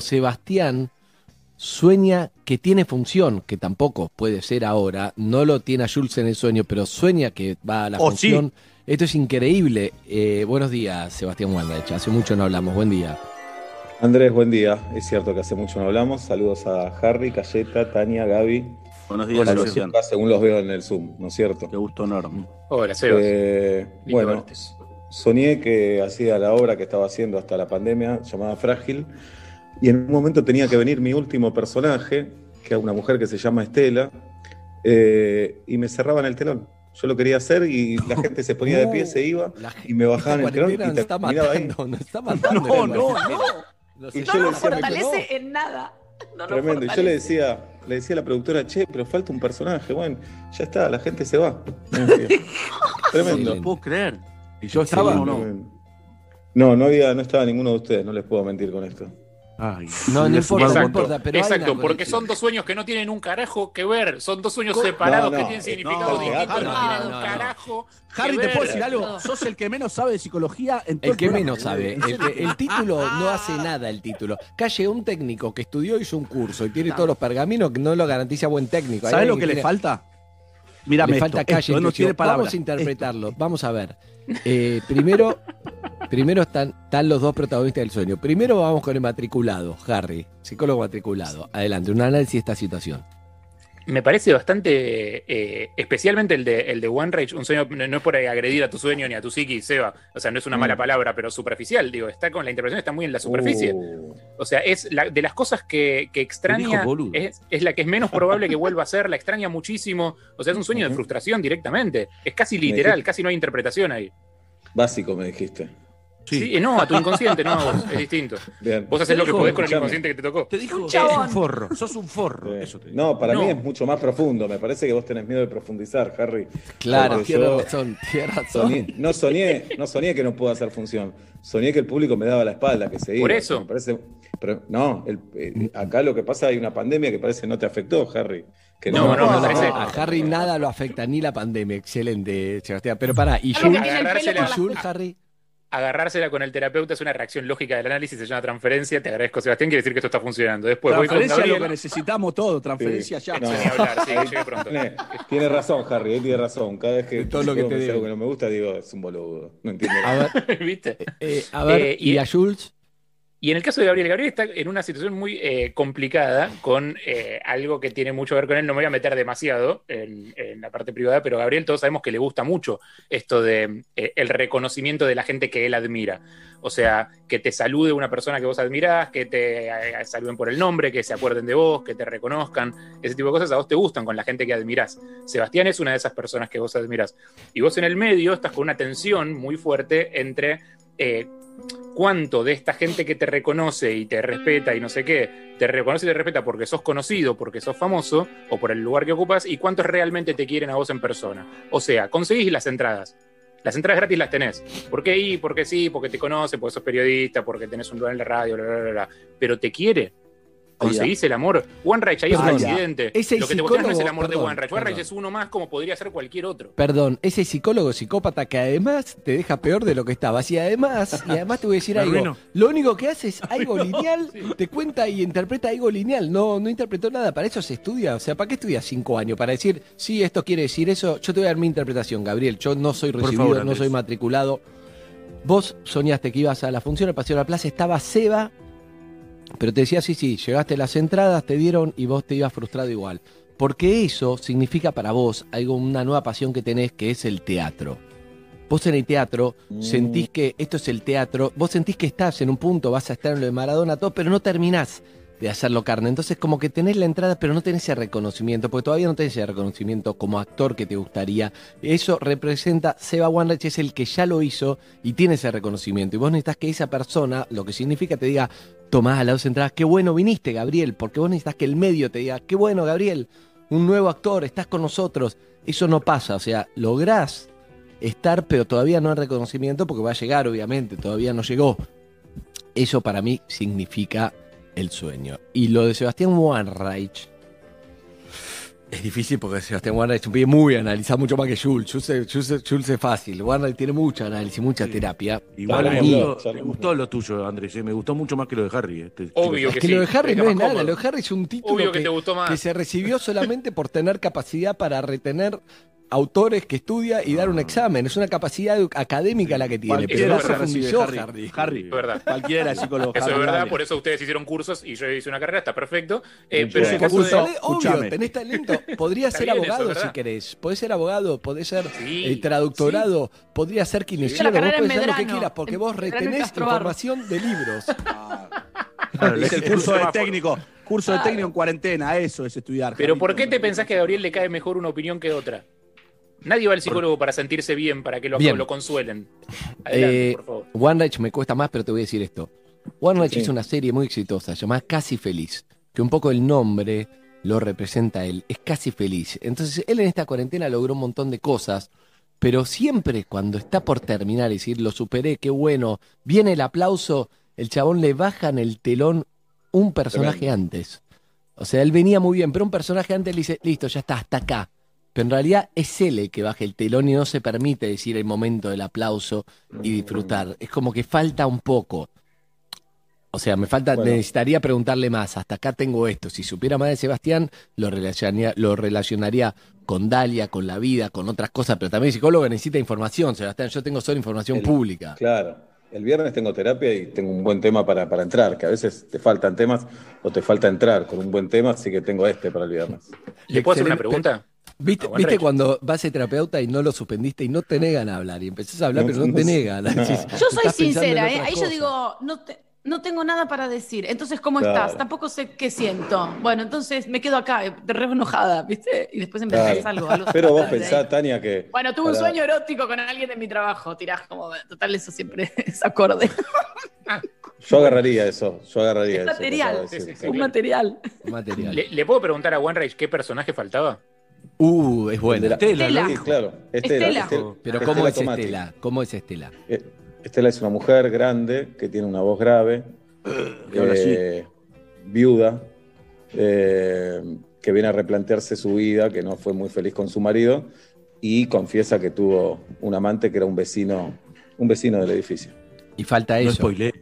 Sebastián sueña que tiene función, que tampoco puede ser ahora, no lo tiene a Jules en el sueño, pero sueña que va a la Oh, función. Esto es increíble. Eh, buenos días, Sebastián Wanreich. Hace mucho no hablamos. Buen día. Andrés, buen día. Es cierto que hace mucho no hablamos. Saludos a Harry, Cayeta, Tania, Gaby. Buenos días, Hola, Sebastián. Lucía, según los veo en el Zoom, ¿no es cierto? Qué gusto enorme. Hola, Sebas. Eh, bueno, soñé que hacía la obra que estaba haciendo hasta la pandemia, llamada Frágil, y en un momento tenía que venir mi último personaje, que es una mujer que se llama Estela, eh, y me cerraban el telón. Yo lo quería hacer y la gente se ponía de pie, se iba, y me bajaban el telón y está terminaba ahí. está matando. No, no, no. Nos Y yo le No nos decía, me fortalece en nada. No Tremendo. Y yo le decía, le decía a la productora, che, pero falta un personaje. Bueno, ya está, la gente se va. Tremendo. No puedo creer. Y yo estaba o no? No, no había, no estaba ninguno de ustedes, no les puedo mentir con esto. Ay, No, no le importa, fumaron- no Exacto, importa, pero exacto, porque son dos sueños que no tienen un carajo que ver, son dos sueños ¿Cómo? separados No, que no, tienen eh, significado no, distinto, no, no, tienen no, un no. carajo. que Harry, ¿te ver. puedo decir algo? Sos el que menos sabe de psicología en todo El que menos sabe. El, que- el título no hace nada el título. Acá llegó un técnico que estudió, hizo un curso y tiene todos los pergaminos que no lo garantiza buen técnico. ¿Sabes lo que le tiene- falta? Mírame Le esto, falta esto, calle. no intuición. tiene palabras. Vamos a interpretarlo. Vamos a ver. Eh, primero, primero están, están los dos protagonistas del sueño. Primero vamos con el matriculado, Harry, psicólogo matriculado. Adelante, un análisis de esta situación. Me parece bastante, eh, especialmente el de, el de One Rage, un sueño, no no es por agredir a tu sueño ni a tu psiqui, Seba, o sea, no es una Mm. mala palabra, pero superficial, digo, está con la interpretación, está muy en la superficie. Uh, O sea, es la- de las cosas que, que extraña, dijo es, es la que es menos probable que vuelva a ser, la extraña muchísimo. O sea, es un sueño de frustración directamente. Es casi literal, casi no hay interpretación ahí. básico me dijiste. Sí, eh, no, a tu inconsciente, no, a vos, es distinto. Bien. Vos haces lo que podés con el inconsciente que te tocó. Te dijo, Un sos chabón. un forro, sos un forro. Bien. Eso te digo. No, para No. mí es mucho más profundo. Me parece que vos tenés miedo de profundizar, Harry. Claro, Porque tiene yo razón, tiene razón. soñé- no soñé, no soñé que no puedo hacer función. Soñé que el público me daba la espalda, que se iba. Por eso. Me parece, pero no, el- eh, acá lo que pasa hay una pandemia que parece no te afectó, Harry. Que No, no, No, parece- a Harry nada lo afecta, ni la pandemia. Excelente, Sebastián. Pero pará, ¿y Jules, Harry? Agarrársela con el terapeuta es una reacción lógica del análisis, se llama transferencia. Te agradezco, Sebastián, quiere decir que esto está funcionando. Después voy con Transferencia es lo que necesitamos todo, transferencia ya. No. Ni hablar, sí, llegué pronto. Tiene, razón, Harry, él tiene razón. Cada vez que todo lo que te digo. que no me gusta, digo, es un boludo. No entiendo. A nada. ver, ¿Viste? eh, a ver Eh, ¿y, y- a Jules? Y en el caso de Gabriel, Gabriel está en una situación muy eh, complicada con eh, algo que tiene mucho que ver con él. No me voy a meter demasiado en, la parte privada, pero Gabriel todos sabemos que le gusta mucho esto de eh, el reconocimiento de la gente que él admira. O sea, que te salude una persona que vos admirás, que te saluden por el nombre, que se acuerden de vos, que te reconozcan. Ese tipo de cosas a vos te gustan con la gente que admirás. Sebastián es una de esas personas que vos admirás. Y vos en el medio estás con una tensión muy fuerte entre cuánto de esta gente que te reconoce y te respeta y no sé qué, te reconoce y te respeta porque sos conocido, porque sos famoso o por el lugar que ocupas y cuántos realmente te quieren a vos en persona. O sea, conseguís las entradas. Las entradas gratis las tenés. ¿Por qué ir? Porque sí, porque te conoce, porque sos periodista, porque tenés un lugar en la radio, bla, bla, bla, bla. Pero te quiere. ¿Conseguís el amor? One Rage ahí es un accidente. ese Lo que te cuestionas no es el amor perdón, de One Rage. One Rage perdón. es uno más como podría ser cualquier otro. Perdón, ese psicólogo psicópata que además te deja peor de lo que estabas. Y además, y además te voy a decir algo. Lo único que hace es algo lineal, te cuenta y interpreta algo lineal. No, no interpretó nada. Para eso se estudia. O sea, ¿para qué estudias cinco años? Para decir, sí, esto quiere decir eso. Yo te voy a dar mi interpretación, Gabriel. Yo no soy recibido, favor, no soy matriculado. Vos soñaste que ibas a la función, al Paseo de la Plaza, estaba Seba, pero te decía, sí, sí, llegaste las entradas, te dieron y vos te ibas frustrado igual. Porque eso significa para vos algo, una nueva pasión que tenés, que es el teatro. Vos en el teatro Mm. sentís que esto es el teatro, vos sentís que estás en un punto, vas a estar en lo de Maradona, todo, pero no terminás de hacerlo carne. Entonces como que tenés la entrada, pero no tenés ese reconocimiento, porque todavía no tenés ese reconocimiento como actor que te gustaría. Eso representa, Seba Wanreich es el que ya lo hizo y tiene ese reconocimiento. Y vos necesitas que esa persona, lo que significa, te diga, tomás a las dos entradas, qué bueno viniste, Gabriel, porque vos necesitas que el medio te diga, qué bueno, Gabriel, un nuevo actor, estás con nosotros. Eso no pasa, o sea, lográs estar, pero todavía no hay reconocimiento porque va a llegar, obviamente, todavía no llegó. Eso para mí significa el sueño. Y lo de Sebastián Wanreich, Es difícil porque Sebastián Warner es un pibe muy analizado, mucho más que Jules. Jules, es- Jules es- Jules es fácil. Warner tiene mucho análisis, mucha Sí. terapia. Igual Para me mí- gustó, me gustó lo tuyo, Andrés. eh, Me gustó mucho más que lo de Harry. este Obvio chico. que que sí, lo de Harry es no es nada, cómodo. lo de Harry es un título Obvio que que, te gustó más. que se recibió solamente por tener capacidad para retener autores que estudia y dar un examen. Es una capacidad académica la que tiene, pero no profundizó Harry. Harry. Harry. Es verdad. Cualquiera es psicólogo. Eso es verdad, dale. por eso ustedes hicieron cursos y yo hice una carrera, está perfecto. Eh, pero en caso de. Curso- Obvio, tenés talento. Podrías ser eso abogado si querés. Podés ser abogado, podés ser Sí, eh, traductorado, podrías ser kinesiólogo, La vos podés ser lo que quieras, porque en vos retenés información de libros. Claro, Es el curso de técnico. Curso de técnico en cuarentena, eso es estudiar. Pero. ¿por qué te pensás que a Gabriel le cae mejor una opinión que otra? Nadie va al psicólogo para sentirse bien, para que lo, Bien. lo consuelen. Adelante, Eh, por favor. One Night me cuesta más, pero te voy a decir esto. One Night Sí. hizo una serie muy exitosa llamada Casi Feliz, que un poco el nombre lo representa a él. Es casi feliz. Entonces, él en esta cuarentena logró un montón de cosas, pero siempre cuando está por terminar y decir, lo superé, qué bueno, viene el aplauso, el chabón le bajan el telón un personaje Tremendo. antes. O sea, él venía muy bien, pero un personaje antes le dice, listo, ya está, hasta acá. Pero en realidad es él el que baja el telón y no se permite decir el momento del aplauso y disfrutar. Es como que falta un poco. O sea, me falta, Bueno. necesitaría preguntarle más. Hasta acá tengo esto. Si supiera más de Sebastián, lo relacionaría, lo relacionaría con Dalia, con la vida, con otras cosas. Pero también el psicólogo necesita información, Sebastián. Yo tengo solo información El- pública. Claro. El viernes tengo terapia y tengo un buen tema para, para entrar, que a veces te faltan temas o te falta entrar con un buen tema, así que tengo este para el viernes. ¿Le puedo hacer una pregunta? ¿Viste, ¿viste cuando vas a terapeuta y no lo suspendiste y no te negan a hablar? Y empezás a hablar, No, pero no no te negan. Decís, Yo soy sincera, ¿eh? Ahí yo digo, no, te- no tengo nada para decir. Entonces, ¿cómo Claro. estás? Tampoco sé qué siento. Bueno, entonces me quedo acá, eh, re enojada, ¿viste? Y después empezás Claro. algo. algo Pero vos de ahí. pensás, Tania, que. Bueno, tuve un sueño erótico con alguien de mi trabajo. Tirás como, total, eso siempre es acorde. Yo agarraría eso, yo agarraría Es eso. material. que acabo de decir. Sí, sí, sí. Un material. Material. ¿Le, le puedo preguntar a One Rage qué personaje faltaba? Uh, es buena. Estela, Estela. Sí, claro. Estela. Estela. Estel- Pero Estela ¿cómo es Tomati. Estela? ¿Cómo es Estela? Eh, Estela es una mujer grande que tiene una voz grave, que habla así. eh, viuda, eh, que viene a replantearse su vida, que no fue muy feliz con su marido, y confiesa que tuvo un amante que era un vecino, un vecino del edificio. Y falta No eso. spoilé.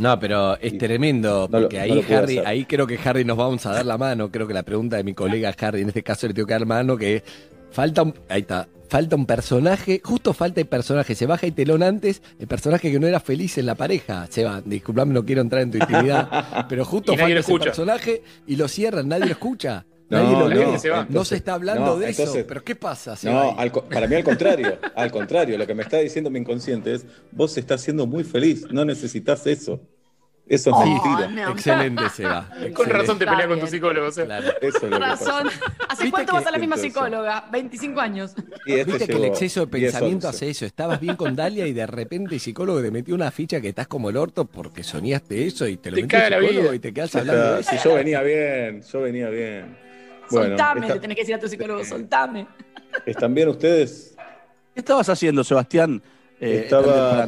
No, pero es tremendo, no lo- porque no ahí Harry, ahí creo que Harry nos vamos a dar la mano. Creo que la pregunta de mi colega Harry, en este caso le tengo que dar mano, que falta un, ahí está, falta un personaje, justo falta el personaje, se baja el telón antes, el personaje que no era feliz en la pareja. Seba, disculpame, no quiero entrar en tu intimidad, pero justo Y falta ese personaje y lo cierran, nadie lo escucha. No, Nadie lo no, lee. se va. no se entonces- está hablando no, de eso. entonces- Pero ¿qué pasa? Seba, No, al para mí al contrario, al contrario, lo que me está diciendo mi inconsciente es, vos estás siendo muy feliz, no necesitas eso. Eso es Oh, mentira. no. Excelente, Seba. Con excelente. razón te peleas con tu psicólogo. o sea. Claro. Eso es lo pasa. Razón. ¿Hace ¿Viste cuánto que- vas a la misma psicóloga? 25 años. Y este Viste que el exceso de 10, pensamiento 11. hace eso. Estabas bien con Dalia y de repente el psicólogo te metió una ficha que estás como el orto porque soñaste eso y te lo Te metió el caga la psicólogo vida. y te quedas hablando de eso. Si yo venía bien, yo venía bien. Bueno, soltame, está- le tenés que decir a tu psicólogo, soltame. ¿están bien ustedes? ¿Qué estabas haciendo, Sebastián? Eh, Estaba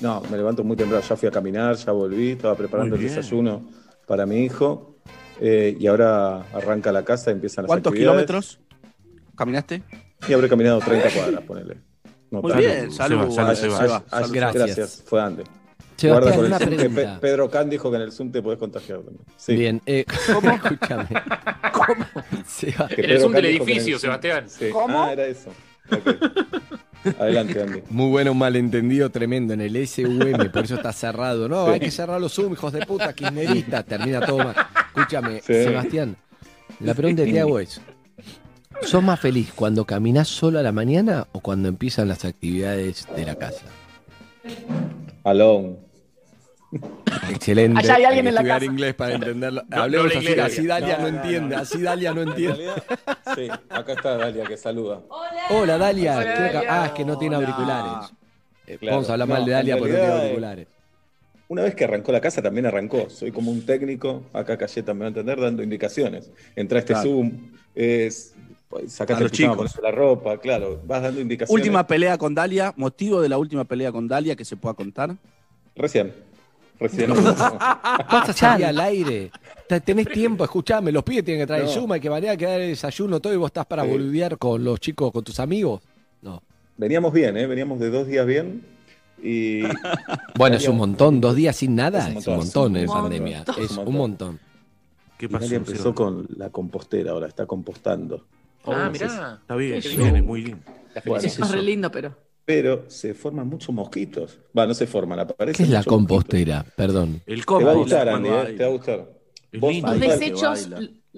No, me levanto muy temprano, ya fui a caminar, ya volví, estaba preparando el desayuno para mi hijo eh, y ahora arranca la casa, empiezan las ¿Cuántos actividades. kilómetros caminaste? Y habré caminado 30 cuadras, ponele. No Muy bien, salud. Seba, Seba, Seba, Ah, salud. Gracias. Gracias, fue antes. Sebastián, Guarda con una el Zoom, que pregunta. Pe- Pedro Can dijo que en el Zoom te podés contagiar también. Sí. Bien, eh, ¿cómo? Escúchame. ¿Cómo? Seba, Que En el Zoom del edificio, Zoom- Sebastián. Sí. ¿Cómo? Ah, era eso. Ok. Adelante, Andy. Muy bueno, un malentendido tremendo en el SUM, por eso está cerrado. No, Sí. hay que cerrar los Zoom, hijos de puta, kirchneristas, termina todo mal. Escúchame, Sí. Sebastián, la pregunta que te hago es, ¿sos más feliz cuando caminás solo a la mañana o cuando empiezan las actividades de la casa? Alone. Excelente. Allá hay alguien que en la estudiar casa. inglés para entenderlo. No, Hablemos no así, inglés, así Dalia no, No, no, entiende, no. así Dalia no En entiende. realidad, sí, acá está Dalia que saluda. Hola Dalia. Hola, Dalia. Ah, es que no tiene Hola. auriculares. Eh, Claro. Vamos a hablar No, mal de Dalia porque no tiene auriculares. Una vez que arrancó la casa también arrancó. Soy como un técnico, acá Cayeta me va a entender, dando indicaciones. Entra este Claro. Zoom, es, A los pijama, chicos. la ropa, claro, vas dando indicaciones. Última pelea con Dalia, motivo de la última pelea con Dalia que se pueda contar. Recién. Recién. ¿Vas a salir al aire? te- tenés tiempo, escuchame, los pibes tienen que traer No. Zuma, hay que variar, que dar el desayuno, todo, y vos estás para Sí. boludear con los chicos, con tus amigos. No. Veníamos bien, ¿eh? Veníamos de dos días bien y Bueno, es un montón, dos días sin nada, Es un es montón, en es un pandemia, montón. es un montón. ¿Qué y pasó? Empezó con la compostera, ahora está compostando. Ah, Entonces, mirá. Está bien, es muy lindo. Bueno, felicito. Es re lindo, pero. Pero se forman muchos mosquitos. Va, no se forman, aparecen. ¿Qué es la muchos mosquitos. compostera? Perdón. El Te va a compost. gustar, Andy, ¿eh? te va a gustar. Los desechos.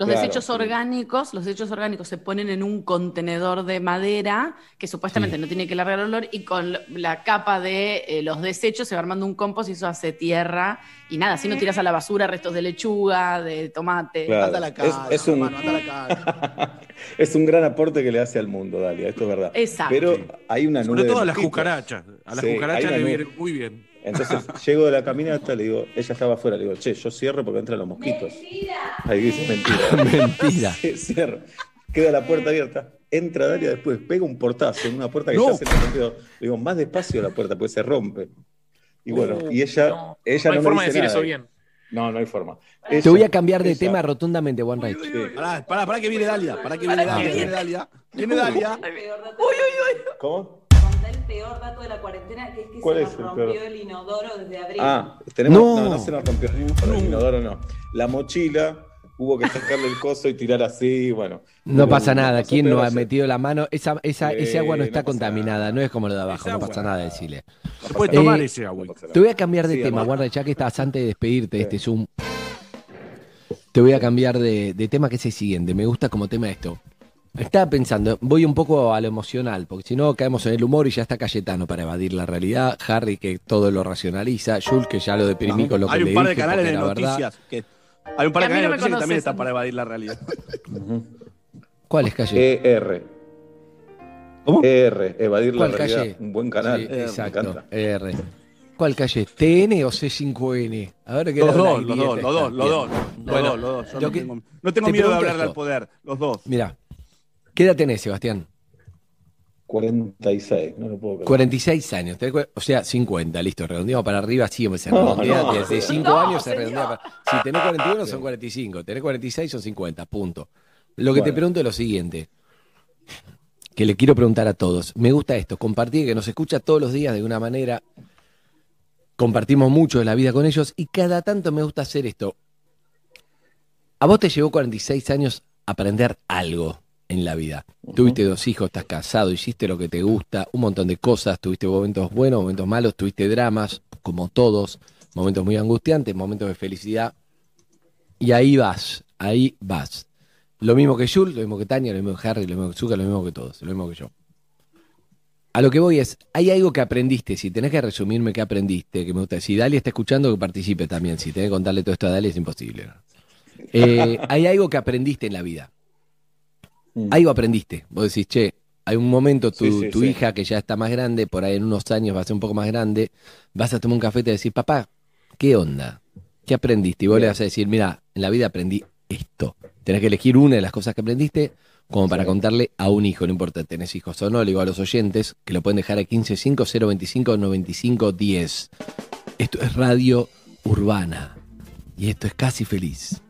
Los Claro, desechos sí. orgánicos, los desechos orgánicos se ponen en un contenedor de madera que supuestamente no tiene que largar olor y con la capa de eh, los desechos se va armando un compost y eso hace tierra y nada, así no tiras a la basura restos de lechuga, de tomate. Claro. La Es- cara, es un- hermano, anda a la cara. es un gran aporte que le hace al mundo, Dalia, esto es verdad. Exacto. Pero hay una nube Sobre de todo a las mosquitos. cucarachas. A las Sí, cucarachas le nube. viene muy bien. Entonces llego de la caminata, le digo, ella estaba afuera, le digo, che, yo cierro porque entran los mosquitos. Ahí dice, mentira. Mentira. Cierro. Queda la puerta abierta. Entra Dalia después, pega un portazo en una puerta que No. ya se le rompió. Le digo, más despacio la puerta, porque se rompe. Y bueno, Uh, y ella, no, ella no hay me forma de decir nada. eso bien. No, no hay forma. Te voy a cambiar de tema rotundamente, One Rage. Sí. Pará, pará, pará que viene Dalia. Pará que viene Dalia. Viene Dalia. Viene Dalia. ¿Cómo? Conté el peor dato de la cuarentena, que es que ¿Cuál se es nos el rompió peor? el inodoro desde abril. Ah, tenemos. No. No, no, se nos rompió el inodoro, el inodoro, no. La mochila, hubo que sacarle el coso y tirar así, bueno. No pasa nada, ¿quién no ha metido la mano? Esa, esa, ese Sí, agua no no está contaminada, nada. no es como lo de abajo, no agua. pasa nada, decirle. Se puede Eh, tomar ese agua. No. Te voy a cambiar de Sí, tema, además- Guarda, ya que estás antes de despedirte de este Zoom. Te voy a cambiar de, de tema que es el siguiente. Me gusta como tema esto. Estaba pensando, voy un poco a lo emocional, porque si no caemos en el humor y ya está Cayetano para evadir la realidad, Harry que todo lo racionaliza, Jules que ya lo deprimí con lo que Hay un par de dije, canales porque de verdad. noticias. Que, hay un par de Que a mí canales de no me noticias que también están para evadir la realidad. ¿Cuál es Calle? ER. ¿Cómo? ER, evadir la ¿Cuál realidad. calle? Un buen canal. Sí, me exacto, encanta. R. ¿Cuál calle? ¿TN o C5N? A ver qué Los dos, los dos, los dos, los dos. Los dos, los dos. Yo no que- tengo, no tengo te miedo de pregunto hablarle esto. al poder. Los dos. Mira, ¿qué edad tenés, Sebastián? 46, no lo puedo creer. 46 años, o sea, 50, listo, redondeamos para arriba, siempre se No, redondea, no, desde no. 5 No, años se redondea. para- Si tenés 41 son 45, tenés 46 son 50, punto. Lo que te Bueno. pregunto es lo siguiente, que le quiero preguntar a todos. Me gusta esto, compartir, que nos escucha todos los días de una manera, compartimos mucho de la vida con ellos y cada tanto me gusta hacer esto. A vos te llevó 46 años aprender algo en la vida. Tuviste dos hijos, estás casado, hiciste lo que te gusta, un montón de cosas, tuviste momentos buenos, momentos malos, tuviste dramas, como todos, momentos muy angustiantes, momentos de felicidad. Y ahí vas, ahí vas. Lo mismo que Jules, lo mismo que Tania, lo mismo que Harry, lo mismo que Zuka, lo mismo que todos, lo mismo que yo. A lo que voy es, hay algo que aprendiste, si tenés que resumirme qué aprendiste, que me gusta. Si Dalia está escuchando, que participe también. Si tenés que contarle todo esto a Dalia, es imposible. Eh, hay algo que aprendiste en la vida. Mm. Algo aprendiste. Vos decís, che, hay un momento, tu, Sí, sí, tu sí. hija que ya está más grande, por ahí en unos años va a ser un poco más grande, vas a tomar un café y te decís, papá, ¿qué onda? ¿Qué aprendiste? Y vos le vas a decir, mira, en la vida aprendí esto. Tenés que elegir una de las cosas que aprendiste como para contarle a un hijo, no importa, tenés hijos o no, le digo a los oyentes que lo pueden dejar a 155 025 95 10. Esto es Radio Urbana y esto es casi feliz.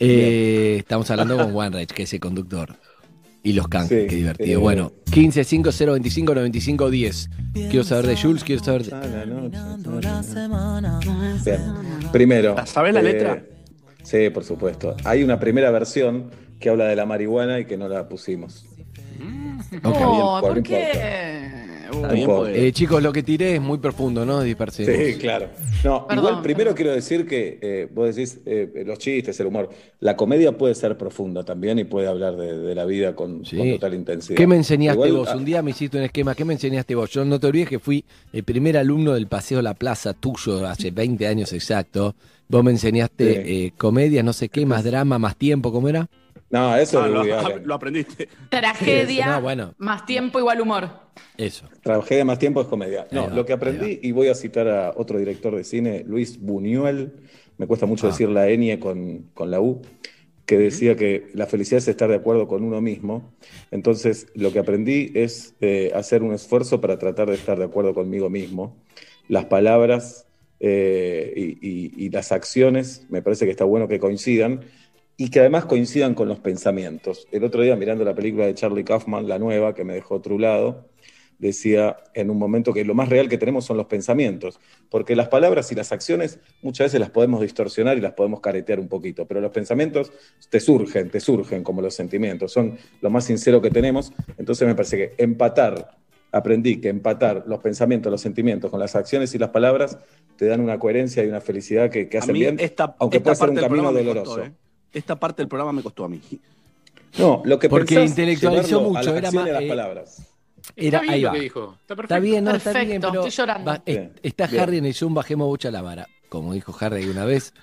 Eh, estamos hablando con One Rage, que es el conductor. Y los canjes, Sí, qué divertido. eh, bueno, 15 5 025 95 10. Quiero saber de Jules, quiero saber de. Ah, la noche, Bien. Primero. ¿La sabés la eh, letra? Sí, por supuesto. Hay una primera versión que habla de la marihuana y que no la pusimos. Ok. Oh, bien, ¿por no qué? Bien, Eh, chicos, lo que tiré es muy profundo, ¿no? Sí, claro. No, Perdón, igual primero perdón. quiero decir que eh, vos decís eh, los chistes, el humor. La comedia puede ser profunda también y puede hablar de, de la vida con, Sí. con total intensidad. ¿Qué me enseñaste Igual, vos? ah, Un día me hiciste un esquema. ¿Qué me enseñaste vos? Yo no te olvides que fui el primer alumno del Paseo La Plaza tuyo hace 20 años exacto. Vos me enseñaste Sí. eh, comedia, no sé qué, más drama, más tiempo, ¿cómo era? No, eso Ah, es lo, lo aprendiste. Tragedia, No, bueno. más tiempo igual humor. Eso. Tragedia más tiempo es comedia. No, va, lo que aprendí, y voy a citar a otro director de cine, Luis Buñuel, me cuesta mucho Ah. decir la ñ con, con la U, que decía que la felicidad es estar de acuerdo con uno mismo. Entonces, lo que aprendí es eh, hacer un esfuerzo para tratar de estar de acuerdo conmigo mismo. Las palabras eh, y, las acciones, me parece que está bueno que coincidan y que además coincidan con los pensamientos. El otro día, mirando la película de Charlie Kaufman, la nueva, que me dejó trulado, decía en un momento que lo más real que tenemos son los pensamientos, porque las palabras y las acciones muchas veces las podemos distorsionar y las podemos caretear un poquito, pero los pensamientos te surgen, te surgen como los sentimientos, son lo más sincero que tenemos, entonces me parece que empatar, aprendí que empatar los pensamientos, los sentimientos con las acciones y las palabras te dan una coherencia y una felicidad que, que hacen bien, esta, aunque esta puede ser un camino doloroso. costó, ¿eh? Esta parte del programa me costó a mí. No, lo que Porque pensás, intelectualizó a mucho, las era más, las eh, palabras. Era, está bien ahí lo que dijo. Está perfecto. Está bien, no, está Perfecto, bien, pero estoy llorando. va- es- Bien, está bien. Harry en el Zoom, bajemos a la vara, como dijo Harry una vez.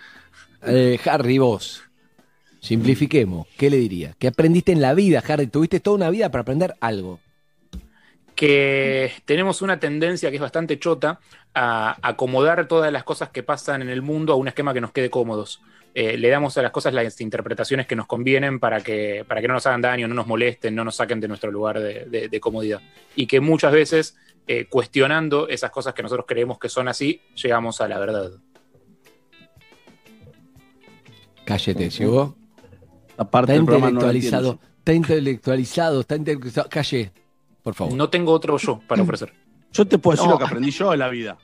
Eh, Harry, vos, simplifiquemos, ¿qué le diría? ¿Qué aprendiste en la vida, Harry? Tuviste toda una vida para aprender algo. Que tenemos una tendencia que es bastante chota a acomodar todas las cosas que pasan en el mundo a un esquema que nos quede cómodos. Eh, le damos a las cosas las interpretaciones que nos convienen para que, para que no nos hagan daño, no nos molesten, no nos saquen de nuestro lugar de, de- de comodidad. Y que muchas veces, eh, cuestionando esas cosas que nosotros creemos que son así, llegamos a la verdad. Cállate, llegó. La parte Está no intelectualizado, está intelectualizado, está intelectualizado. Calle, por favor. No tengo otro yo para ofrecer. Yo te puedo decir No. lo que aprendí yo en la vida.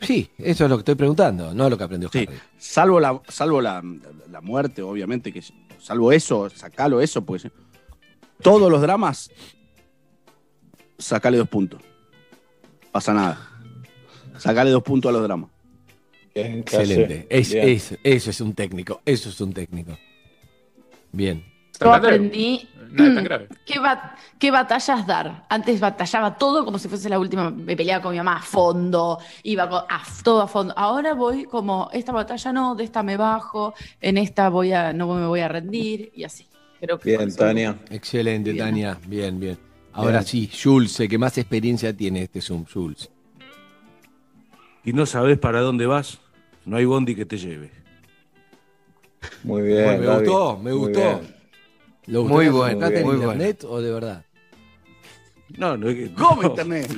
Sí, eso es lo que estoy preguntando, no lo que aprendió Sí. Harry. Salvo la, salvo la, la muerte, obviamente, que salvo eso, sacalo eso, pues. Todos los dramas, sacale dos puntos. Pasa nada. Sacale dos puntos a los dramas. Bien. Excelente. Es, es- eso es un técnico, eso es un técnico. Bien. Yo aprendí Nada es tan grave. qué, ba- qué batallas dar. Antes batallaba todo como si fuese la última. Me peleaba con mi mamá a fondo, iba con- a todo a fondo. Ahora voy como, esta batalla no, de esta me bajo, en esta voy a, no me voy a rendir y así. Creo que Bien, Tania. Excelente, Bien. Tania. Bien, bien. Ahora Bien. sí, Jules, que más experiencia tiene este Zoom, Jules. Y no sabes para dónde vas, no hay bondi que te lleve. Muy bien. Bueno, me gustó, me Muy gustó. bien. ¿Lo Muy bueno, buscaste en muy internet o de verdad? No, no es que. ¿Cómo no. internet?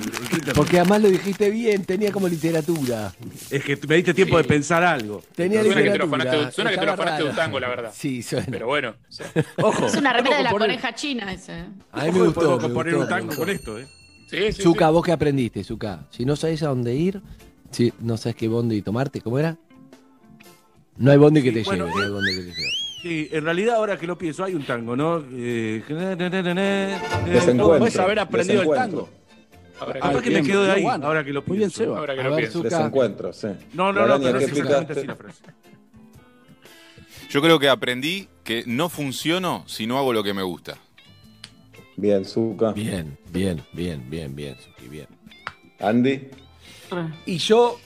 Porque además lo dijiste bien, tenía como literatura. Es que me diste tiempo de pensar algo. Tenía Suena que te lo literatura. afanaste, suena que te lo afanaste de un tango, la verdad. Sí, suena. Pero bueno. o sea, Ojo. Es una remera de la poner- coneja china ese. A mí me que gustó. me un tango con esto, ¿eh? sí, sí, Zuka, sí. ¿vos qué aprendiste, Zuka? Si no sabés a dónde ir, si no sabes qué bondi tomarte, ¿cómo era? No hay bondi que Sí, te bueno, lleve, no hay eh, bondi que te lleve. Sí, en realidad ahora que lo pienso hay un tango, ¿no? Eh. Puedes haber aprendido el tango. Ahora Ay, que bien, me quedo de ahí, bueno. ahora que lo pienso. Muy bien, Seba. ahora que A lo ver, pienso. Desencuentro, sí. No, no, no, no ¿qué es exactamente así la frase. Yo creo que aprendí que no funciono si no hago lo que me gusta. Bien, Zuka. Bien, bien, bien, bien, bien, Zuki, bien. Andy. Y yo,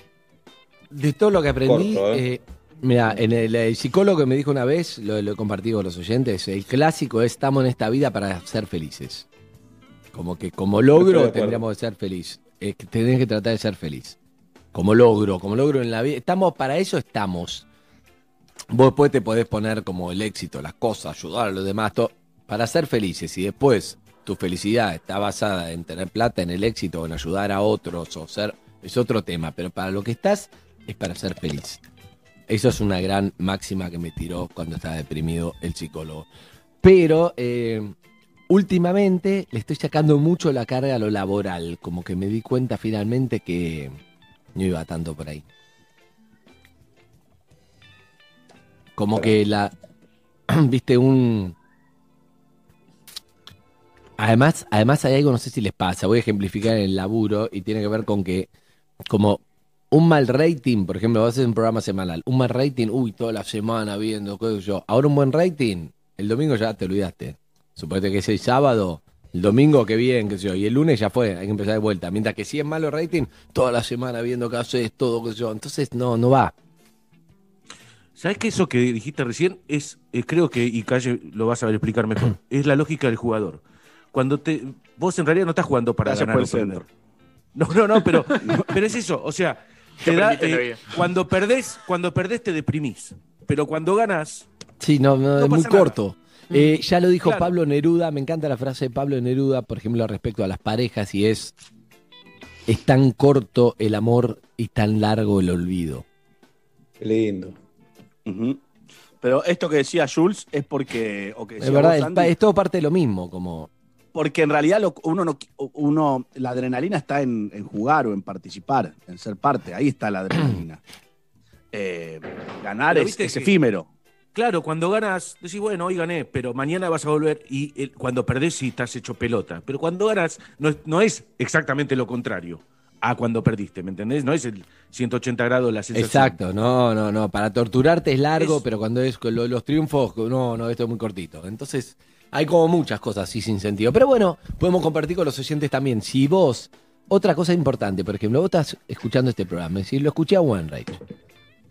de todo lo que aprendí, Corto, ¿eh? eh, mira, en el, el psicólogo me dijo una vez, lo, lo he compartido con los oyentes, el clásico es estamos en esta vida para ser felices. Como que como logro tendríamos que ser feliz. Eh, que tenés que tratar de ser feliz. Como logro, como logro en la vida. Estamos, para eso estamos. Vos después te podés poner como el éxito, las cosas, ayudar a los demás, todo, para ser felices. Y después tu felicidad está basada en tener plata, en el éxito, en ayudar a otros, o ser, es otro tema. Pero para lo que estás, es para ser feliz. Eso es una gran máxima que me tiró cuando estaba deprimido el psicólogo. Pero eh, últimamente le estoy sacando mucho la carga a lo laboral, como que me di cuenta finalmente que no iba tanto por ahí. Como que la, viste, un... Además, además hay algo, no sé si les pasa, voy a ejemplificar en el laburo y tiene que ver con que como un mal rating, por ejemplo, vas a hacer un programa semanal, un mal rating, uy, toda la semana viendo, qué sé yo. Ahora un buen rating, el domingo ya te olvidaste. Suponete que es el sábado, el domingo que bien, qué sé yo, y el lunes ya fue, hay que empezar de vuelta. Mientras que si es malo rating, toda la semana viendo qué haces, todo, qué sé yo. Entonces, no, no va. ¿Sabes que eso que dijiste recién es, eh, creo que, y Calle lo vas a ver explicar mejor, es la lógica del jugador. Cuando te, vos en realidad no estás jugando para Gracias ganar por o el perder. No, no, no, pero, pero es eso, o sea, ¿Qué te da, eh, cuando perdés, cuando perdés te deprimís, pero cuando ganas, Sí, no, no, No es muy nada. corto. Eh, ya lo dijo Claro. Pablo Neruda, me encanta la frase de Pablo Neruda, por ejemplo, respecto a las parejas, y es, es tan corto el amor y tan largo el olvido. Qué lindo. Pero esto que decía Jules es porque. O que Es verdad, es, Andy, es todo parte de lo mismo, como porque en realidad lo- uno, no, uno la adrenalina está en, en jugar o en participar, en ser parte. Ahí está la adrenalina. Eh, ganar es, viste es que- efímero. Claro, cuando ganas, decís, bueno, hoy gané, pero mañana vas a volver y el- cuando perdés sí estás hecho pelota. Pero cuando ganas no es, no es exactamente lo contrario a cuando perdiste, ¿me entendés? No es el 180 grados la sensación. Exacto, no, no, no. Para torturarte es largo, Es- pero cuando es con lo- los triunfos, no, no, esto es muy cortito. Entonces, hay como muchas cosas así sin sentido. Pero bueno, podemos compartir con los oyentes también. Si vos, otra cosa importante, por ejemplo, vos estás escuchando este programa, si lo escuché a One Rage,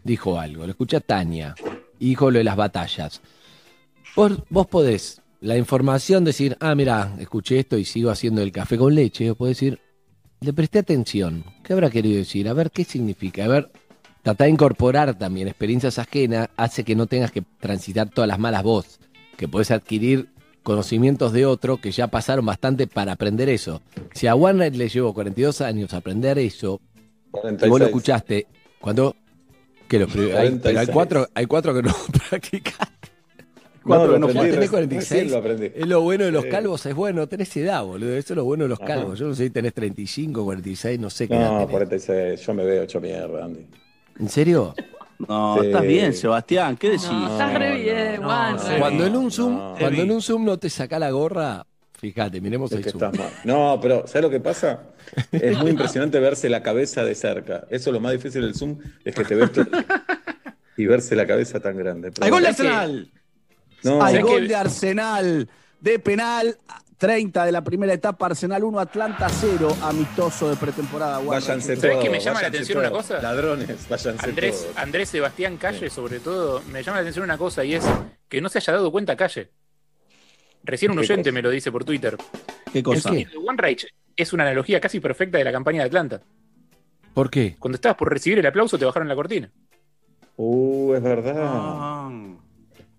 dijo algo, lo escuché a Tania, dijo lo de las batallas. Vos, vos podés, la información, decir, ah, mira, escuché esto y sigo haciendo el café con leche, o podés decir, le presté atención. ¿Qué habrá querido decir? A ver, ¿qué significa? A ver, tratar de incorporar también experiencias ajenas hace que no tengas que transitar todas las malas vos, que podés adquirir conocimientos de otro que ya pasaron bastante para aprender eso. Si a Warner le llevó 42 años aprender eso, y vos lo 46. escuchaste, cuando... Que lo, pri- hay, pero hay 46. cuatro, hay cuatro que no practicaste. No, Cuatro lo que no aprendí, tenés recién 46. lo. Es lo bueno de los calvos, es bueno, tenés edad, boludo. Eso es lo bueno de los Ajá. calvos. Yo no sé si tenés 35, 46, no sé qué edad No, tenés. 46. Yo me veo hecho mierda, Andy. ¿En serio? No, Sí. estás bien, Sebastián. ¿Qué decís? No, estás re bien, Juan. no, re sí. Cuando en un Zoom, No. cuando en un Zoom no te saca la gorra, fíjate, miremos Es el que Zoom. estás mal. No, pero ¿sabes lo que pasa? Es muy impresionante verse la cabeza de cerca. Eso es lo más difícil del Zoom, es que te ves tú- y verse la cabeza tan grande. Pero ¡Hay gol de que- Arsenal! No, Hay ¿Sabés gol de Arsenal de penal. 30 de la primera etapa, Arsenal 1, Atlanta 0, amistoso de pretemporada. Váyanse ¿Sabés todos. que me llama la atención una cosa? Ladrones, váyanse Andrés, todos. Andrés Sebastián Calle, sobre todo, me llama la atención una cosa y es que no se haya dado cuenta Calle. Recién un ¿Qué oyente cosa? me lo dice por Twitter. ¿Qué cosa? ¿El El One Rage es una analogía casi perfecta de la campaña de Atlanta. ¿Por qué? Cuando estabas por recibir el aplauso te bajaron la cortina. Uh, es verdad. Ah,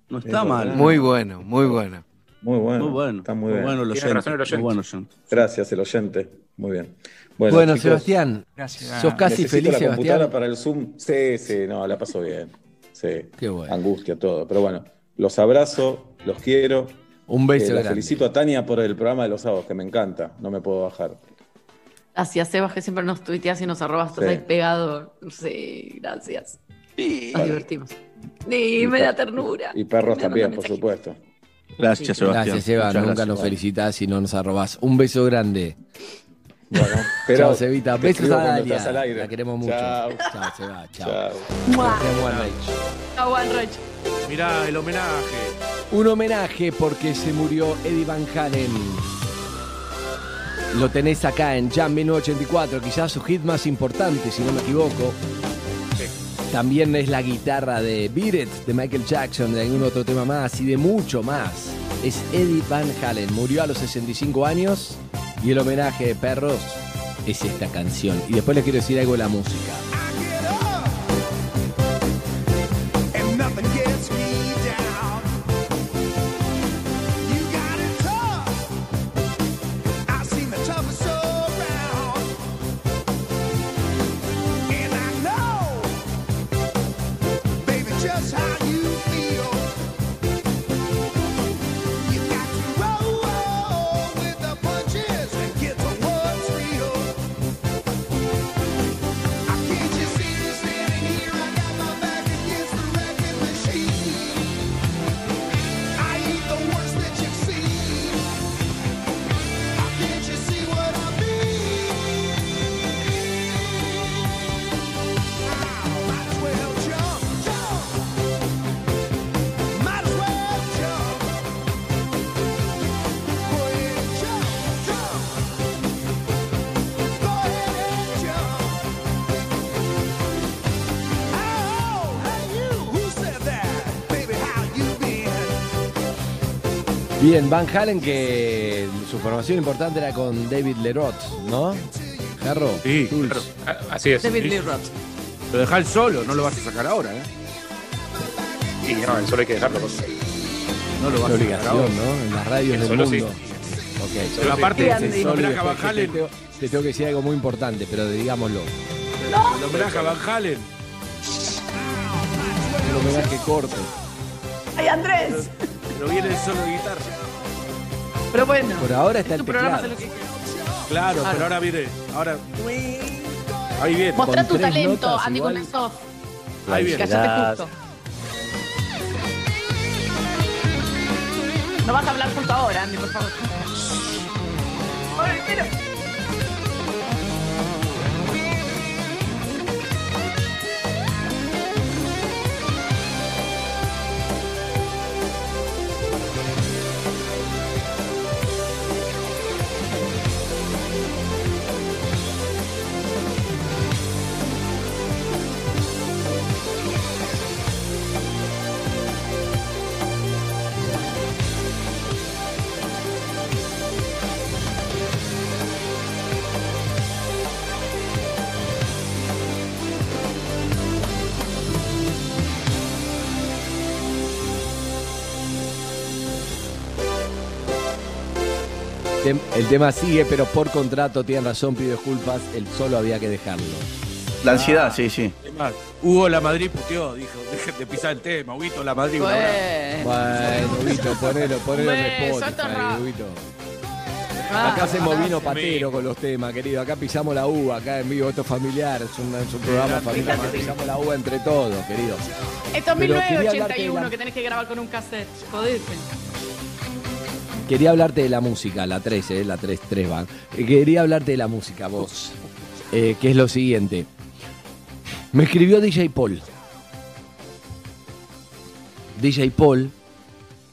no está Es mal. verdad. Muy bueno, muy bueno. Muy bueno. Muy bueno. Está muy, bien. bueno el oyente. razón el oyente. Muy bueno oyente. Gracias, el oyente. Muy bien. Bueno, Bueno, chicos, Sebastián, Gracias. sos casi necesito feliz, la computadora Sebastián. para el Zoom. Sí, sí, no, la paso bien. Sí. Qué bueno. Angustia, todo. Pero bueno, los abrazo, los quiero. Un Eh, beso la grande. felicito a Tania por el programa de los sábados, que me encanta. No me puedo bajar. Gracias, Sebas, que siempre nos tuiteas y nos arrobas. Estás Sí. ahí pegado. Sí, gracias. Nos Vale. divertimos. Sí, me da ternura. Y perros también, por supuesto. Gracias. Sebastián. Gracias, Seba. Muchas Nunca gracias. nos felicitás y no nos arrobás. Un beso grande. Bueno, pero Chao, Sebita. te Besos a Dalia. estás al aire. La queremos mucho. Chao. Chao, Seba. Chao. Chao. One Rage. Mirá, el homenaje. Un homenaje porque se murió Eddie Van Halen. Lo tenés acá en Jam 1984, quizás su hit más importante, si no me equivoco. También es la guitarra de Beat It, de Michael Jackson, de algún otro tema más y de mucho más. Es Eddie Van Halen, murió a los 65 años y el homenaje de perros es esta canción. Y después les quiero decir algo de la música. Bien, Van Halen que su formación importante era con David Leroth, ¿no? Jarro. Sí, claro. Ah, Así es. David Sí. Lee Roth. Lo dejás solo, no lo vas a sacar ahora, ¿eh? Y no, el solo hay que dejarlo. No lo vas a sacar ahora. ¿no? En las radios El del solo sí. mundo. Ok. Pero aparte, Ese el solo y homenaje a Van Halen GTO. te tengo que decir algo muy importante, pero digámoslo. El homenaje a Van Halen. Un homenaje corto. ¡Ay, Andrés! Pero viene el solo de guitarra. Pero bueno. Por ahora está es el tu programa, teclado. lo. Claro, Claro. pero ahora viene. Ahora. Ahí viene. Mostrá tu talento, notas Andy igual. Ahí viene. Callate justo. No vas a hablar justo ahora, Andy, por favor. Ay, mira. Tem- El tema sigue, pero por contrato, tienen razón, pido disculpas, el solo había que dejarlo. La ansiedad, sí, sí. Es más, Hugo La Madrid puteó, dijo, dejen de pisar el tema, Huguito La Madrid. Bueno. Bueno, Vito, ponelo, ponelo en Spotify. Vito. Ah, Acá hacemos vino patero con los temas, querido. Acá pisamos la uva, acá en vivo, esto es familiar, es un, es un programa familiar, acá pisamos la uva entre todos, querido. Esto es Pero quería hablarte de 1981 la- que tenés que grabar con un cassette. Jodete. Quería hablarte de la música, la 3, eh, la 3, 3 van. Eh, Quería hablarte de la música, vos. Eh, que es lo siguiente. Me escribió DJ Paul. DJ Paul,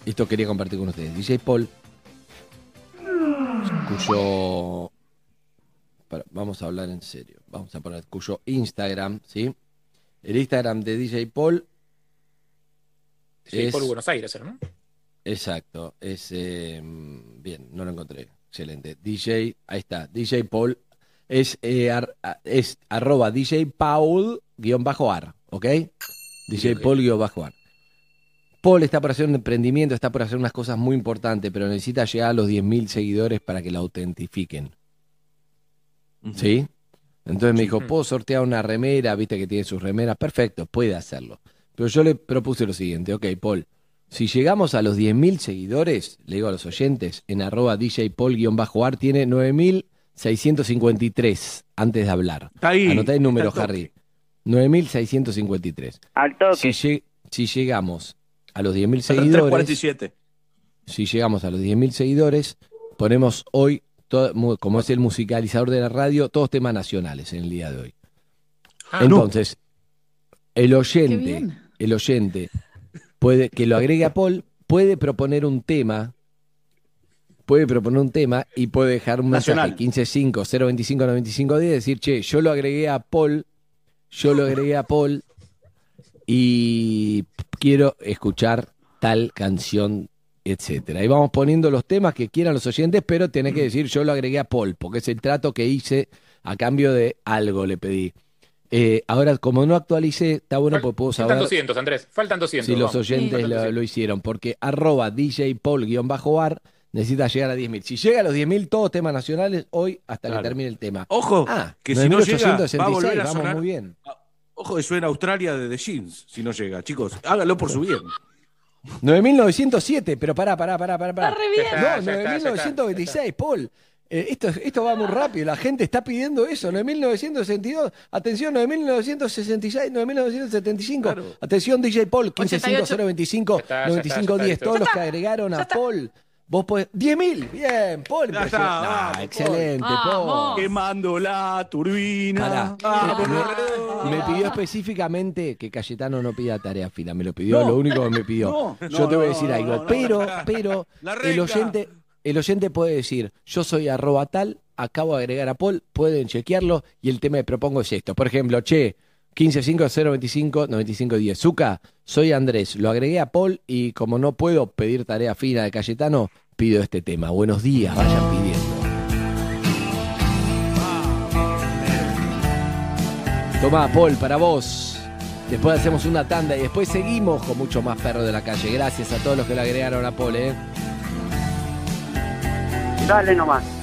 esto quería compartir con ustedes. DJ Paul, cuyo. para, vamos a hablar en serio. Vamos a poner cuyo Instagram, ¿sí? El Instagram de DJ Paul es- por Buenos Aires, ¿no? Exacto, es eh, bien, no lo encontré. Excelente. DJ, ahí está, DJ Paul es, eh, ar- es arroba DJ Paul guion bajo ar, ¿ok? DJ. Paul guion bajo ar. Paul está por hacer un emprendimiento, está por hacer unas cosas muy importantes, pero necesita llegar a los 10.000 seguidores para que lo autentifiquen. ¿Sí? Entonces me dijo, ¿puedo sortear una remera? Viste que tiene sus remeras. Perfecto, puede hacerlo. Pero yo le propuse lo siguiente, ok, Paul, si llegamos a los 10.000 seguidores, le digo a los oyentes, en arroba DJ Paul-ar tiene 9.653 antes de hablar. Está ahí. Anotá el número, Harry. 9.653. Al toque. Si, lle- si llegamos a los 10.000 Son seguidores, 347. si llegamos a los 10.000 seguidores, ponemos hoy, todo- como es el musicalizador de la radio, todos temas nacionales en el día de hoy. Ah, Entonces, el Qué oyente, bien. el oyente, puede, que lo agregue a Paul, puede proponer un tema, puede proponer un tema y puede dejar un mensaje Nacional. 155 025 95 10 decir, che, yo lo agregué a Paul, yo lo agregué a Paul y quiero escuchar tal canción, etcétera. Y vamos poniendo los temas que quieran los oyentes, pero tenés que decir, yo lo agregué a Paul, porque es el trato que hice a cambio de algo, le pedí. Eh, ahora, como no actualicé, está bueno porque puedo Faltan saber 200, Andrés. Faltan 200. si los oyentes Faltan lo, 200. lo hicieron, porque arroba DJ Paul-ar necesita llegar a 10.000. Si llega a los 10.000, todos temas nacionales, hoy hasta Claro. que termine el tema. Ojo, Ah, que si no llega, va a 9.866, volver a vamos sonar. muy bien. Ojo que suena Australia de The Jeans, si no llega. Chicos, háganlo por su bien. 9.907, pero pará, pará, pará, pará. pará. Está re bien. No, ya está, ya está, 9.926, Paul. Eh, esto, esto va muy rápido, la gente está pidiendo eso. 9.962, atención, 9.966, 9.975. Claro. Atención, DJ Paul, 88. 155025, Ya está, ya está, ya 9510. está, Todos los que agregaron a Paul, vos podés. 10.000, bien, Paul. Ya está, impresionante. Ah, vamos, excelente, Paul. Paul. Quemando la turbina. Pará. Me, me pidió específicamente que Cayetano no pida tarea fina, me lo pidió, No. lo único que me pidió. No, Yo no, te voy a decir no, algo, no, no, pero, pero La el oyente, el oyente puede decir, yo soy arroba tal, acabo de agregar a Paul, pueden chequearlo y el tema que propongo es esto. Por ejemplo, che, 1550259510. Zuka, soy Andrés, lo agregué a Paul y como no puedo pedir tarea fina de Cayetano, pido este tema. Buenos días, vayan pidiendo. Tomá, Paul, para vos. Después hacemos una tanda y después seguimos con mucho más perro de la calle. Gracias a todos los que le agregaron a Paul, ¿eh? Dale nomás.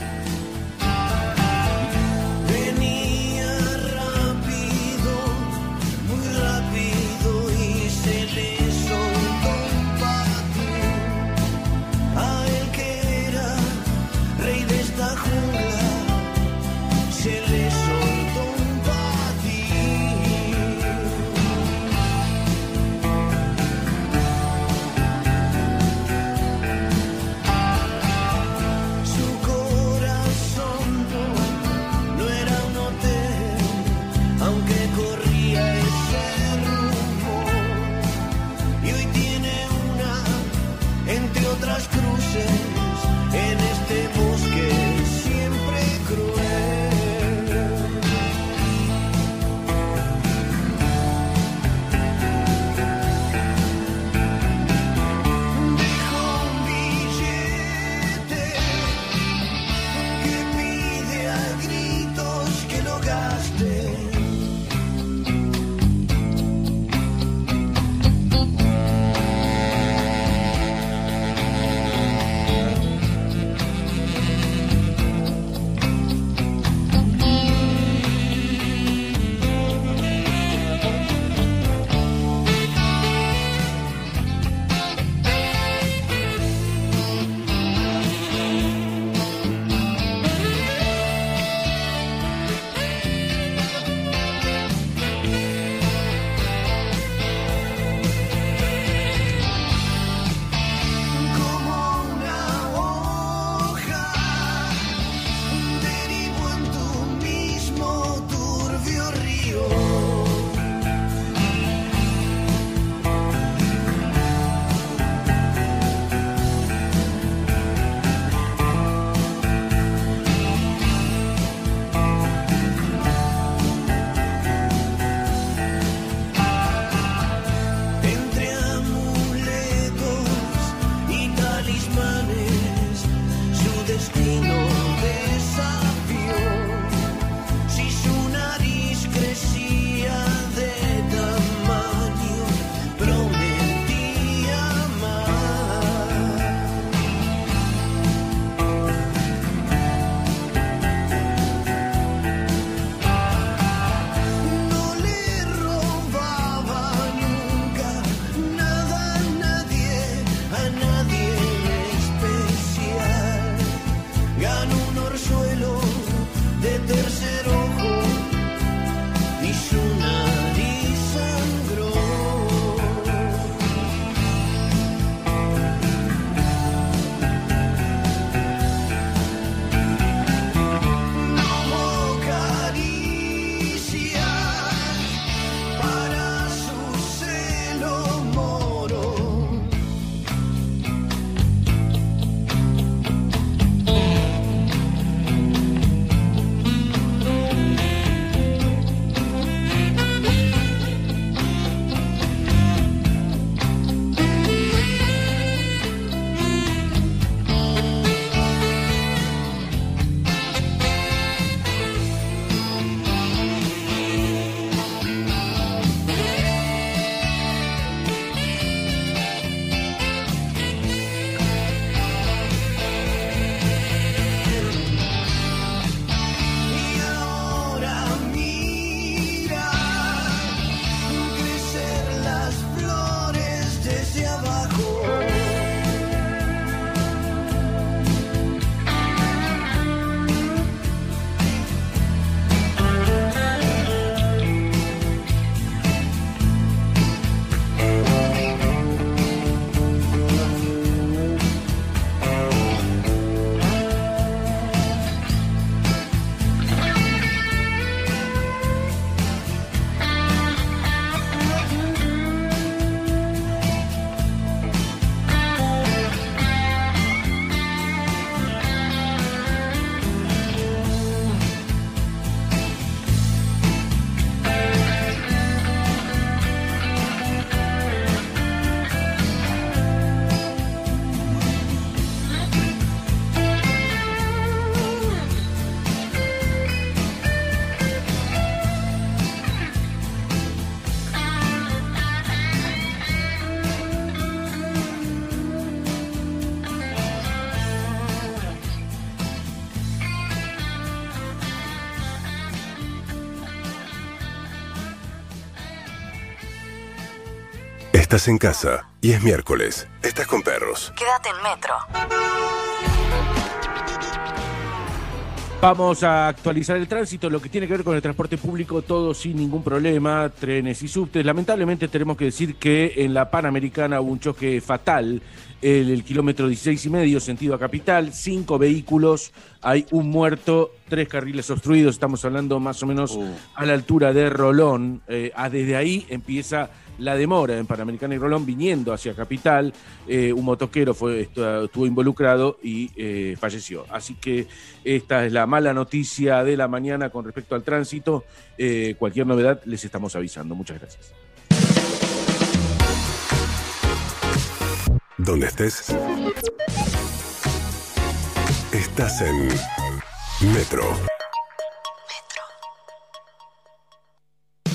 Estás en casa y es miércoles. Estás con perros. Quédate en Metro. Vamos a actualizar el tránsito, lo que tiene que ver con el transporte público, todo sin ningún problema, trenes y subtes. Lamentablemente tenemos que decir que en la Panamericana hubo un choque fatal, el, el kilómetro 16 y medio, sentido a capital, cinco vehículos, hay un muerto, tres carriles obstruidos, estamos hablando más o menos a la altura de Rolón. Eh, ah, desde ahí empieza la demora en Panamericana y Rolón viniendo hacia Capital. Eh, un motoquero fue, estu- estuvo involucrado y eh, falleció. Así que esta es la mala noticia de la mañana con respecto al tránsito. Eh, cualquier novedad les estamos avisando. Muchas gracias. Donde estés. Estás en Metro.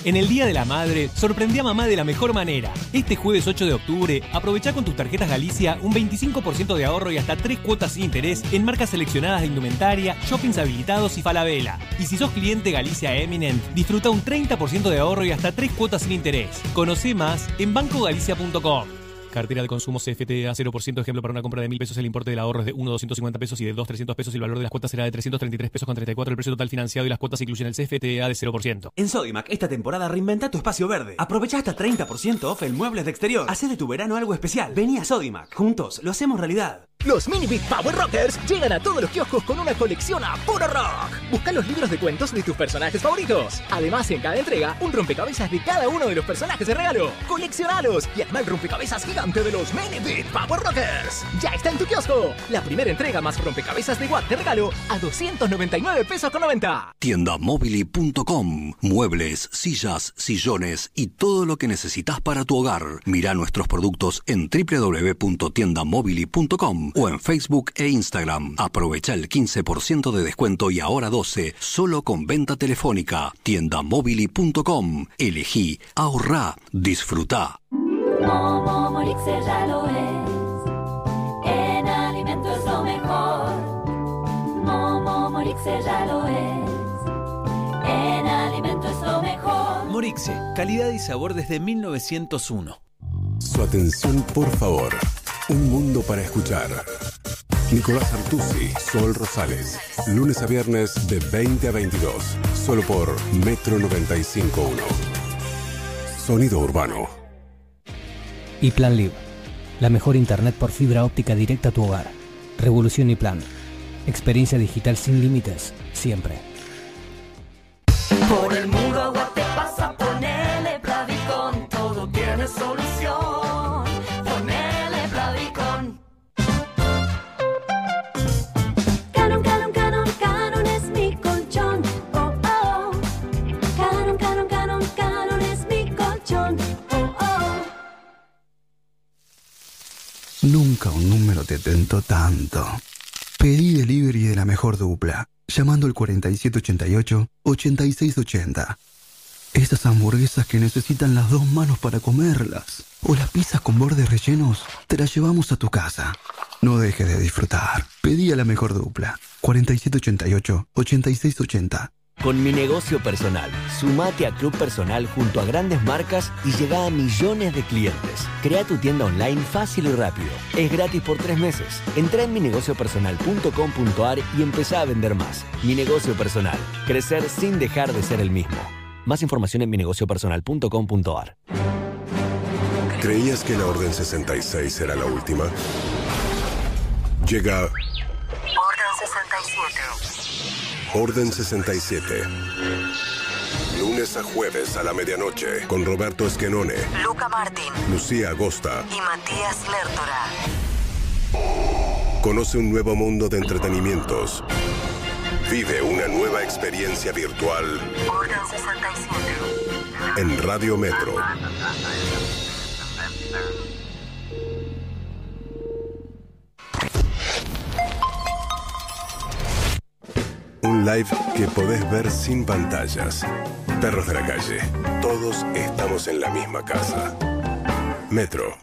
En el Día de la Madre, sorprendí a mamá de la mejor manera. Este jueves 8 de octubre, aprovecha con tus tarjetas Galicia un 25% de ahorro y hasta 3 cuotas sin interés en marcas seleccionadas de indumentaria, shoppings habilitados y Falabella. Y si sos cliente Galicia Eminent, disfruta un 30% de ahorro y hasta 3 cuotas sin interés. Conoce más en bancogalicia.com. Cartera de consumo CFTA 0%, ejemplo para una compra de 1000 pesos, el importe del ahorro es de 1 250 pesos y de 2 300 pesos el valor de las cuotas será de 333 pesos con 34, el precio total financiado y las cuotas incluyen el CFTA de 0%. En Sodimac, esta temporada reinventa tu espacio verde. Aprovecha hasta 30% off en muebles de exterior. Hacé de tu verano algo especial. Vení a Sodimac. Juntos lo hacemos realidad. Los Mini Big Power Rockers llegan a todos los kioscos con una colección a puro rock. Busca los libros de cuentos de tus personajes favoritos. Además, en cada entrega, un rompecabezas de cada uno de los personajes de regalo. Coleccionalos y arma el rompecabezas gigante de los Mini Big Power Rockers. Ya está en tu kiosco. La primera entrega más rompecabezas de Watt de regalo a 299 pesos con 90. Tiendamobili.com. Muebles, sillas, sillones y todo lo que necesitas para tu hogar. Mira nuestros productos en www.tiendamobili.com o en Facebook e Instagram. Aprovecha el 15% de descuento y ahora 12 solo con venta telefónica. Tiendamobili.com. Elegí, ahorrá, disfruta. Momo Morixe ya lo es. En alimento es lo mejor. Momo Morixe ya lo es. En alimento es lo mejor. Morixe, calidad y sabor desde 1901. Su atención, por favor. Un mundo para escuchar. Nicolás Artusi, Sol Rosales. Lunes a viernes de 20 a 22. Solo por Metro 95.1. Sonido urbano. Y Plan Live, la mejor internet por fibra óptica directa a tu hogar. Revolución y Plan. Experiencia digital sin límites, siempre. Por el mundo agua te pasa, ponele Plavicon. Todo tiene solución. Un número te tentó tanto. Pedí delivery de la mejor dupla, llamando al 4788-8680. Esas hamburguesas que necesitan las dos manos para comerlas. O las pizzas con bordes rellenos, te las llevamos a tu casa. No dejes de disfrutar. Pedí a la mejor dupla. 4788-8680. Con mi negocio personal, sumate a Club Personal junto a grandes marcas y llega a millones de clientes. Crea tu tienda online fácil y rápido. Es gratis por tres meses. Entra en minegociopersonal.com.ar y empezá a vender más. Mi negocio personal. Crecer sin dejar de ser el mismo. Más información en minegociopersonal.com.ar. ¿Creías que la Orden 66 era la última? Llega Orden 67. Lunes a jueves a la medianoche con Roberto Esquenone, Luca Martín Lucía Agosta. y Matías Lertora. Conoce un nuevo mundo de entretenimientos. Vive una nueva experiencia virtual Orden 67. en Radio Metro. Un live que podés ver sin pantallas. Perros de la calle. Todos estamos en la misma casa. Metro.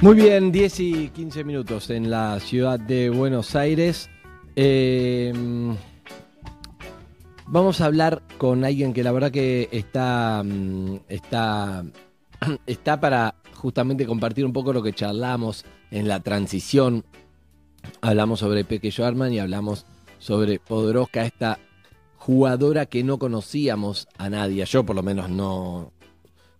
Muy bien, 10 y 15 minutos en la ciudad de Buenos Aires. Eh, vamos a hablar con alguien que la verdad que está, mm, está, está para justamente compartir un poco lo que charlamos en la transición. Hablamos sobre Peque Schwarman y hablamos sobre Podoroska, esta jugadora que no conocíamos a nadie. Yo por lo menos no,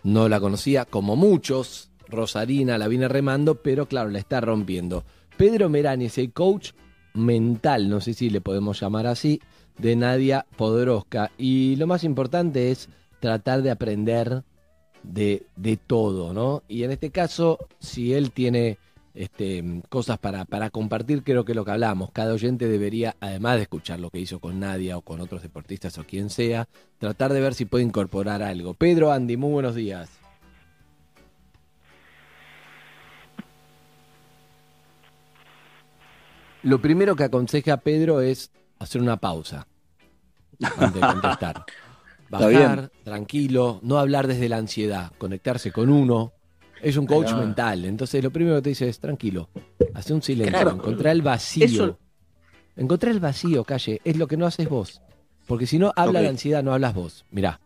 no la conocía, como muchos. Rosarina la viene remando, pero claro, la está rompiendo. Pedro Merani es el coach mental, no sé si le podemos llamar así, de Nadia Podoroska. Y lo más importante es tratar de aprender de, de todo, ¿no? Y en este caso, si él tiene este, cosas para, para compartir, creo que lo que hablamos, cada oyente debería, además de escuchar lo que hizo con Nadia o con otros deportistas o quien sea, tratar de ver si puede incorporar algo. Pedro, Andy, muy buenos días. Lo primero que aconseja Pedro es hacer una pausa antes de contestar. Bajar, tranquilo, no hablar desde la ansiedad, conectarse con uno. Es un coach mental, entonces lo primero que te dice es tranquilo, hace un silencio, Claro. encontrar el vacío. Eso- Encontrar el vacío, calle, es lo que no haces vos. Porque si no habla la ansiedad, no hablas vos. Mirá,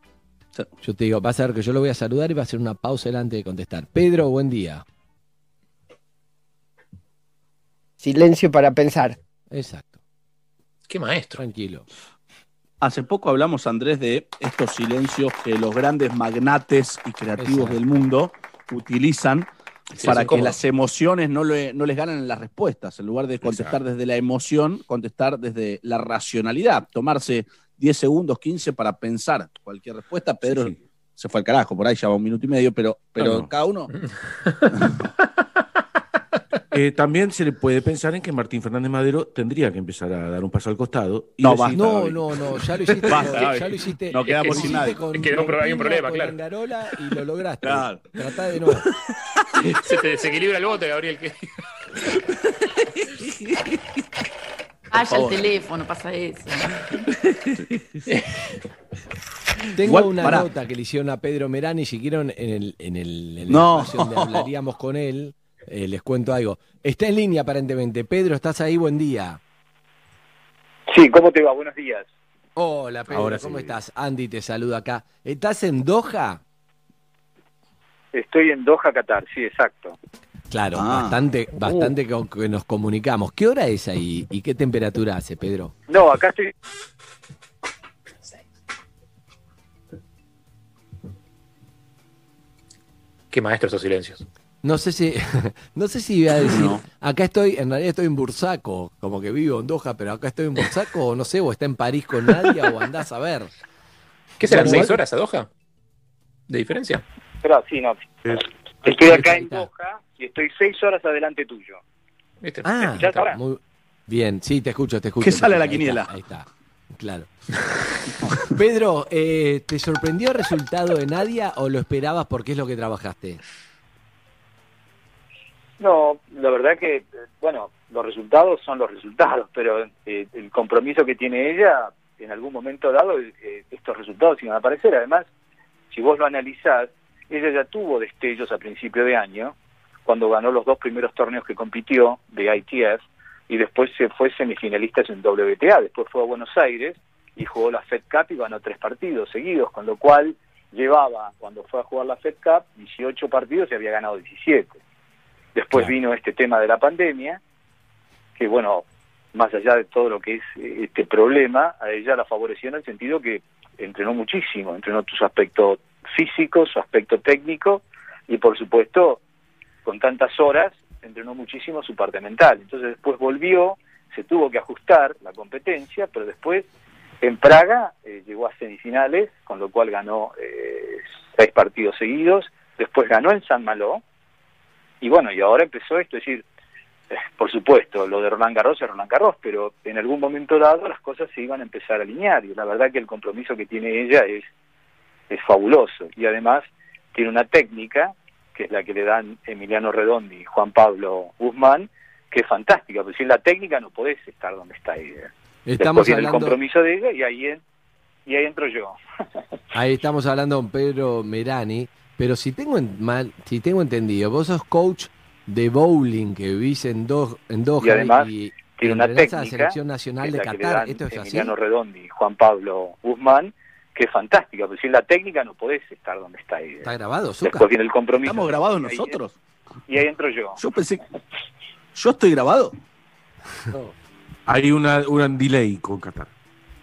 yo te digo, vas a ver que yo lo voy a saludar y va a hacer una pausa delante de contestar. Pedro, buen día. Silencio para pensar. Exacto. Qué maestro. Tranquilo. Hace poco hablamos, Andrés, de estos silencios que los grandes magnates y creativos Exacto. del mundo utilizan Sí, para que cómodo. las emociones no, le- no les ganen en las respuestas. En lugar de contestar desde la emoción, contestar desde la racionalidad. Tomarse 10 segundos, 15 para pensar cualquier respuesta. Pedro se fue al carajo, por ahí ya va un minuto y medio, pero, pero No, no. cada uno. Eh, también se le puede pensar en que Martín Fernández Madero tendría que empezar a dar un paso al costado. Y No, decir- basta, No, no, no, ya lo hiciste. Basta, ya lo hiciste. No quedamos sin nadie. Con, Es que no, hay un problema, claro. Con Angarola y lo lograste. Claro. Tratá de nuevo. Se te desequilibra el bote, Gabriel. que- Vaya el teléfono, pasa eso. Tengo una pará. nota que le hicieron a Pedro Merani, si quieren, en el, en el, en el No. espacio donde hablaríamos con él, eh, les cuento algo. Está en línea aparentemente. Pedro, ¿estás ahí? Buen día. Sí, ¿cómo te va? Buenos días. Hola, Pedro, Ahora ¿cómo sí. estás? Andy te saluda acá. ¿Estás en Doha? Estoy en Doha, Qatar, sí, exacto. Claro, Ah. bastante, bastante que, que nos comunicamos. ¿Qué hora es ahí y qué temperatura hace, Pedro? No, acá estoy. Qué maestro esos silencios. No sé si, no sé si iba a decir, No. acá estoy, en realidad estoy en Bursaco, como que vivo en Doha, pero acá estoy en Bursaco, o no sé, o está en París con Nadia, o andás a ver. ¿Qué serán? ¿Seis horas a Doha? ¿De diferencia? Pero sí, no. Es- Estoy acá en está. Doha y estoy seis horas adelante tuyo. ¿Viste? ¿Me Ah, escuchás ahora? muy bien, sí, te escucho, te escucho. ¿Qué sale la quiniela? Ahí está, ahí está, claro. Pedro, eh, ¿te sorprendió el resultado de Nadia o lo esperabas porque es lo que trabajaste? No, la verdad que, bueno, los resultados son los resultados, pero eh, el compromiso que tiene ella, en algún momento dado, eh, estos resultados iban a aparecer. Además, si vos lo analizás, ella ya tuvo destellos a principio de año, cuando ganó los dos primeros torneos que compitió de ITF, y después se fue semifinalista en WTA, después fue a Buenos Aires y jugó la Fed Cup y ganó tres partidos seguidos, con lo cual llevaba, cuando fue a jugar la Fed Cup, 18 partidos y había ganado 17. Después Claro. vino este tema de la pandemia, que bueno, más allá de todo lo que es eh, este problema, a ella la favoreció en el sentido que entrenó muchísimo, entrenó su aspecto físico, su aspecto técnico y por supuesto con tantas horas entrenó muchísimo su parte mental. Entonces después volvió, se tuvo que ajustar la competencia, pero después en Praga eh, llegó a semifinales, con lo cual ganó eh, seis partidos seguidos, después ganó en San Malo, y bueno, y ahora empezó esto, es decir, eh, por supuesto, lo de Roland Garros es Roland Garros, pero en algún momento dado las cosas se iban a empezar a alinear, y la verdad que el compromiso que tiene ella es, es fabuloso, y además tiene una técnica, que es la que le dan Emiliano Redondi y Juan Pablo Guzmán, que es fantástica, porque sin la técnica no podés estar donde está ella. Estamos Después viene hablando, el compromiso de ella y ahí, en- y ahí entro yo. ahí estamos hablando con Pedro Merani, pero si tengo en- mal, si tengo entendido, vos sos coach de bowling que vivís en, Do- en Doha Y además y tiene una entrenás a la técnica selección nacional de Qatar. ¿Esto es así? Emiliano Redondi y Juan Pablo Guzmán, que es fantástica, pero sin la técnica no podés estar donde está ahí. ¿Está grabado, Zucca? Después viene el compromiso. ¿Estamos grabados Y ahí- nosotros? Y ahí entro yo. Yo pensé. ¿Yo estoy grabado? Hay una, un delay con Qatar.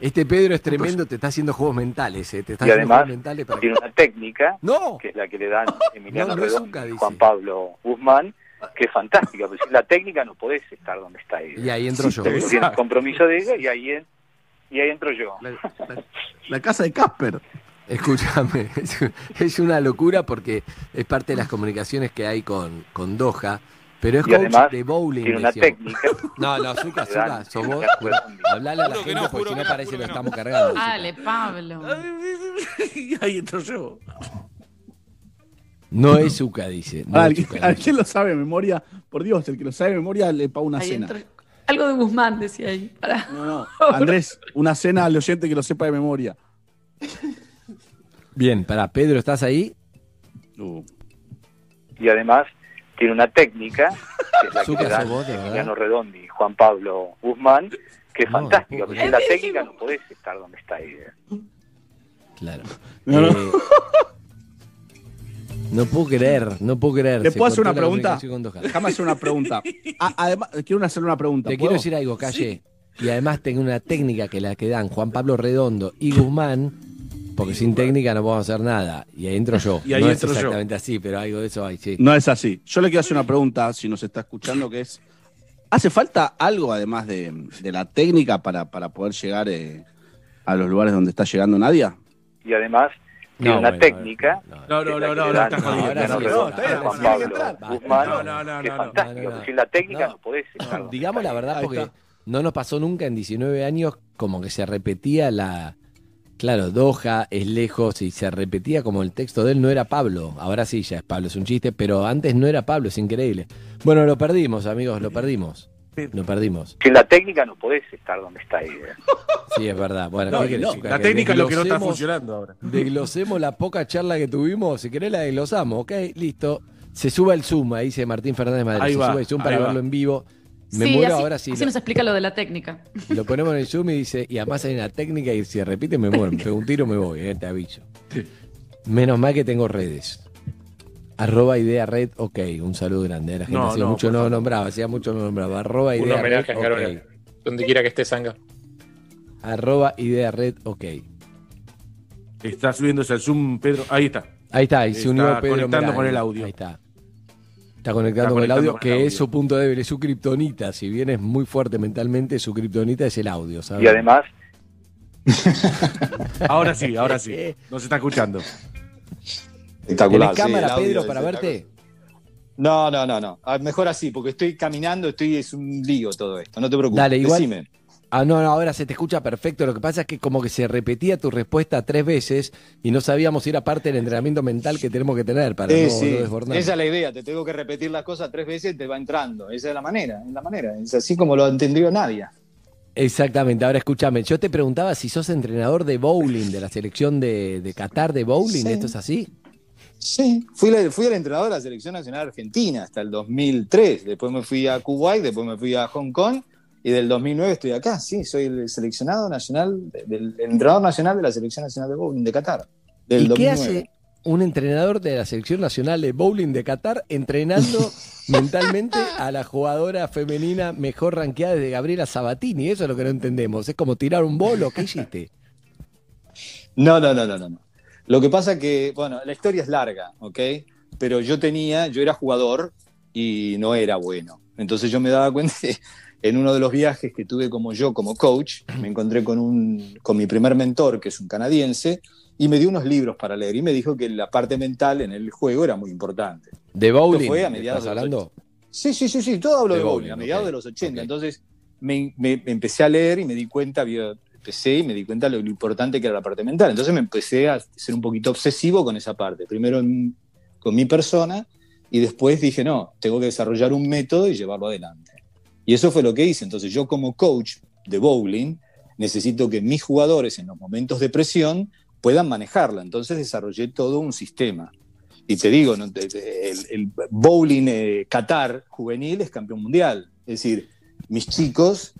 Este Pedro es tremendo, te está haciendo juegos mentales, ¿eh? Te está Y haciendo además juegos mentales para tiene una técnica, ¡No! que es la que le dan Emiliano No, dice. Juan Pablo Guzmán, que es fantástica, pero sin la técnica no podés estar donde está ahí. Y ahí entro yo. Después viene el compromiso de ella y ahí, en- y ahí entro yo. La casa de Casper. Escúchame, es, es una locura porque es parte de las comunicaciones que hay con, con Doha, pero es Y coach además de bowling. tiene una decíamos. técnica. No, no, dan Zucca, sos vos. Hablale a la gente no, porque si no parece que lo estamos cargando. Dale, Pablo. ahí entro yo. No es Zucca, dice. No es ¿Alguien, alguien lo sabe de memoria? Por Dios, el que lo sabe de memoria le paga una Ahí cena. entro- Algo de Guzmán decía ahí. No, no. Andrés, una cena al oyente que lo sepa de memoria. Bien, para Pedro, ¿estás ahí? Y además tiene una técnica, que es la que dan. Emiliano Redondi y Juan Pablo Guzmán, que es No, fantástica, pero sin la técnica no podés estar donde está ahí. Claro. No, no. Eh, no puedo creer, no puedo creer. ¿Le puedo hacer una pregunta? Déjame hacer una pregunta. Ah, además, quiero hacerle una pregunta. Te ¿puedo? quiero decir algo, Calle. Y además tengo una técnica que la que dan Juan Pablo Redondo y Guzmán, porque sin técnica no podemos hacer nada. Y ahí entro yo. Y ahí no entro es yo. exactamente así, pero algo de eso hay, sí. No es así. Yo le quiero hacer una pregunta, si nos está escuchando, que es, ¿hace falta algo además de, de la técnica para, para poder llegar eh, a los lugares donde está llegando Nadia? Y además tiene No, una bueno, técnica. No, no, no, no, no, está jodido. No, No, no, no, no, no, sin la técnica No. no podés Digamos está la verdad, porque está. no nos pasó nunca en 19 años como que se repetía la... Claro, Doha es lejos y se repetía como el texto de él no era Pablo. Ahora sí, ya es Pablo, es un chiste, pero antes no era Pablo, es increíble. Bueno, lo perdimos, amigos, lo perdimos. Lo perdimos. Sin la técnica no podés estar donde está ahí. Sí, es verdad. Bueno, No, ¿qué querés, no, la Que técnica es lo que no está funcionando ahora. Desglosemos la poca charla que tuvimos. Si querés la desglosamos, ¿ok? Listo. Se sube el Zoom, ahí dice Martín Fernández Madrid. Ahí se va, sube el Zoom para va. verlo en vivo. Me Sí, muero así, ahora sí. así lo- nos explica lo de la técnica. Lo ponemos en el Zoom y dice, y además hay una técnica y si repite me muero, me pego un tiro me voy, eh, te aviso. Menos mal que tengo redes. Arroba idea red, ok, un saludo grande. La gente No, hacía no, mucho no nombraba, hacía mucho no nombraba. Arroba Un idea homenaje red, a Carola. ok. Donde quiera que esté Sanga. Arroba idea red, ok. Está subiéndose al Zoom, Pedro. Ahí está. Ahí está, y se Está unió Pedro conectando con el audio. Ahí está. Está conectando Está con el audio, con el que audio. es su punto débil, es su kriptonita. Si bien es muy fuerte mentalmente, su kriptonita es el audio, ¿sabes? Y además Ahora sí, ahora sí. Nos está escuchando. Espectacular. ¿Tenés sí, cámara, Pedro, para verte? No, no, no, no. Ah, Mejor así, porque estoy caminando, estoy, es un lío todo esto. No te preocupes. Dale, igual. Decime. Ah, no, no, ahora se te escucha perfecto. Lo que pasa es que como que se repetía tu respuesta tres veces y no sabíamos si era parte del entrenamiento mental que tenemos que tener para no, sí, no desbordarnos. esa es la idea, te tengo que repetir las cosas tres veces y te va entrando. Esa es la manera, es la manera. Es así como lo entendió Nadia. Exactamente. Ahora escúchame, yo te preguntaba si sos entrenador de bowling, de la selección de, de Qatar de bowling. Sí. ¿Esto es así? Sí, fui, la- fui el entrenador de la Selección Nacional Argentina hasta el 2003. Después me fui a Kuwait, después me fui a Hong Kong y del 2009 estoy acá. Sí, soy el seleccionado nacional, del el entrenador nacional de la Selección Nacional de Bowling de Qatar. Del ¿Y qué 2009. hace un entrenador de la selección nacional de bowling de Qatar entrenando mentalmente a la jugadora femenina mejor ranqueada de Gabriela Sabatini? Eso es lo que no entendemos. Es como tirar un bolo. ¿Qué hiciste? No, no, no, no, no. Lo que pasa que, bueno, la historia es larga, ¿ok? Pero yo tenía, yo era jugador y no era bueno. Entonces yo me daba cuenta que en uno de los viajes que tuve como yo, como coach, me encontré con, un, con mi primer mentor, que es un canadiense, y me dio unos libros para leer y me dijo que la parte mental en el juego era muy importante. ¿De bowling? Fue a ¿me mediados ¿Estás de hablando? Sí, sí, sí, sí, todo hablo De de, bowling, bowling, a mediados ok, de los 80. Entonces me, me- me empecé a leer y me di cuenta, había- empecé y me di cuenta de lo, lo importante que era la parte mental. Entonces me empecé a ser un poquito obsesivo con esa parte. Primero en- con mi persona y después dije, no, tengo que desarrollar un método y llevarlo adelante. Y eso fue lo que hice. Entonces yo como coach de bowling necesito que mis jugadores en los momentos de presión puedan manejarla. Entonces desarrollé todo un sistema. Y te digo, el, bowling eh, Qatar juvenil es campeón mundial. Es decir, mis chicos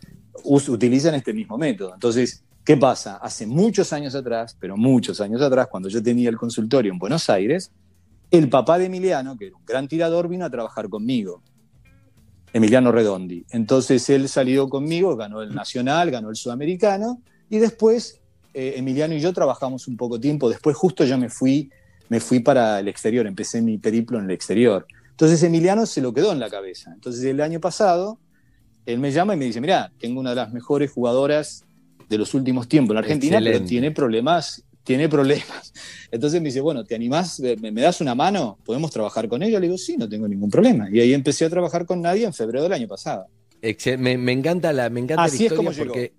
utilizan este mismo método. Entonces, ¿qué pasa? Hace muchos años atrás, pero muchos años atrás, cuando yo tenía el consultorio en Buenos Aires, el papá de Emiliano, que era un gran tirador, vino a trabajar conmigo. Emiliano Redondi. Entonces él salió conmigo, ganó el nacional, ganó el sudamericano, y después eh, Emiliano y yo trabajamos un poco tiempo. Después justo yo me fui, me fui para el exterior, empecé mi periplo en el exterior. Entonces Emiliano se lo quedó en la cabeza. Entonces el año pasado, él me llama y me dice, mira, tengo una de las mejores jugadoras de los últimos tiempos en Argentina, pero tiene problemas, tiene problemas. Entonces me dice, bueno, ¿te animás? ¿Me, me das una mano? ¿Podemos trabajar con ella? Le digo, sí, no tengo ningún problema. Y ahí empecé a trabajar con Nadia en febrero del año pasado. Excel- me, me encanta la, me encanta Así la es historia como llegó. porque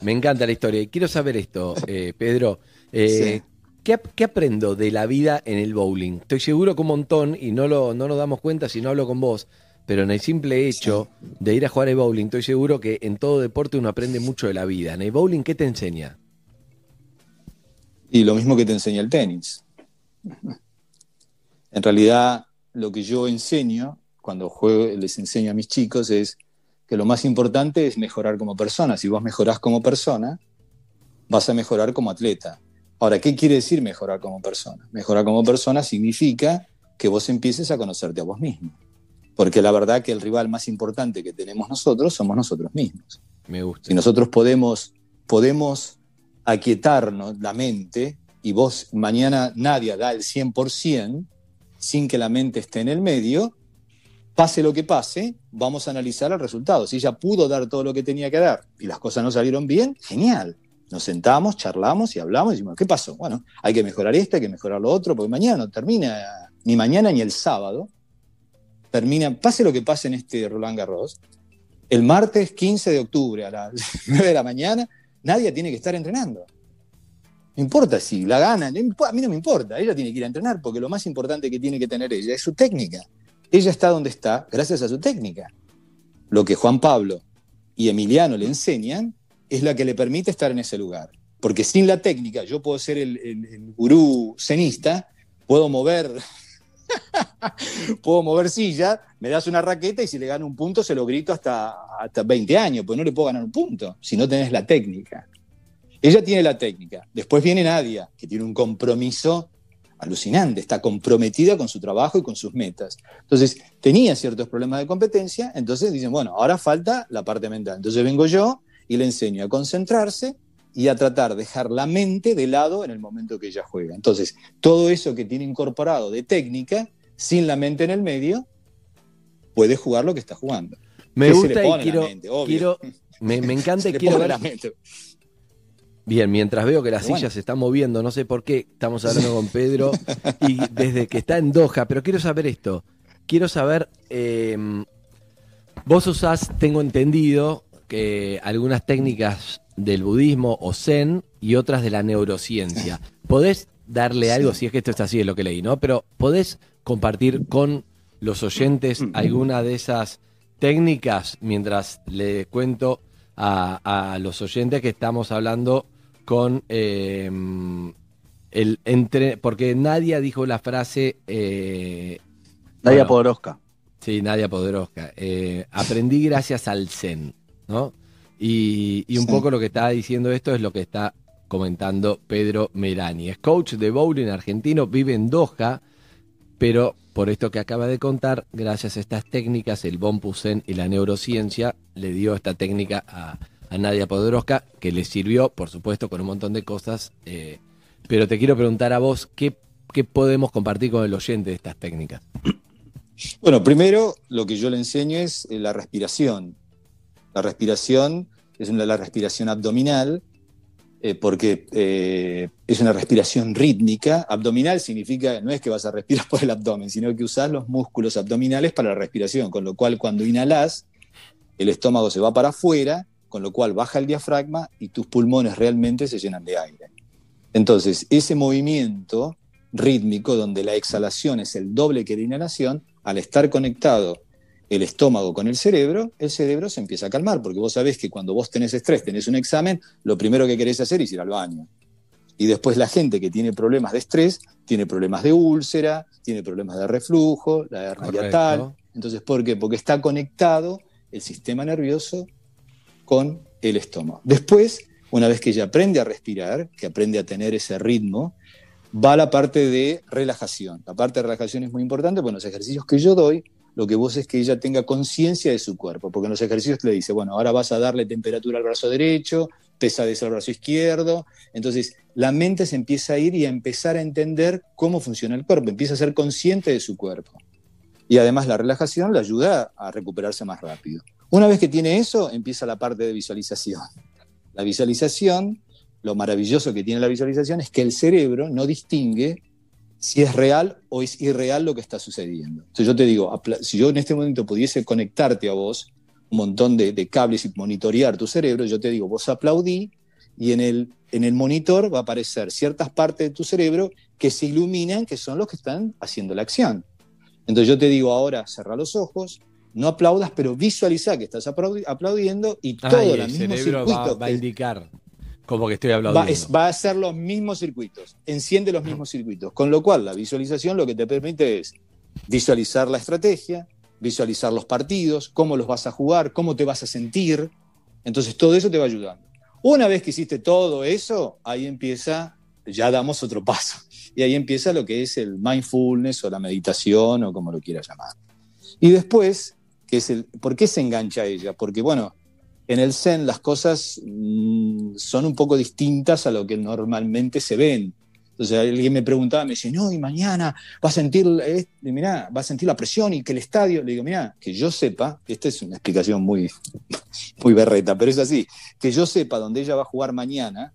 me encanta la historia. Y quiero saber esto, eh, Pedro. eh, Sí. ¿qué, qué aprendo de la vida en el bowling? Estoy seguro que un montón, y no, lo, no nos damos cuenta si no hablo con vos, pero en el simple hecho de ir a jugar al bowling, estoy seguro que en todo deporte uno aprende mucho de la vida. ¿En el bowling qué te enseña? Y lo mismo que te enseña el tenis. En realidad, lo que yo enseño cuando juego, les enseño a mis chicos es que lo más importante es mejorar como persona. Si vos mejorás como persona, vas a mejorar como atleta. Ahora, ¿qué quiere decir mejorar como persona? Mejorar como persona significa que vos empieces a conocerte a vos mismo. Porque la verdad que el rival más importante que tenemos nosotros somos nosotros mismos. Me gusta. Si nosotros podemos, podemos aquietarnos la mente y vos mañana nadie da el 100% sin que la mente esté en el medio, pase lo que pase, vamos a analizar el resultado. Si ella pudo dar todo lo que tenía que dar y las cosas no salieron bien, genial. Nos sentamos, charlamos y hablamos y decimos, ¿qué pasó? Bueno, hay que mejorar esto, hay que mejorar lo otro, porque mañana no termina, ni mañana ni el sábado, termina, pase lo que pase en este Roland Garros, el martes 15 de octubre a las 9 de la mañana, nadie tiene que estar entrenando. No importa si la gana, a mí no me importa, ella tiene que ir a entrenar porque lo más importante que tiene que tener ella es su técnica. Ella está donde está gracias a su técnica. Lo que Juan Pablo y Emiliano le enseñan es la que le permite estar en ese lugar. Porque sin la técnica, yo puedo ser el, el- el gurú cenista, puedo mover puedo mover silla, me das una raqueta y si le gano un punto se lo grito hasta, hasta 20 años, pues no le puedo ganar un punto si no tenés la técnica. Ella tiene la técnica. Después viene Nadia, que tiene un compromiso alucinante, está comprometida con su trabajo y con sus metas. Entonces, tenía ciertos problemas de competencia, entonces dicen, bueno, ahora falta la parte mental. Entonces vengo yo y le enseño a concentrarse y a tratar de dejar la mente de lado en el momento que ella juega. Entonces, todo eso que tiene incorporado de técnica, sin la mente en el medio, puede jugar lo que está jugando. Me ¿Qué se gusta y quiero, mente? Obvio. quiero me, me encanta y quiero ver. la mente. Bien, mientras veo que la Pero silla bueno. se está moviendo, no sé por qué, estamos hablando con Pedro y desde que está en Doha, pero quiero saber esto. Quiero saber, eh, vos usás, tengo entendido, que algunas técnicas del budismo o zen y otras de la neurociencia. ¿Podés darle algo, si es que esto es así, es lo que leí, ¿no? Pero ¿podés compartir con los oyentes alguna de esas técnicas mientras le cuento a, a los oyentes que estamos hablando con eh, el entre porque Nadia dijo la frase eh, Nadia bueno, Podoroska. Sí, Nadia Podoroska. Eh, aprendí gracias al Zen, ¿no? Y, y un Sí. poco lo que está diciendo esto es lo que está comentando Pedro Merani. Es coach de bowling argentino, vive en Doha, pero por esto que acaba de contar, gracias a estas técnicas, el Zen y la neurociencia, le dio esta técnica a, a Nadia Podoroska, que le sirvió, por supuesto, con un montón de cosas. eh, pero te quiero preguntar a vos, ¿qué, ¿qué podemos compartir con el oyente de estas técnicas? Bueno, primero lo que yo le enseño es eh, la respiración. La respiración es una, la respiración abdominal, eh, porque eh, es una respiración rítmica. Abdominal significa, no es que vas a respirar por el abdomen, sino que usas los músculos abdominales para la respiración, con lo cual cuando inhalas, el estómago se va para afuera, con lo cual baja el diafragma y tus pulmones realmente se llenan de aire. Entonces, ese movimiento rítmico, donde la exhalación es el doble que la inhalación, al estar conectado el estómago con el cerebro, el cerebro se empieza a calmar, porque vos sabés que cuando vos tenés estrés, tenés un examen, lo primero que querés hacer es ir al baño. Y después la gente que tiene problemas de estrés, tiene problemas de úlcera, tiene problemas de reflujo, la hernia tal. Entonces, ¿por qué? Porque está conectado el sistema nervioso con el estómago. Después, una vez que ella aprende a respirar, que aprende a tener ese ritmo, va la parte de relajación. La parte de relajación es muy importante, porque los ejercicios que yo doy, lo que vos es que ella tenga conciencia de su cuerpo, porque en los ejercicios le dice, bueno, ahora vas a darle temperatura al brazo derecho, pesadez al brazo izquierdo, entonces la mente se empieza a ir y a empezar a entender cómo funciona el cuerpo, empieza a ser consciente de su cuerpo. Y además la relajación le ayuda a recuperarse más rápido. Una vez que tiene eso, empieza la parte de visualización. La visualización, lo maravilloso que tiene la visualización es que el cerebro no distingue si es real o es irreal lo que está sucediendo. Entonces yo te digo, si yo en este momento pudiese conectarte a vos un montón de, de cables y monitorear tu cerebro, yo te digo, vos aplaudí y en el, en el monitor va a aparecer ciertas partes de tu cerebro que se iluminan, que son los que están haciendo la acción. Entonces yo te digo ahora, cerra los ojos, no aplaudas, pero visualiza que estás aplaudi- aplaudiendo y todo el mismo cerebro va, circuito va a indicar como que estoy va, aplaudiendo. es- va a hacer los mismos circuitos, enciende los mismos circuitos. Con lo cual, la visualización lo que te permite es visualizar la estrategia, visualizar los partidos, cómo los vas a jugar, cómo te vas a sentir. Entonces, todo eso te va ayudando. Una vez que hiciste todo eso, ahí empieza, ya damos otro paso. Y ahí empieza lo que es el mindfulness o la meditación o como lo quieras llamar. Y después, que es el, ¿por qué se engancha ella? Porque, bueno, en el Zen las cosas mm, son un poco distintas a lo que normalmente se ven. Entonces alguien me preguntaba, me dice, no, y mañana va a sentir, eh, mirá, va a sentir la presión y que el estadio, le digo, mira, que yo sepa, esta es una explicación muy, muy berreta, pero es así, que yo sepa donde ella va a jugar mañana,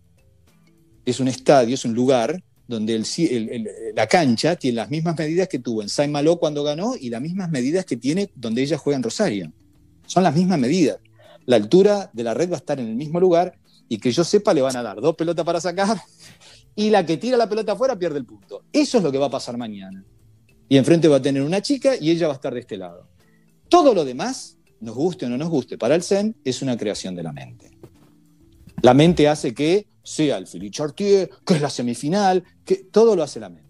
es un estadio, es un lugar donde el el- el- la cancha tiene las mismas medidas que tuvo en Saint Malo cuando ganó y las mismas medidas que tiene donde ella juega en Rosario. Son las mismas medidas. La altura de la red va a estar en el mismo lugar y que yo sepa le van a dar dos pelotas para sacar y la que tira la pelota afuera pierde el punto. Eso es lo que va a pasar mañana. Y enfrente va a tener una chica y ella va a estar de este lado. Todo lo demás, nos guste o no nos guste, para el Zen es una creación de la mente. La mente hace que sea el Philippe Chartier, que es la semifinal, que todo lo hace la mente.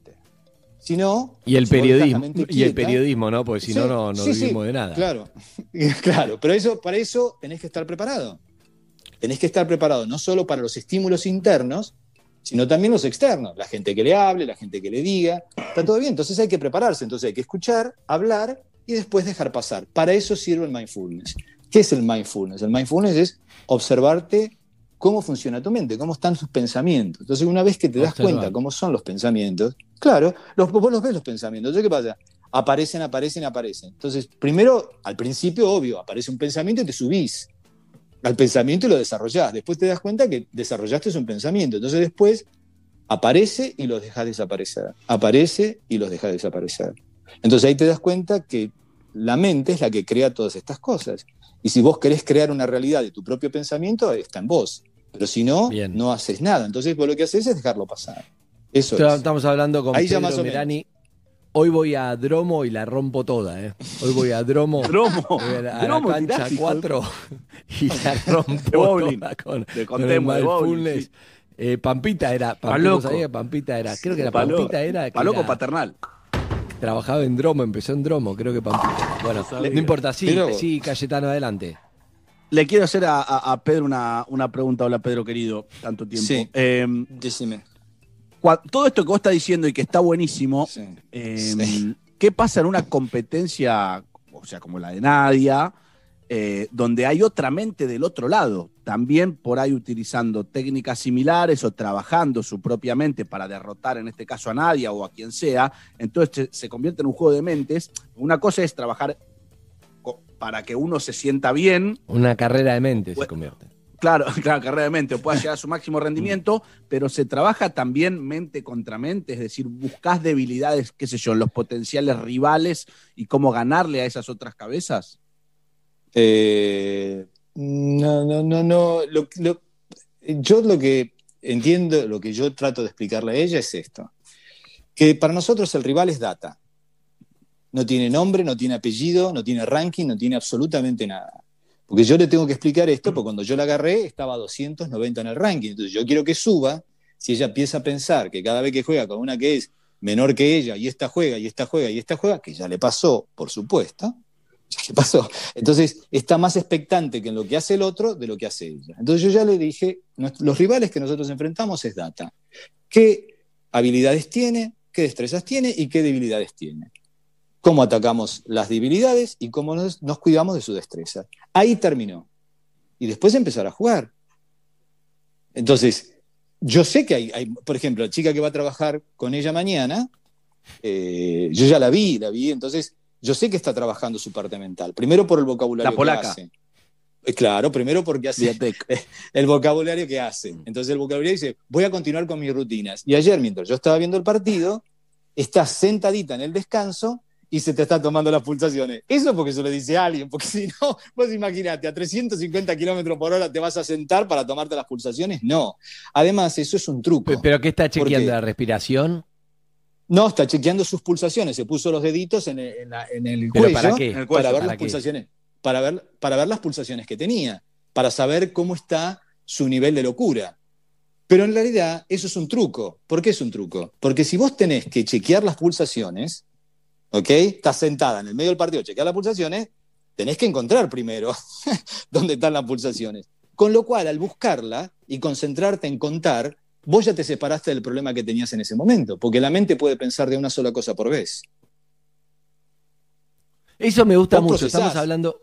Si no, Y el periodismo, y el periodismo, ¿no? Porque si Sí, no, no, no sí, vivimos de nada. Claro, claro, pero eso, para eso tenés que estar preparado. Tenés que estar preparado no solo para los estímulos internos, sino también los externos. La gente que le hable, la gente que le diga. Está todo bien, entonces hay que prepararse, entonces hay que escuchar, hablar y después dejar pasar. Para eso sirve el mindfulness. ¿Qué es el mindfulness? El mindfulness es observarte cómo funciona tu mente, cómo están tus pensamientos. Entonces, una vez que te das cuenta cómo son los pensamientos, claro, los, vos los ves los pensamientos. Entonces, ¿qué pasa? Aparecen, aparecen, aparecen. Entonces, primero, al principio, obvio, aparece un pensamiento y te subís al pensamiento y lo desarrollás. Después te das cuenta que desarrollaste un pensamiento. Entonces, después aparece y los dejas desaparecer. Aparece y los dejas desaparecer. Entonces, ahí te das cuenta que la mente es la que crea todas estas cosas. Y si vos querés crear una realidad de tu propio pensamiento, está en vos. Pero si no, no haces nada. Entonces, vos lo que haces es dejarlo pasar. Eso Esto- es. Estamos hablando con Ahí ya Pedro más o menos. Merani. Hoy voy a Dromo y la rompo toda, ¿eh? Hoy voy a Dromo. Dromo. A la, a la Dromo cancha hijo de 4 y la rompo De bowling. toda con, De con el contemo, de bowling, mindfulness. sí. Eh, Pampita era. Pampita. ¿sabía Pampita era. Creo que era Palo- Pampita era. Paloco era- paternal. Trabajaba en Dromo, empezó en Dromo, creo que Pampita. Bueno, sabía. no importa, sí, Pero- sí, Cayetano, adelante. Le quiero hacer a, a- a Pedro una, una pregunta. Hola, Pedro, querido. Tanto tiempo. Sí. Eh, Decime. todo esto que vos estás diciendo y que está buenísimo, eh, Sí. ¿qué pasa en una competencia, o sea, como la de Nadia, eh, donde hay otra mente del otro lado? También por ahí utilizando técnicas similares o trabajando su propia mente para derrotar, en este caso, a Nadia o a quien sea. Entonces se, convierte en un juego de mentes. Una cosa es trabajar para que uno se sienta bien, Una carrera de mente se convierte. Claro, claro, carrera de mente, o pueda llegar a su máximo rendimiento, pero se trabaja también mente contra mente, es decir, buscas debilidades, qué sé yo, los potenciales rivales y cómo ganarle a esas otras cabezas. Eh, no, no, no, no. Lo- lo- yo lo que entiendo, lo que yo trato de explicarle a ella es esto: que para nosotros el rival es data. No tiene nombre, no tiene apellido, no tiene ranking, no tiene absolutamente nada. Porque yo le tengo que explicar esto, porque cuando yo la agarré estaba a 290 en el ranking. Entonces yo quiero que suba. si ella empieza a pensar que cada vez que juega con una que es menor que ella, y esta juega, y esta juega, y esta juega, que ya le pasó, por supuesto, ya pasó. Entonces está más expectante que en lo que hace el otro de lo que hace ella. Entonces yo ya le dije, los rivales que nosotros enfrentamos es data. ¿Qué habilidades tiene? ¿Qué destrezas tiene? ¿Y qué debilidades tiene? Cómo atacamos las debilidades y cómo nos, nos cuidamos de su destreza. Ahí terminó. Y después empezar a jugar. Entonces, yo sé que hay, hay, por ejemplo, la chica que va a trabajar con ella mañana, eh, yo ya la vi, la vi, entonces yo sé que está trabajando su parte mental. Primero por el vocabulario La polaca. que hace. Eh, Claro, primero porque hace el vocabulario que hace. Entonces el vocabulario dice, voy a continuar con mis rutinas. Y ayer, mientras yo estaba viendo el partido, estás sentadita en el descanso y se te está tomando las pulsaciones. Eso porque se lo dice alguien, porque si no, vos imaginate, a 350 kilómetros por hora te vas a sentar para tomarte las pulsaciones. No. Además, eso es un truco. ¿Pero qué está chequeando? Porque- ¿La respiración? No, está chequeando sus pulsaciones. Se puso los deditos en el, en la- en el ¿Pero cuello para qué? En el cuello, ver ¿para las qué? pulsaciones. Para ver, para ver las pulsaciones que tenía, para saber cómo está su nivel de locura. Pero en realidad eso es un truco. ¿Por qué es un truco? Porque si vos tenés que chequear las pulsaciones, ¿ok? Estás sentada en el medio del partido, chequear las pulsaciones, tenés que encontrar primero dónde están las pulsaciones. Con lo cual, al buscarla y concentrarte en contar, vos ya te separaste del problema que tenías en ese momento, porque la mente puede pensar de una sola cosa por vez. Eso me gusta mucho. procesás. Estamos hablando.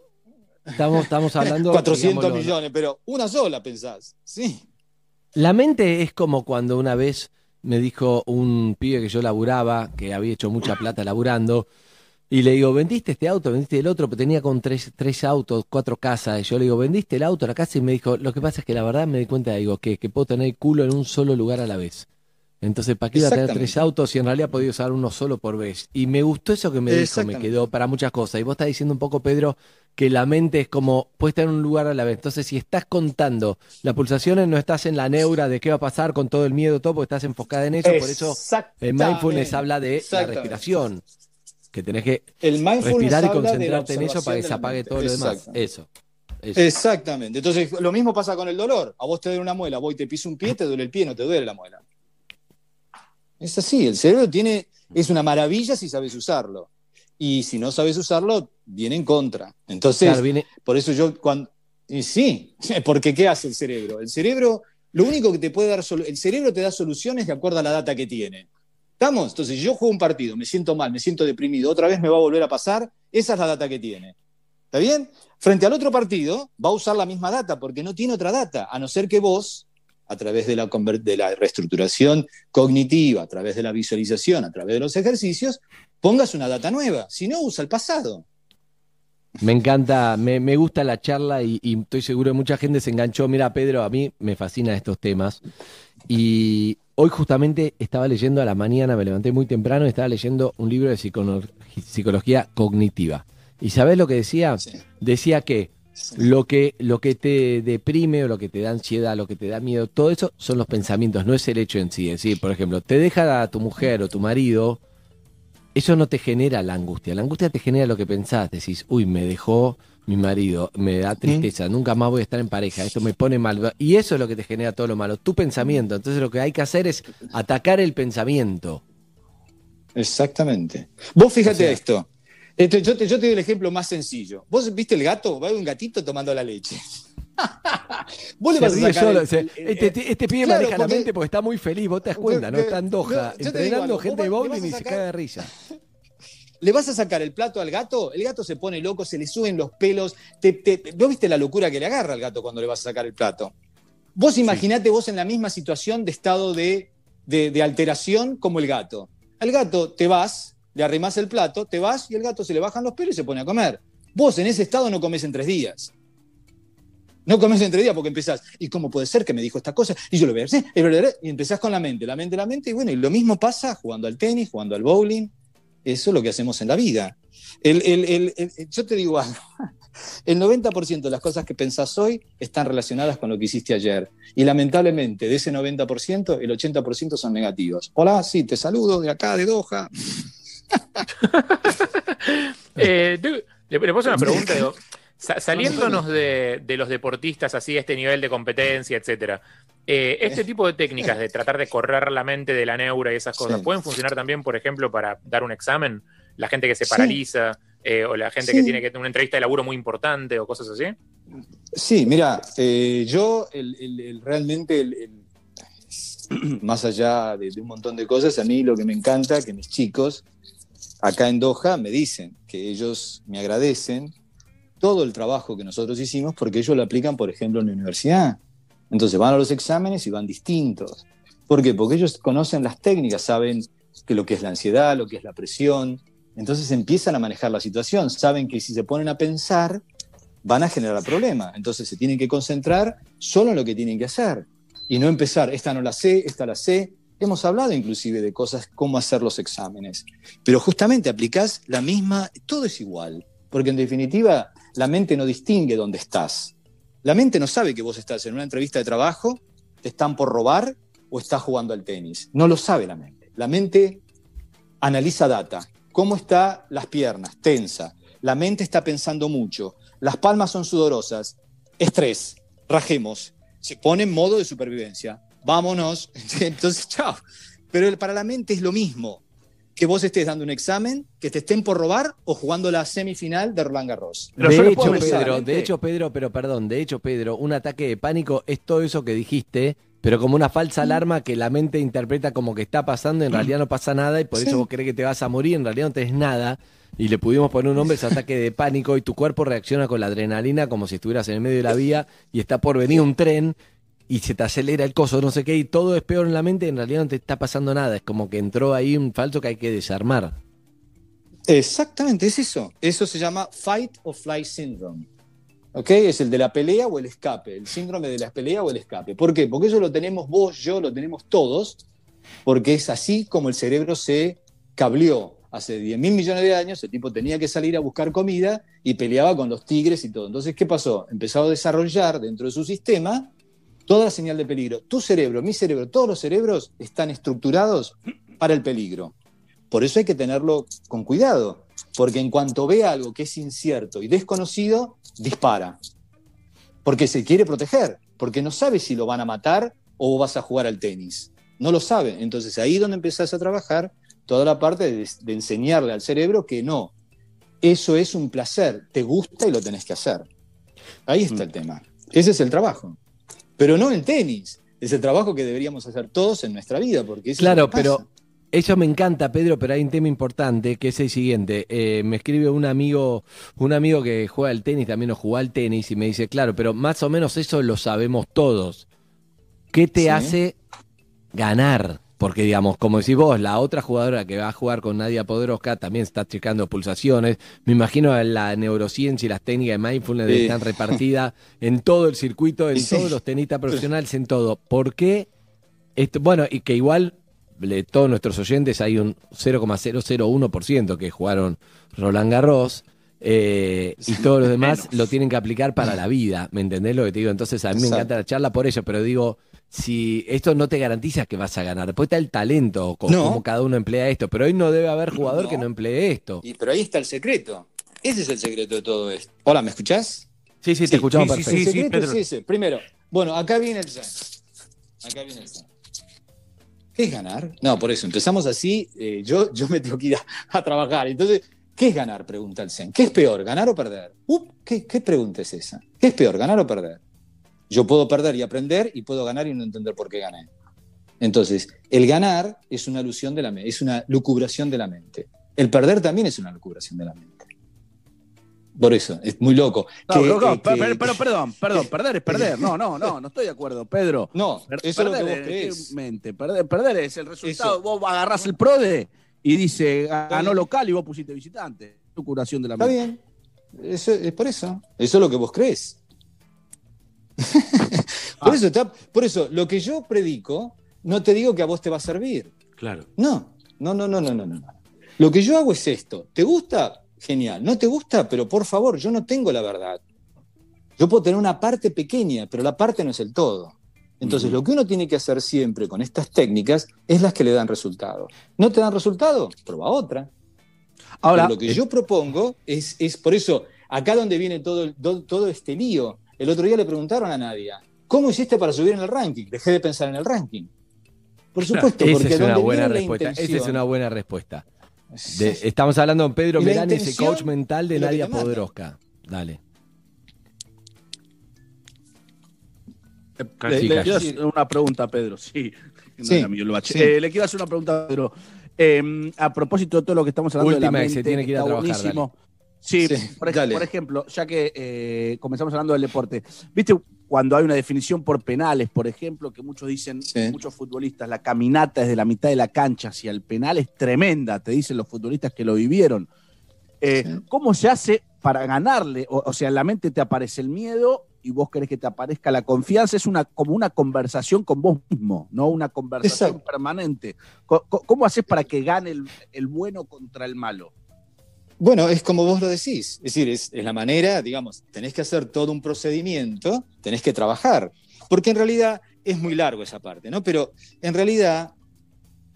Estamos, estamos hablando. 400 digámoslo, millones, pero una sola pensás. Sí. La mente es como cuando una vez me dijo un pibe que yo laburaba, que había hecho mucha plata laburando, y le digo, ¿vendiste este auto? ¿Vendiste el otro? Pero tenía con tres, tres autos, cuatro casas. Y yo le digo, ¿vendiste el auto, la casa? Y me dijo, lo que pasa es que la verdad me di cuenta, digo, que, que puedo tener culo en un solo lugar a la vez. Entonces, ¿para qué iba a tener tres autos si en realidad podía usar uno solo por vez? Y me gustó eso que me dijo, me quedó para muchas cosas. Y vos estás diciendo un poco, Pedro, que la mente es como, puede estar en un lugar a la vez. Entonces, si estás contando las pulsaciones, no estás en la neura de qué va a pasar con todo el miedo, todo, porque estás enfocada en eso. Por eso, el mindfulness habla de la respiración. Que tenés que El respirar y concentrarte en eso para que se apague todo lo demás. Eso. eso. Exactamente. Entonces, lo mismo pasa con el dolor. A vos te duele una muela, voy y te piso un pie, te duele el pie, no te duele la muela. Es así, el cerebro tiene, es una maravilla si sabes usarlo. Y si no sabes usarlo, viene en contra. Entonces, Claro, viene- por eso yo cuando... Y sí, porque ¿qué hace el cerebro? El cerebro, lo único que te puede dar, el cerebro te da soluciones de acuerdo a la data que tiene. ¿Estamos? Entonces, si yo juego un partido, me siento mal, me siento deprimido, otra vez me va a volver a pasar, esa es la data que tiene. ¿Está bien? Frente al otro partido, va a usar la misma data, porque no tiene otra data, a no ser que vos, a través de la, de la reestructuración cognitiva, a través de la visualización, a través de los ejercicios, pongas una data nueva. Si no, usa el pasado. Me encanta, me, me gusta la charla y, y estoy seguro que mucha gente se enganchó. Mira, Pedro, a mí me fascinan estos temas. Y hoy justamente estaba leyendo a la mañana, me levanté muy temprano y estaba leyendo un libro de psicología cognitiva. ¿Y sabes lo que decía? Decía que lo que lo que te deprime o lo que te da ansiedad, lo que te da miedo, todo eso son los pensamientos, no es el hecho en sí. Es decir, por ejemplo, te deja a tu mujer o tu marido, eso no te genera la angustia. La angustia te genera lo que pensás. Decís, uy, me dejó mi marido, me da tristeza, nunca más voy a estar en pareja, esto me pone mal. Y eso es lo que te genera todo lo malo, tu pensamiento. Entonces lo que hay que hacer es atacar el pensamiento. Exactamente. Vos fíjate esto. Este, yo, te, yo te doy el ejemplo más sencillo. ¿Vos viste el gato? Va a haber un gatito tomando la leche. Vos le vas a sacar solo, el- el- el- este, este pibe Claro, maneja la porque- mente porque está muy feliz, vos te das cuenta, ¿no? Está en Doha, yo digo entrenando algo, gente de bowling y se caga de risa. Le vas a sacar el plato al gato, el gato se pone loco, se le suben los pelos. Te, te- ¿Vos viste la locura que le agarra al gato cuando le vas a sacar el plato? Vos imaginate vos en la misma situación de estado de, de- de alteración como el gato. Al gato te vas, le arrimás el plato, te vas y el gato se le bajan los pelos y se pone a comer. Vos en ese estado no comes en tres días. No comes en tres días porque empezás, ¿y cómo puede ser que me dijo esta cosa? Y yo lo veo, ¿sí? y empezás con la mente, la mente, la mente, y bueno, y lo mismo pasa jugando al tenis, jugando al bowling. Eso es lo que hacemos en la vida. El- el- el- yo te digo algo. El 90% de las cosas que pensás hoy están relacionadas con lo que hiciste ayer. Y lamentablemente, de ese 90%, el 80% son negativos. Hola, sí, te saludo de acá, de Doha. Eh, le, le una pregunta. digo, Sa- saliéndonos de, de los deportistas así, este nivel de competencia, etcétera. eh, este tipo de técnicas de tratar de correr la mente de la neura y esas cosas, Sí. ¿pueden funcionar también, por ejemplo, para dar un examen? La gente que se paraliza, eh, o la gente Sí. que tiene que tener una entrevista de laburo muy importante, o cosas así. Sí, mira, eh, yo el- el- el- realmente, más allá de, de un montón de cosas, a mí lo que me encanta que mis chicos acá en Doha me dicen que ellos me agradecen todo el trabajo que nosotros hicimos porque ellos lo aplican, por ejemplo, en la universidad. Entonces van a los exámenes y van distintos. ¿Por qué? Porque ellos conocen las técnicas, saben que lo que es la ansiedad, lo que es la presión. Entonces empiezan a manejar la situación, saben que si se ponen a pensar, van a generar problemas. Entonces se tienen que concentrar solo en lo que tienen que hacer y no empezar, esta no la sé, esta la sé. Hemos hablado inclusive de cosas, cómo hacer los exámenes, pero justamente aplicás la misma, todo es igual, porque en definitiva la mente no distingue dónde estás. La mente no sabe que vos estás en una entrevista de trabajo, te están por robar o estás jugando al tenis. No lo sabe la mente. La mente analiza data. ¿Cómo están las piernas? Tensa. La mente está pensando mucho. Las palmas son sudorosas. Estrés. Rajemos. Se pone en modo de supervivencia. Vámonos. Entonces, chao. Pero el- para la mente es lo mismo que vos estés dando un examen, que te estén por robar o jugando la semifinal de Roland Garros. de Yo le hecho, Pedro, mente- de hecho, Pedro, pero perdón, de hecho, Pedro, un ataque de pánico es todo eso que dijiste, pero como una falsa alarma que la mente interpreta como que está pasando, en realidad no pasa nada y por Sí. eso vos crees que te vas a morir, en realidad no tenés nada. Y le pudimos poner un nombre, es ataque de pánico, y tu cuerpo reacciona con la adrenalina como si estuvieras en el medio de la vía y está por venir un tren y se te acelera el coso, no sé qué, y todo es peor en la mente en realidad no te está pasando nada. Es como que entró ahí un falso que hay que desarmar. Exactamente, es eso. Eso se llama Fight or Flight Syndrome. ¿Ok? Es el de la pelea o el escape, el síndrome de la pelea o el escape. ¿Por qué? Porque eso lo tenemos vos, yo, lo tenemos todos, porque es así como el cerebro se cableó. Hace 10 mil millones de años el tipo tenía que salir a buscar comida y peleaba con los tigres y todo. Entonces, ¿qué pasó? Empezó a desarrollar dentro de su sistema toda la señal de peligro. Tu cerebro, mi cerebro, todos los cerebros están estructurados para el peligro. Por eso hay que tenerlo con cuidado, porque en cuanto ve algo que es incierto y desconocido, dispara. Porque se quiere proteger, porque no sabe si lo van a matar o vas a jugar al tenis. No lo sabe. Entonces ahí es donde empezás a trabajar toda la parte de, de enseñarle al cerebro que no. Eso es un placer, te gusta y lo tenés que hacer. Ahí está el tema. Ese es el trabajo. Pero no el tenis. Es el trabajo que deberíamos hacer todos en nuestra vida, porque eso es Claro, lo que pasa. pero eso me encanta, Pedro, pero hay un tema importante que es el siguiente. Eh, me escribe un amigo, un amigo que juega al tenis, también o jugó al tenis, y me dice, claro, pero más o menos eso lo sabemos todos. ¿Qué te Sí. hace ganar? Porque, digamos, como decís vos, la otra jugadora que va a jugar con Nadia Podoroska también está checando pulsaciones. Me imagino la neurociencia y las técnicas de mindfulness Sí. están repartidas en todo el circuito, en Sí. todos los tenistas profesionales, en todo. ¿Por qué? Esto, bueno, y que igual de todos nuestros oyentes hay un 0,001% que jugaron Roland Garros. eh, y todos los demás lo tienen que aplicar para la vida, ¿me entendés lo que te digo? Entonces a mí me encanta la charla por ello, pero digo, si esto no te garantiza que vas a ganar, después está el talento, co- No. cómo cada uno emplea esto, pero hoy no debe haber jugador No. que no emplee esto. Y, pero ahí está el secreto. Ese es el secreto de todo esto. Hola, ¿me escuchás? Sí, sí, te escuchamos sí, sí, perfecto. el sí, secreto Pedro. es ese. Primero, bueno, acá viene el zen. Acá viene el zen. ¿Qué es ganar? No, por eso, empezamos así, eh, yo, yo me tengo que ir a, a trabajar. Entonces, ¿qué es ganar? Pregunta el Zen. ¿Qué es peor, ganar o perder? Uh, ¿qué, ¿Qué pregunta es esa? ¿Qué es peor, ganar o perder? Yo puedo perder y aprender y puedo ganar y no entender por qué gané. Entonces, el ganar es una alusión de la mente, es una lucubración de la mente. El perder también es una lucubración de la mente. Por eso, es muy loco. No, Que, pero, eh, pero- que- pero- pero perdón, perdón, perder es perder. No, no, no, no estoy de acuerdo, Pedro. No, Per- eso es lo que perder vos crees. ¿qué mente? Perder, perder es el resultado. Eso. Vos agarrás el PRODE y dice ganó local y vos pusiste visitante. Tu curación de la Está mente. bien. Eso, es por eso. Eso es lo que vos crees. por, eso está, por eso, lo que yo predico, no te digo que a vos te va a servir. Claro. No, no, no, no, no, no, no. Lo que yo hago es esto. ¿Te gusta? Genial. ¿No te gusta? Pero por favor, yo no tengo la verdad. Yo puedo tener una parte pequeña, pero la parte no es el todo. Entonces, lo que uno tiene que hacer siempre con estas técnicas es las que le dan resultado. ¿No te dan resultado? Prueba otra. Ahora, Pero lo que yo propongo es, es, por eso, acá donde viene todo, todo este lío. El otro día le preguntaron a Nadia, ¿cómo hiciste para subir en el ranking? Dejé de pensar en el ranking. Por supuesto, Esa porque es una buena respuesta. Esa es una buena respuesta. De- estamos hablando con Pedro Merán, ese coach mental de Nadia. Podoroska. Dale. Le, quiero hacer una pregunta a Pedro, sí. No Sí, mío sí. Eh, le quiero hacer una pregunta a Pedro. Eh, a propósito de todo lo que estamos hablando de Última, la que se mente, tiene que ir a está trabajar, buenísimo. Sí, Sí, por, ej- por ejemplo, ya que eh, comenzamos hablando del deporte, ¿viste cuando hay una definición por penales, por ejemplo, que muchos dicen, Sí. muchos futbolistas, la caminata desde la mitad de la cancha hacia el penal es tremenda, te dicen los futbolistas que lo vivieron. Eh, ¿Cómo se hace para ganarle? O, o sea, en la mente te aparece el miedo y vos querés que te aparezca la confianza. Es una, como una conversación con vos mismo, no una conversación Exacto. permanente. ¿Cómo haces para que gane el, el bueno contra el malo? Bueno, es como vos lo decís, es decir, es, la manera, digamos, tenés que hacer todo un procedimiento, tenés que trabajar, porque en realidad es muy largo esa parte, ¿no? Pero en realidad,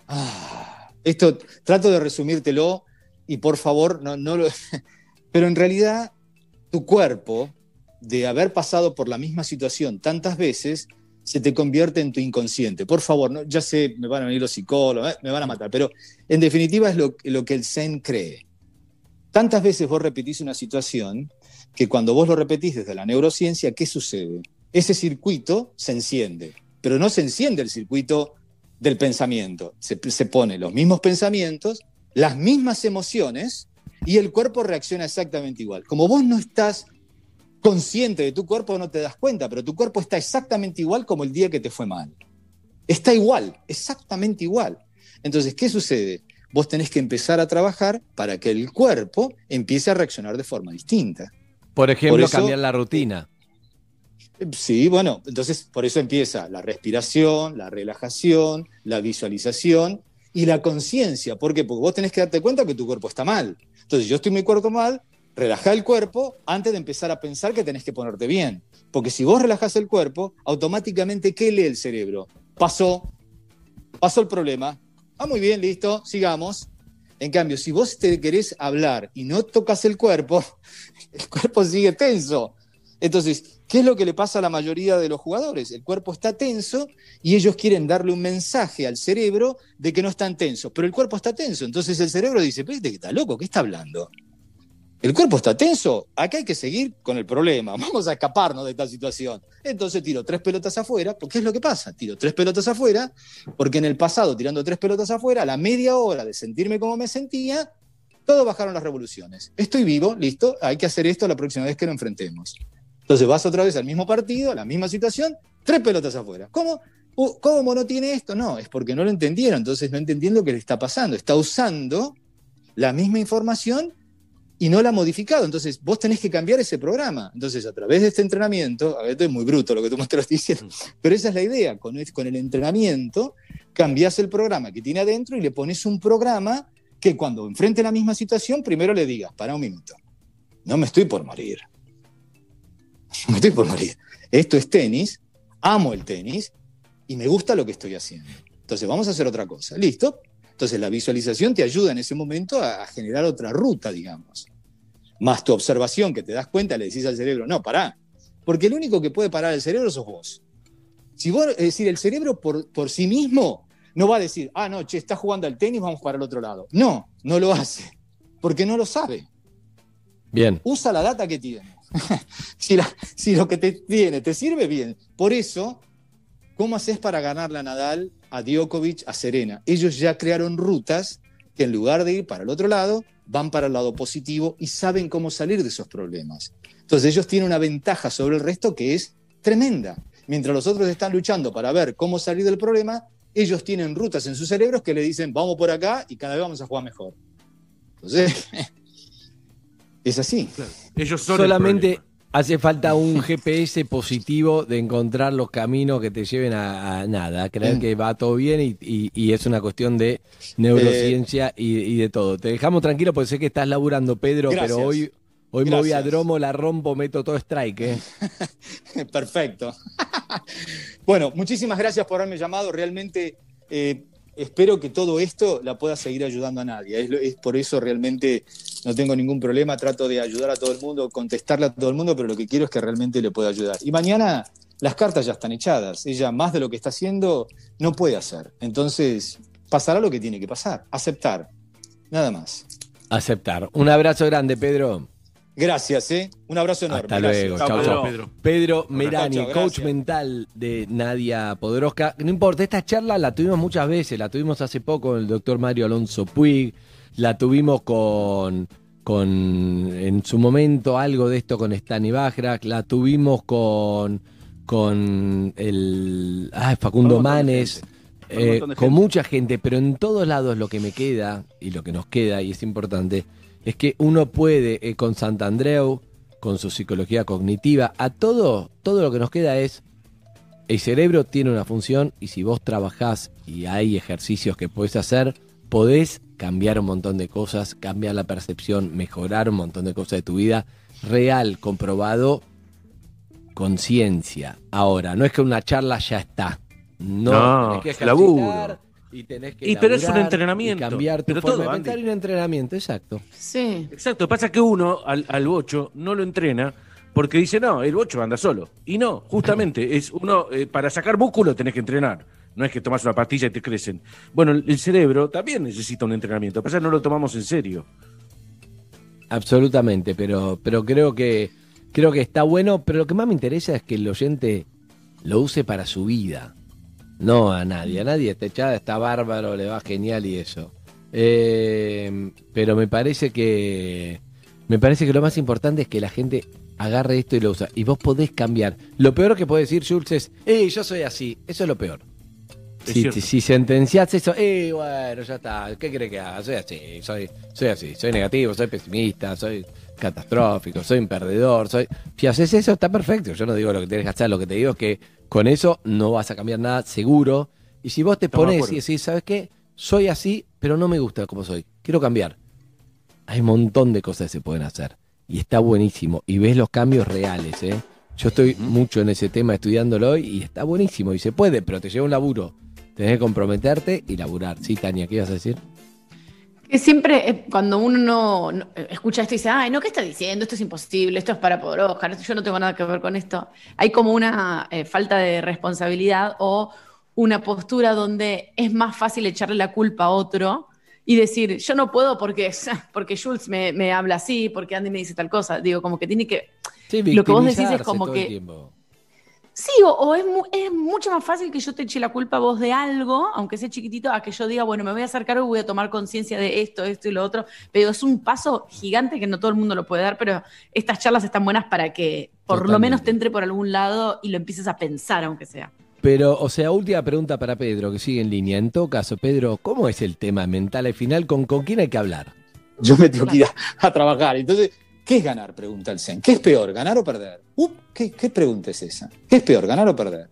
ah, esto trato de resumírtelo y por favor, no, no lo... Pero en realidad, tu cuerpo, de haber pasado por la misma situación tantas veces, se te convierte en tu inconsciente. Por favor, ¿no? ya sé, me van a venir los psicólogos, eh, me van a matar, pero en definitiva es lo, lo que el Zen cree. Tantas veces vos repetís una situación que cuando vos lo repetís desde la neurociencia, ¿qué sucede? Ese circuito se enciende, pero no se enciende el circuito del pensamiento. Se, se pone los mismos pensamientos, las mismas emociones y el cuerpo reacciona exactamente igual. Como vos no estás consciente de tu cuerpo, no te das cuenta, pero tu cuerpo está exactamente igual como el día que te fue mal. Está igual, exactamente igual. Entonces, ¿qué sucede? Vos tenés que empezar a trabajar para que el cuerpo empiece a reaccionar de forma distinta. Por ejemplo, Por eso- cambiar la rutina. Sí, bueno, entonces por eso empieza la respiración, la relajación, la visualización y la conciencia. ¿Por qué? Porque vos tenés que darte cuenta que tu cuerpo está mal. Entonces, yo estoy mi cuerpo mal, relajá el cuerpo antes de empezar a pensar que tenés que ponerte bien. Porque si vos relajás el cuerpo, automáticamente, ¿qué lee el cerebro? Pasó, pasó el problema. Ah, muy bien, listo, sigamos. En cambio, si vos te querés hablar y no tocas el cuerpo, el cuerpo sigue tenso. Entonces, ¿qué es lo que le pasa a la mayoría de los jugadores? El cuerpo está tenso y ellos quieren darle un mensaje al cerebro de que no están tensos, pero el cuerpo está tenso. Entonces el cerebro dice, pero este que está loco, ¿qué está hablando? El cuerpo está tenso, acá hay que seguir con el problema, vamos a escaparnos de esta situación. Entonces tiro tres pelotas afuera, porque es lo que pasa, tiro tres pelotas afuera, porque en el pasado tirando tres pelotas afuera, a la media hora de sentirme como me sentía, todo bajaron las revoluciones. Estoy vivo, listo, hay que hacer esto la próxima vez que lo enfrentemos. Entonces vas otra vez al mismo partido, a la misma situación, tres pelotas afuera. ¿Cómo? Uh, ¿Cómo no tiene esto? No, es porque no lo entendieron, entonces no entendieron lo que le está pasando. Está usando la misma información y no la ha modificado. Entonces vos tenés que cambiar ese programa. Entonces a través de este entrenamiento, a ver, esto es muy bruto lo que tú me estás diciendo, pero esa es la idea. Con el, con el entrenamiento cambias el programa que tiene adentro y le pones un programa que cuando enfrente la misma situación, primero le digas, para un minuto, no me estoy por morir. No me estoy por morir. Esto es tenis, amo el tenis y me gusta lo que estoy haciendo. Entonces vamos a hacer otra cosa. ¿Listo? Entonces la visualización te ayuda en ese momento a, a generar otra ruta, digamos. Más tu observación, que te das cuenta, le decís al cerebro, no, pará. Porque el único que puede parar el cerebro sos vos. Si vos, es decir, el cerebro por, por sí mismo no va a decir, ah, no, che, estás jugando al tenis, vamos para el otro lado. No, no lo hace. Porque no lo sabe. Bien. Usa la data que tiene. si, la- si lo que te tiene te sirve, bien. Por eso, ¿cómo haces para ganarle a Nadal, a Djokovic, a Serena? Ellos ya crearon rutas que en lugar de ir para el otro lado, van para el lado positivo y saben cómo salir de esos problemas. Entonces ellos tienen una ventaja sobre el resto que es tremenda. Mientras los otros están luchando para ver cómo salir del problema, ellos tienen rutas en sus cerebros que le dicen, vamos por acá y cada vez vamos a jugar mejor. Entonces, es así. Ellos son el Solamente hace falta un GPS positivo de encontrar los caminos que te lleven a, a nada, a creer Mm. que va todo bien y, y- y es una cuestión de neurociencia y, y de todo. Te dejamos tranquilo porque sé que estás laburando, Pedro, Gracias. pero hoy, hoy me voy a. Dromo, la rompo, meto todo strike. ¿eh? Perfecto. bueno, muchísimas gracias por haberme llamado. Realmente eh, espero que todo esto la pueda seguir ayudando a nadie. Es, por eso realmente no tengo ningún problema, trato de ayudar a todo el mundo, contestarle a todo el mundo, pero lo que quiero es que realmente le pueda ayudar. Y mañana las cartas ya están echadas. Ella más de lo que está haciendo no puede hacer. Entonces pasará lo que tiene que pasar, aceptar. Nada más. Aceptar. Un abrazo grande, Pedro. Gracias, ¿eh? Un abrazo enorme. Hasta luego. Chau, chau. Pedro. Pedro Merani, Chau, chau, coach mental de Nadia Podoroska. No importa, esta charla la tuvimos muchas veces. La tuvimos hace poco con el doctor Mario Alonso Puig. La tuvimos con, con en su momento, algo de esto con Stani Bajrak. La tuvimos con, con el ah, Facundo Manes. Con eh, con mucha gente, pero en todos lados lo que me queda y lo que nos queda, y es importante, es que uno puede, eh, con Santandreu, con su psicología cognitiva, a todo, todo lo que nos queda es, el cerebro tiene una función y si vos trabajás y hay ejercicios que podés hacer, podés cambiar un montón de cosas, cambiar la percepción, mejorar un montón de cosas de tu vida, real, comprobado, conciencia. Ahora, no es que una charla ya está. No, No, que laburo. Y tenés que Y pero es un entrenamiento. y cambiar tu Pero forma todo, de un entrenamiento, exacto. Sí. Exacto, pasa que uno al, al bocho no lo entrena porque dice, no, el bocho anda solo. Y no, justamente, es uno, eh, para sacar músculo tenés que entrenar. No es que tomas una pastilla y te crecen. Bueno, el, el cerebro también necesita un entrenamiento. Pasa que no lo tomamos en serio. Absolutamente, pero, pero creo que creo que está bueno, pero lo que más me interesa es que el oyente lo use para su vida. No a nadie, a nadie está echada, está bárbaro, le va genial y eso. Eh, pero me parece que me parece que lo más importante es que la gente agarre esto y lo usa. Y vos podés cambiar. Lo peor que puede decir Schultz es, eh, yo soy así. Eso es lo peor. Es Si, si, si sentenciás eso, eh, bueno, ya está. ¿Qué crees que haga? Soy así, soy, soy así. Soy negativo, soy pesimista, soy catastrófico, soy un perdedor. Soy... Si haces eso, está perfecto. Yo no digo lo que tienes que hacer, lo que te digo es que con eso no vas a cambiar nada, seguro. Y si vos te Estamos pones y decís, ¿sabes qué? Soy así, pero no me gusta como soy. Quiero cambiar. Hay un montón de cosas que se pueden hacer. Y está buenísimo. Y ves los cambios reales, ¿eh? Yo estoy mucho en ese tema estudiándolo hoy y está buenísimo. Y se puede, pero te lleva un laburo. Tenés que comprometerte y laburar. Sí, Tania, ¿qué ibas a decir? Que siempre eh, cuando uno no, no- eh, escucha esto y dice, ay, no, ¿qué está diciendo? Esto es imposible, esto es para poder Oscar, yo no tengo nada que ver con esto. Hay como una eh, falta de responsabilidad o una postura donde es más fácil echarle la culpa a otro y decir, yo no puedo porque, porque Jules me, me habla así, porque Andy me dice tal cosa. Digo, como que tiene que... Sí, Lo que vos decís es como que-. Sí, o, o es, mu- es mucho más fácil que yo te eche la culpa a vos de algo, aunque sea chiquitito, a que yo diga, bueno, me voy a acercar y voy a tomar conciencia de esto, esto y lo otro. Pero es un paso gigante que no todo el mundo lo puede dar, pero estas charlas están buenas para que por lo menos te entre por algún lado y lo empieces a pensar, aunque sea. Pero, o sea, última pregunta para Pedro, que sigue en línea. En todo caso, Pedro, ¿cómo es el tema mental al final? ¿Con, con quién hay que hablar? Yo me tengo que ir a, a trabajar. Entonces, ¿qué es ganar? Pregunta el Zen. ¿Qué es peor, ganar o perder? Uh, ¿qué, ¿Qué pregunta es esa? ¿Qué es peor, ganar o perder?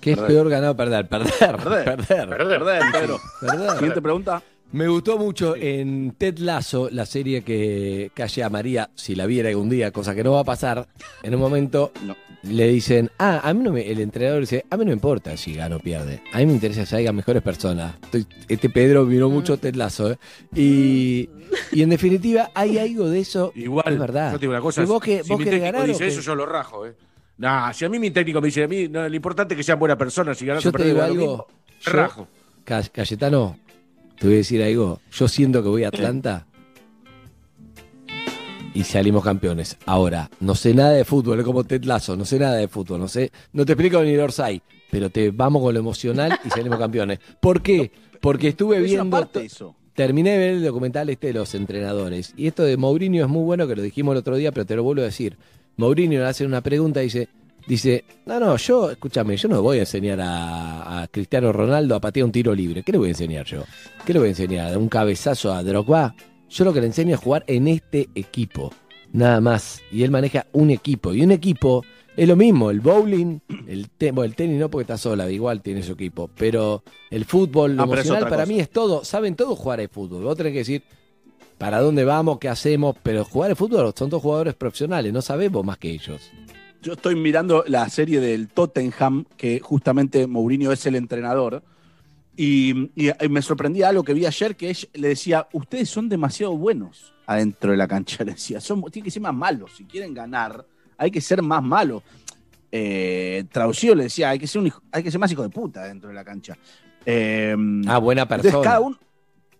¿Qué es Perder. peor ganar o perder? Perder. Perder. Perder. Perder, Pedro. Perder. Siguiente pregunta. Me gustó mucho en Ted Lasso, la serie que Calle a María, si la viera algún día, cosa que no va a pasar, en un momento No. Le dicen, ah, a mí no me, el entrenador dice, a mí no me importa si gana o pierde, a mí me interesa que salgan mejores personas. Estoy- este Pedro miró mucho Ted Lasso, ¿eh? y, y en definitiva hay algo de eso, Igual, es verdad. yo te digo una cosa, Si vos, que, si vos mi técnico ganar dice eso, yo lo rajo, ¿eh? Nah, si a mí mi técnico me dice, a mí no, lo importante es que sean buenas personas, si ganas o perdés, algo, mismo, yo- rajo. Ca- Cayetano, te voy a decir algo. Yo siento que voy a Atlanta y salimos campeones. Ahora, no sé nada de fútbol, es como Ted Lasso, no sé nada de fútbol, no sé, no te explico ni Orsay, pero te vamos con lo emocional y salimos campeones. ¿Por qué? Porque estuve viendo eso. Terminé de ver el documental este de los entrenadores. Y esto de Mourinho es muy bueno, que lo dijimos el otro día, pero te lo vuelvo a decir. Mourinho le hace una pregunta y dice, dice, no, no, yo, escúchame, yo no voy a enseñar a, a Cristiano Ronaldo a patear un tiro libre. ¿Qué le voy a enseñar yo? ¿Qué le voy a enseñar? ¿Un cabezazo a Drogba? Yo lo que le enseño es jugar en este equipo. Nada más. Y él maneja un equipo. Y un equipo es lo mismo. El bowling, el, te- bueno, el tenis no porque está sola, igual tiene su equipo. Pero el fútbol, lo Ah, emocional para cosa. mí es todo. Saben todos jugar al fútbol. Vos tenés que decir para dónde vamos, qué hacemos. Pero jugar al fútbol son dos jugadores profesionales. No sabemos más que ellos. Yo estoy mirando la serie del Tottenham, que justamente Mourinho es el entrenador. Y, y- y me sorprendía algo que vi ayer, que ella le decía, ustedes son demasiado buenos adentro de la cancha. Le decía, son, tienen que ser más malos. Si quieren ganar, hay que ser más malos. Eh, traducido le decía, hay que ser un hijo- hay que ser más hijo de puta dentro de la cancha. Eh, Ah, buena entonces persona. cada uno,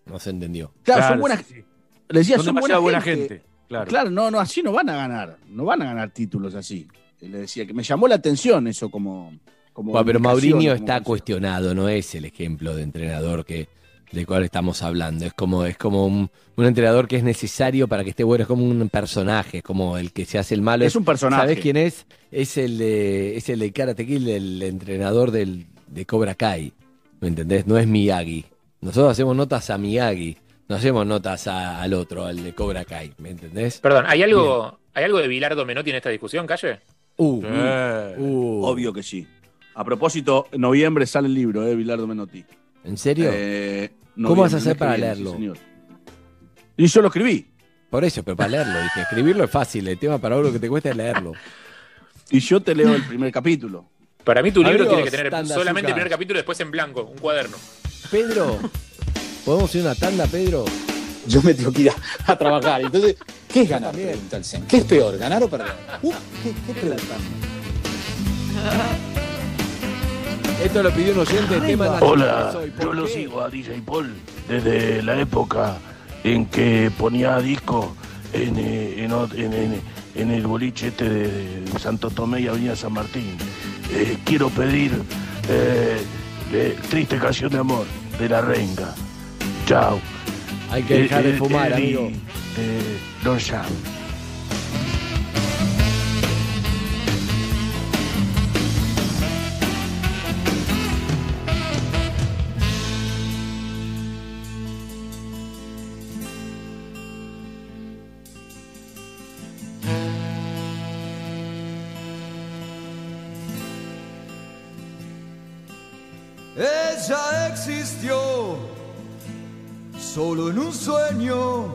No se entendió. claro, son buenas. sí, sí. Le decía, Son son, buena buena gente. gente, claro. Claro, no, no, así no van a ganar. No van a ganar títulos así. Y Le decía que me llamó la atención eso como. Como Bueno, pero como está consejo. cuestionado, no es el ejemplo de entrenador que del cual estamos hablando. Es como, es como un, un entrenador que es necesario para que esté bueno, es como un personaje, es como el que se hace el malo. Es un personaje. ¿Sabés quién es? Es el de, es el de Karate el entrenador del, de Cobra Kai. ¿Me entendés? No es Miyagi. Nosotros hacemos notas a Miyagi, no hacemos notas a- al otro, al de Cobra Kai. ¿Me entendés? Perdón, ¿hay algo, ¿hay algo de Bilardo Menotti en esta discusión, Calle? Uh, Eh, uh. Obvio que sí. A propósito, en noviembre sale el libro de Bilardo Menotti. ¿En serio? Eh, ¿Cómo vas a hacer para viene, leerlo? sí, señor. y yo lo escribí. Por eso, pero para leerlo, dije, escribirlo es fácil, el tema para lo que te cuesta es leerlo. Y yo te leo el primer capítulo. Para mí tu libro Amigos, tiene que tener tanda solamente el primer capítulo y después en blanco, un cuaderno. Pedro, ¿podemos ir a una tanda, Pedro? Yo me tengo que ir a, a trabajar. Entonces, ¿qué es ganar? Pregunta el Zen. ¿Qué es peor, ganar o perder? Uh, ¿qué, qué pregunta? Esto lo pidió un oyente, tema de la Hola, soy. ¿Por yo lo sigo a DJ Paul desde la época en que ponía disco en, eh, en, ot- en- en- en el boliche este de, Santo Tomé y Avenida San Martín. Eh, quiero pedir eh, eh, Triste Canción de Amor de La Renga. Chao. Hay que dejar de fumar, amigo. de Longchamp. Solo en un sueño.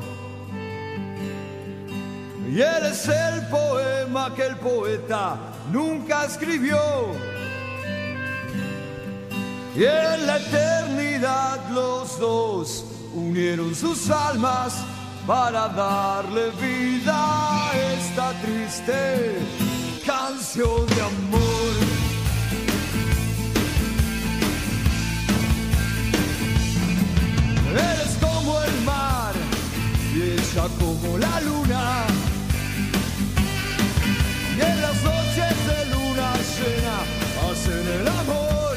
Y él es el poema que el poeta nunca escribió. Y en la eternidad los dos unieron sus almas para darle vida a esta triste canción de amor. Eres como la luna. Y en las noches de luna llena hacen el amor.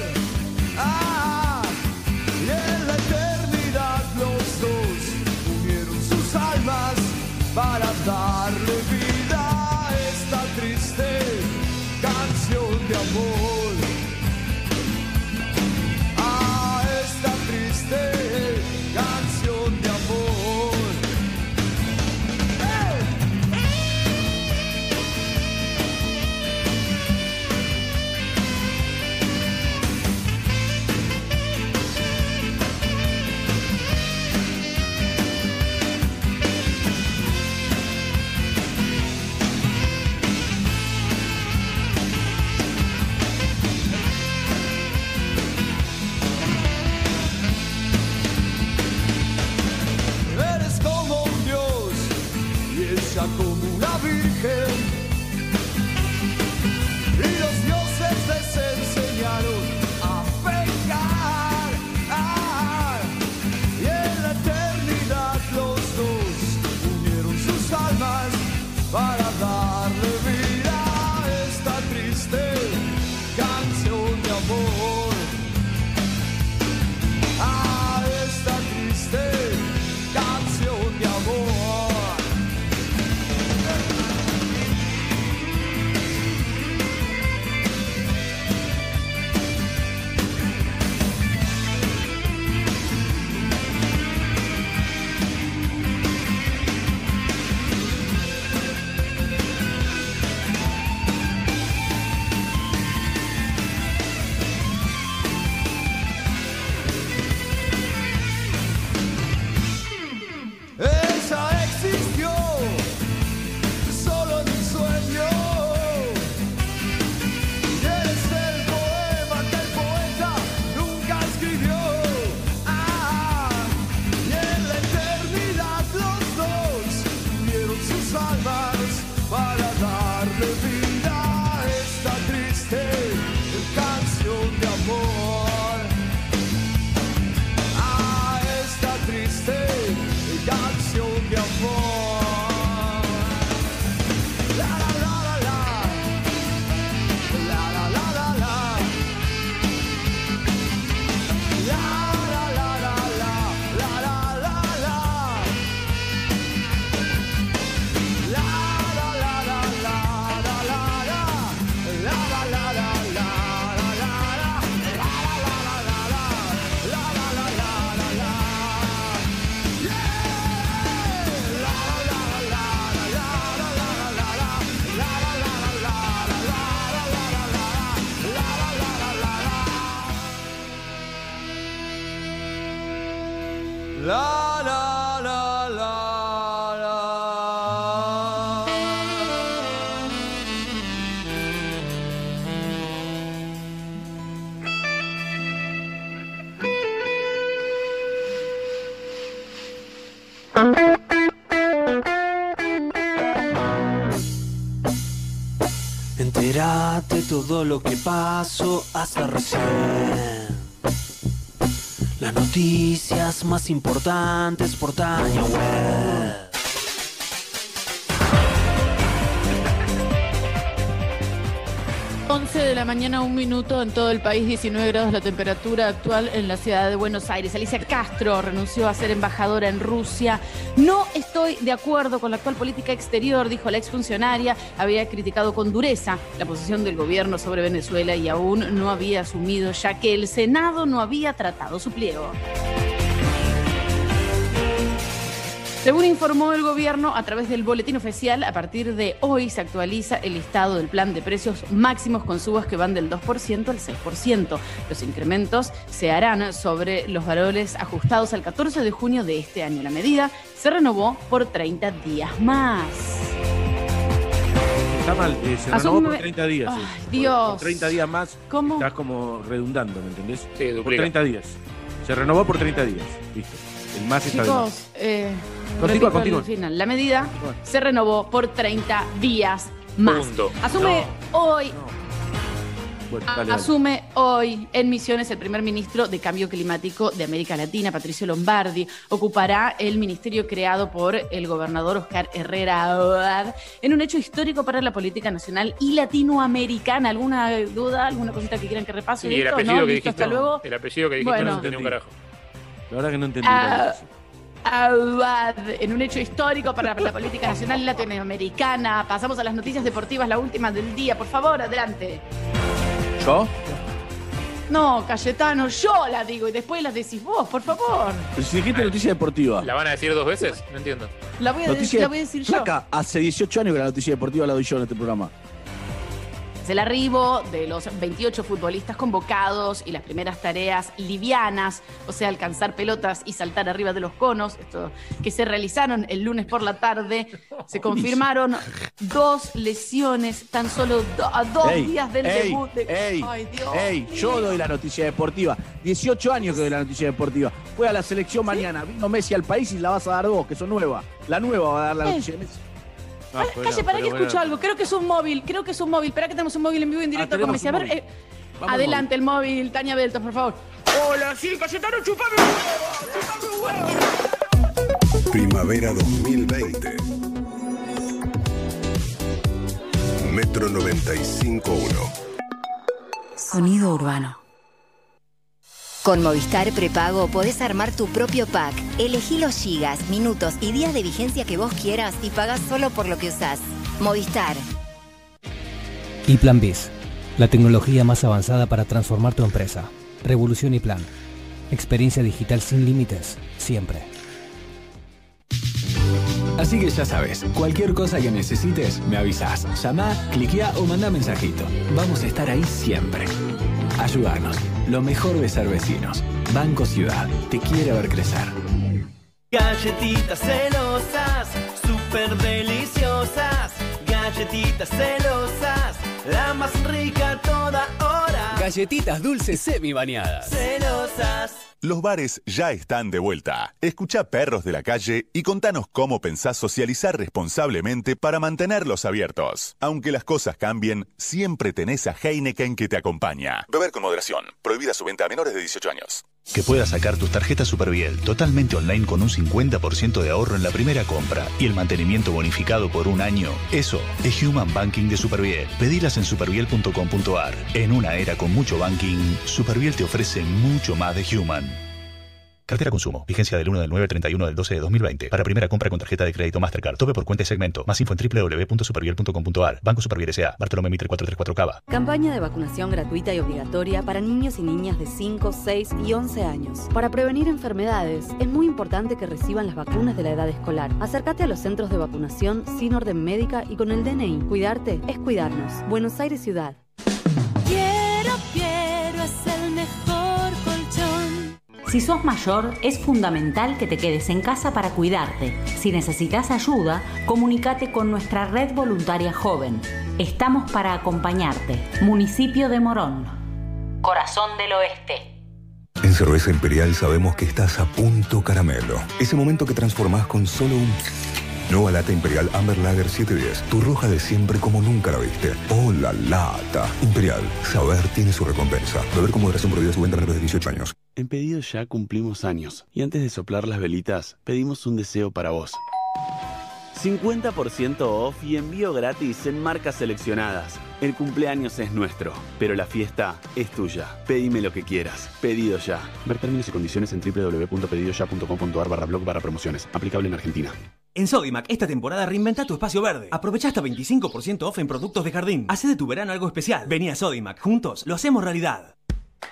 Ah, y en la eternidad los dos unieron sus almas para darle vida ángel. Todo lo que pasó hasta recién. Las noticias más importantes por Tania Web. 11 de la mañana, un minuto en todo el país, 19 grados la temperatura actual en la ciudad de Buenos Aires. Alicia Castro renunció a ser embajadora en Rusia. No estoy de acuerdo con la actual política exterior, dijo la exfuncionaria. Había criticado con dureza la posición del gobierno sobre Venezuela y aún no había asumido, ya que el Senado no había tratado su pliego. Según informó el gobierno a través del boletín oficial, a partir de hoy se actualiza el listado del plan de precios máximos con subas que van del 2% al 6%. Los incrementos se harán sobre los valores ajustados al 14 de junio de este año. La medida se renovó por 30 días más. Está mal, eh, se renovó por Asume- 30 días. Ay, eh. Dios. Por 30 días más. ¿Cómo? Estás como redundando, ¿me entendés? Sí, por duplica. 30 días. Se renovó por 30 días. Listo. El más está de más. Chicos, eh, Continúa, continúa. al final. La medida se renovó por 30 días más. Punto. Asume hoy Bueno, dale, dale. Asume hoy en misiones el primer ministro de Cambio Climático de América Latina, Patricio Lombardi. Ocupará el ministerio creado por el gobernador Oscar Herrera Abad en un hecho histórico para la política nacional y latinoamericana. ¿Alguna duda, alguna cosita que quieran que repase? Y el esto? apellido ¿No? que dijiste. hasta luego. El apellido que dijiste Bueno. no entendí un carajo. La verdad que no entendí. Ah, Abad, en un hecho histórico para la política nacional y latinoamericana. Pasamos a las noticias deportivas, la última del día. Por favor, adelante. ¿Yo? No, Cayetano, yo la digo y después la decís vos, por favor. Pero si dijiste noticia deportiva. ¿La van a decir dos veces? No entiendo. La voy a, Noticia decir, la voy a decir yo. Flaca, hace 18 años que la noticia deportiva la doy yo en este programa. El arribo de los 28 futbolistas convocados y las primeras tareas livianas, o sea, alcanzar pelotas y saltar arriba de los conos, esto que se realizaron el lunes por la tarde. Se confirmaron dos lesiones tan solo do- a dos Ey, días del ey, debut. de- ey, Ay, Dios ey, yo doy la noticia deportiva. 18 años que doy la noticia deportiva. Fue a la selección mañana. Vino Messi al país y la vas a dar vos, que son nueva. La nueva va a dar la noticia de Messi. Ah, Calle, para que escucho algo. Creo que es un móvil. Creo que es un móvil. Espera que tenemos un móvil en vivo en directo con tenemos Messi. A ver, eh, adelante el móvil. Tania Beltos, por favor. Hola, sí, Cayetano, chupame un huevo. Chupame un huevo. Primavera 2020. Metro 95.1. Sonido urbano. Con Movistar Prepago podés armar tu propio pack. Elegí los gigas, minutos y días de vigencia que vos quieras y pagás solo por lo que usás. Movistar. Y Plan Biz, la tecnología más avanzada para transformar tu empresa. Revolución y Plan. Experiencia digital sin límites, siempre. Así que ya sabes, cualquier cosa que necesites, me avisas. Llama, cliquea o manda mensajito. Vamos a estar ahí siempre. Ayudarnos. Lo mejor de ser vecinos. Banco Ciudad. Te quiere ver crecer. Galletitas celosas, súper deliciosas. Galletitas celosas, la más rica toda hora. Galletitas dulces semi bañadas. Celosas. Los bares ya están de vuelta. Escucha Perros de la Calle y contanos cómo pensás socializar responsablemente para mantenerlos abiertos. Aunque las cosas cambien, siempre tenés a Heineken que te acompaña. Beber con moderación. Prohibida su venta a menores de 18 años. Que puedas sacar tus tarjetas Superviel totalmente online con un 50% de ahorro en la primera compra y el mantenimiento bonificado por un año. Eso es Human Banking de Superviel. Pedilas en superviel.com.ar. En una era con mucho banking, Superviel te ofrece mucho más de Human. Cartera consumo. Vigencia del 1 del 9 al 31 del 12 de 2020. Para primera compra con tarjeta de crédito Mastercard. Tope por cuenta y segmento. Más info en www.superviel.com.ar. Banco Superviel S.A. Bartolomé Mitre 434 Cava. Campaña de vacunación gratuita y obligatoria para niños y niñas de 5, 6 y 11 años. Para prevenir enfermedades, es muy importante que reciban las vacunas de la edad escolar. Acércate a los centros de vacunación sin orden médica y con el DNI. Cuidarte es cuidarnos. Buenos Aires Ciudad. Si sos mayor, es fundamental que te quedes en casa para cuidarte. Si necesitas ayuda, comunícate con nuestra red voluntaria joven. Estamos para acompañarte. Municipio de Morón. Corazón del Oeste. En Cerveza Imperial sabemos que estás a punto caramelo. Ese momento que transformás con solo un... Nueva lata Imperial Amber Lager 710. Tu roja de siempre como nunca la viste. ¡Oh, la lata! Imperial. Saber tiene su recompensa. Beber con moderación prohibida su venta menores de 18 años. En pedido ya cumplimos años y antes de soplar las velitas pedimos un deseo para vos. 50% off y envío gratis en marcas seleccionadas. El cumpleaños es nuestro, pero la fiesta es tuya. Pedime lo que quieras. Pedido ya. Ver términos y condiciones en www.pedidoya.com.ar barra blog barra promociones. Aplicable en Argentina. En Sodimac, esta temporada reinventa tu espacio verde. Aprovecha hasta 25% off en productos de jardín. Hace de tu verano algo especial. Vení a Sodimac, juntos lo hacemos realidad.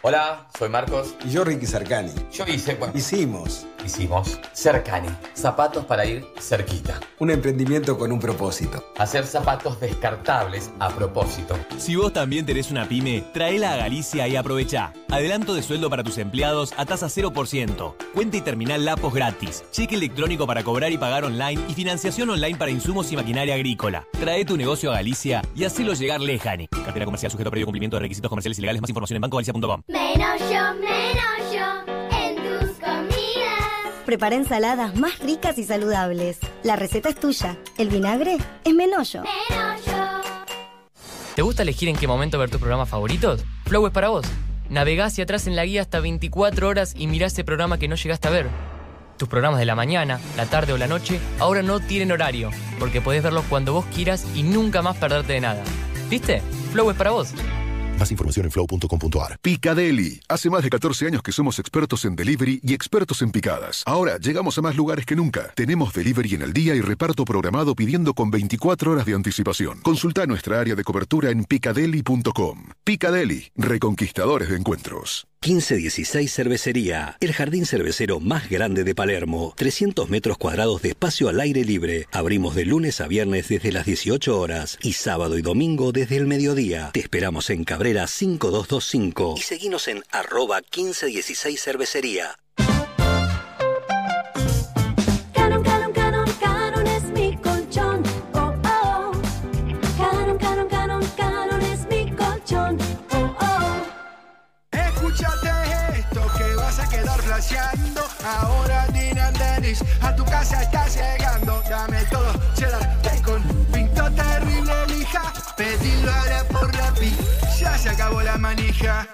Hola, soy Marcos. Y yo Ricky Cercani. Yo hice, bueno, Hicimos hicimos Cercani, zapatos para ir cerquita. un emprendimiento con un propósito. Hacer zapatos descartables a propósito. Si vos también tenés una pyme, traela a Galicia y aprovecha. Adelanto de sueldo para tus empleados a tasa 0%. Cuenta y terminal Lapos gratis. Cheque electrónico para cobrar y pagar online y financiación online para insumos y maquinaria agrícola. Trae tu negocio a Galicia y hacelo llegar lejani. Cartera comercial sujeto a previo cumplimiento de requisitos comerciales y legales. Más información en bancogalicia.com. Menos yo, menos yo en tus comidas. Prepara ensaladas más ricas y saludables. La receta es tuya. El vinagre es Menollo. ¿Te gusta elegir en qué momento ver tus programas favoritos? Flow es para vos. Navegá hacia atrás en la guía hasta 24 horas y mirá ese programa que no llegaste a ver. Tus programas de la mañana, la tarde o la noche ahora no tienen horario, porque podés verlos cuando vos quieras y nunca más perderte de nada. ¿Viste? Flow es para vos. Más información en flow.com.ar. Picadeli. Hace más de 14 años que somos expertos en delivery y expertos en picadas. Ahora llegamos a más lugares que nunca. Tenemos delivery en el día y reparto programado pidiendo con 24 horas de anticipación. Consulta nuestra área de cobertura en picadeli.com. Picadeli. Reconquistadores de encuentros. 1516 Cervecería, el jardín cervecero más grande de Palermo. 300 metros cuadrados de espacio al aire libre. Abrimos de lunes a viernes desde las 18 horas y sábado y domingo desde el mediodía. Te esperamos en Cabrera 5225 y seguinos en arroba 1516 Cervecería. Ahora Dinan Dennis a tu casa está llegando. Dame todo, cheddar, bacon, pinto terrible lija. Pedilo ahora por Rappi, ya se acabó la manija.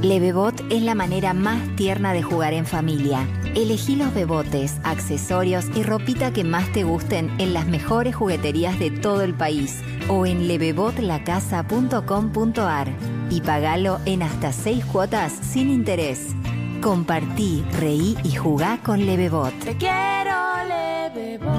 Levebot es la manera más tierna de jugar en familia. Elegí los bebotes, accesorios y ropita que más te gusten en las mejores jugueterías de todo el país o en levebotlacasa.com.ar y pagalo en hasta seis cuotas sin interés. Compartí, reí y jugá con Levebot. Te quiero, Levebot.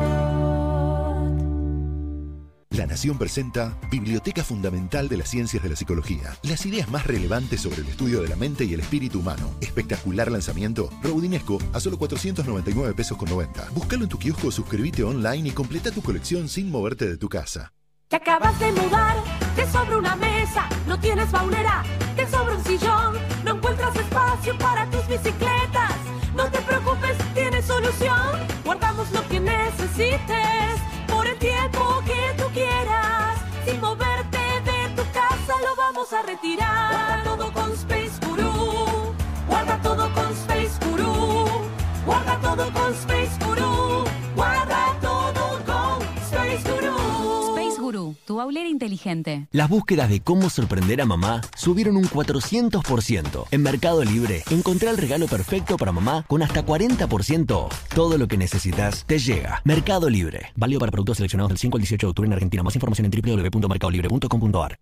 La Nación presenta Biblioteca Fundamental de las Ciencias de la Psicología. Las ideas más relevantes sobre el estudio de la mente y el espíritu humano. Espectacular lanzamiento. Rodinesco a solo 499 pesos con 90. Búscalo en tu kiosco suscríbete online y completa tu colección sin moverte de tu casa. Te acabas de mudar, te sobra una mesa, no tienes baulera, te sobra un sillón, no encuentras espacio para tus bicicletas. No te preocupes, tienes solución. Guardamos lo que necesites por el tiempo que tú quieras. Sin moverte de tu casa lo vamos a retirar. Guarda todo con Space Guru. Guarda todo con Space Guru. Guarda todo con Space Paulera Inteligente. Las búsquedas de cómo sorprender a mamá subieron un 400%. En Mercado Libre, encontrá el regalo perfecto para mamá con hasta 40% off. Todo lo que necesitas te llega. Mercado Libre. Válido para productos seleccionados del 5 al 18 de octubre en Argentina. Más información en www.mercadolibre.com.ar.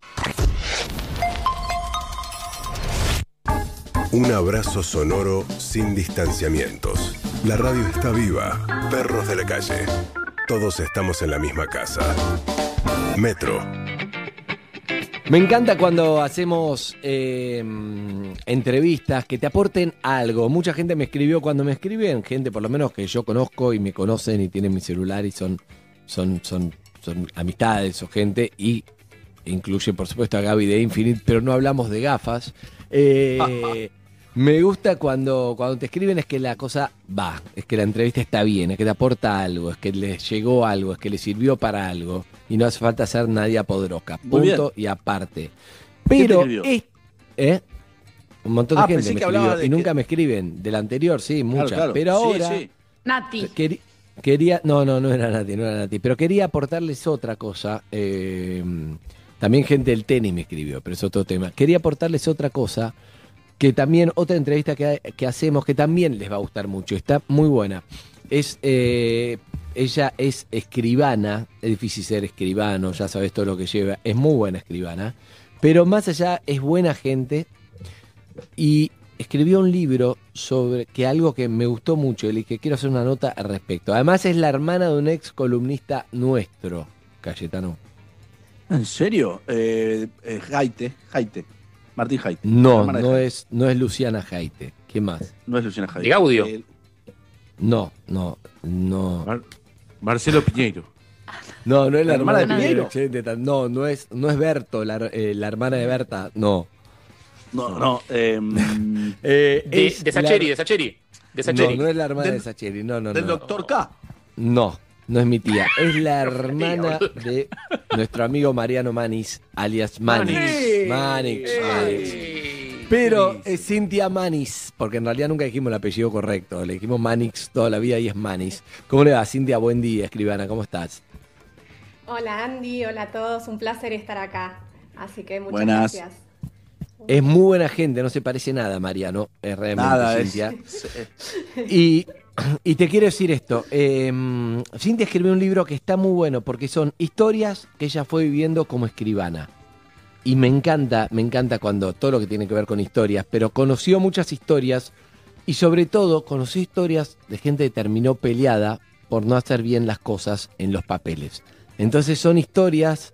Un abrazo sonoro sin distanciamientos. La radio está viva. Perros de la calle. Todos estamos en la misma casa. Metro. Me encanta cuando hacemos eh, entrevistas que te aporten algo. Mucha gente me escribió cuando me escriben, gente por lo menos que yo conozco y me conocen y tienen mi celular y son, son, son, son amistades o gente y incluye por supuesto a Gaby de Infinite, pero no hablamos de gafas. Eh, me gusta cuando, cuando te escriben es que la cosa va, es que la entrevista está bien, es que te aporta algo, es que les llegó algo, es que les sirvió para algo y no hace falta ser nadie podroca. Muy Punto y aparte. Pero escribió? es, ¿eh? un montón de Ah, gente me escribió y que- nunca me escriben. Del anterior, sí, muchas. claro. Pero Sí, ahora sí. Nati. queri- quería, no, no, no era Nati, no era Nati, pero quería aportarles otra cosa. eh, también gente del tenis me escribió, pero es otro tema. Quería aportarles otra cosa que también, otra entrevista que, que hacemos que también les va a gustar mucho. Está muy buena. Es, eh, ella es escribana, es difícil ser escribano, ya sabes todo lo que lleva. Es muy buena escribana, pero más allá es buena gente y escribió un libro sobre que algo que me gustó mucho y que quiero hacer una nota al respecto. Además es la hermana de un ex columnista nuestro, Cayetano. ¿En serio? Eh, eh, Jaite, Jaite. Martín Jaite. No, de no Jaite. es, no es Luciana Jaite. ¿Qué más? No es Luciana Jaite. ¿De Gaudio? No, no, no. Marcelo Piñeiro. No, no es la, ¿La hermana hermana, de de Piñeiro? Excelente, No, no es, no es Berto, la, eh, la hermana de Berta. No. no, no. eh, Eh, De, es de la- Sacheri, de Sacheri. De Sacheri. No, no es la hermana Del- de Sacheri. No, no, del no. doctor K. No, no es mi tía. Es la hermana de nuestro amigo Mariano Manis, alias Manix. Manix. Manix. Pero es Cintia Manis, porque en realidad nunca dijimos el apellido correcto. Le dijimos Manix toda la vida y es Manis. ¿Cómo le va, Cintia? Buen día, escribana. ¿Cómo estás? Hola Andy, hola a todos, un placer estar acá. Así que muchas Buenas. gracias. Es muy buena gente, no se parece nada a Mariano. Es realmente Nada, es- Cintia. Y, y te quiero decir esto. eh, Cintia escribió un libro que está muy bueno porque son historias que ella fue viviendo como escribana. Y me encanta, me encanta cuando todo lo que tiene que ver con historias, pero conoció muchas historias y sobre todo conoció historias de gente que terminó peleada por no hacer bien las cosas en los papeles. Entonces son historias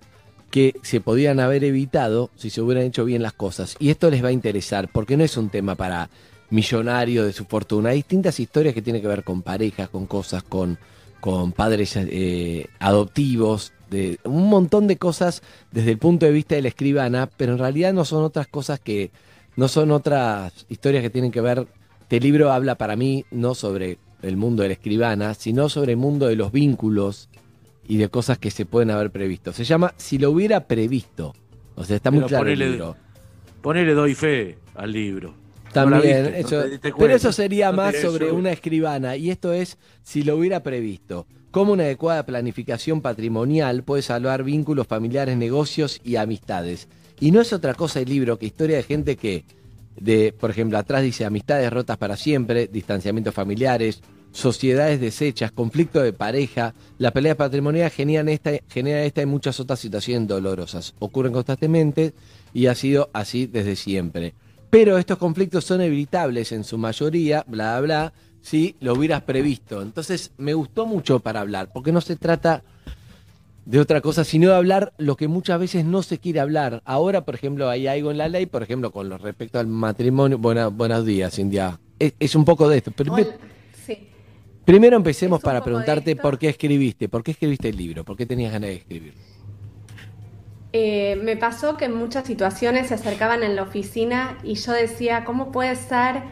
que se podían haber evitado si se hubieran hecho bien las cosas. Y esto les va a interesar, porque no es un tema para millonarios de su fortuna. Hay distintas historias que tienen que ver con parejas, con cosas, con, con padres eh, adoptivos, de un montón de cosas desde el punto de vista de la escribana, pero en realidad no son otras cosas que, no son otras historias que tienen que ver. Este libro habla para mí no sobre el mundo de la escribana, sino sobre el mundo de los vínculos y de cosas que se pueden haber previsto. Se llama Si lo hubiera previsto. O sea, está muy claro el libro. Ponele doy fe al libro. También, No la viste, eso, no te diste pero eso sería No más sobre eso- una escribana y esto es si lo hubiera previsto. Cómo una adecuada planificación patrimonial puede salvar vínculos familiares, negocios y amistades. Y no es otra cosa el libro que historia de gente que, de, por ejemplo, atrás dice amistades rotas para siempre, distanciamientos familiares, sociedades deshechas, conflicto de pareja. La pelea patrimonial genera esta, genera esta y muchas otras situaciones dolorosas. Ocurren constantemente y ha sido así desde siempre. Pero estos conflictos son evitables en su mayoría, bla, bla, si lo hubieras previsto. Entonces me gustó mucho para hablar, porque no se trata de otra cosa, sino de hablar lo que muchas veces no se quiere hablar. Ahora, por ejemplo, hay algo en la ley, por ejemplo, con lo respecto al matrimonio. Buena- buenos días, Cintia. Es, es un poco de esto. Sí. primero empecemos para preguntarte por qué escribiste, por qué escribiste el libro, por qué tenías ganas de escribir. Eh, me pasó que en muchas situaciones se acercaban en la oficina y yo decía, ¿cómo puede ser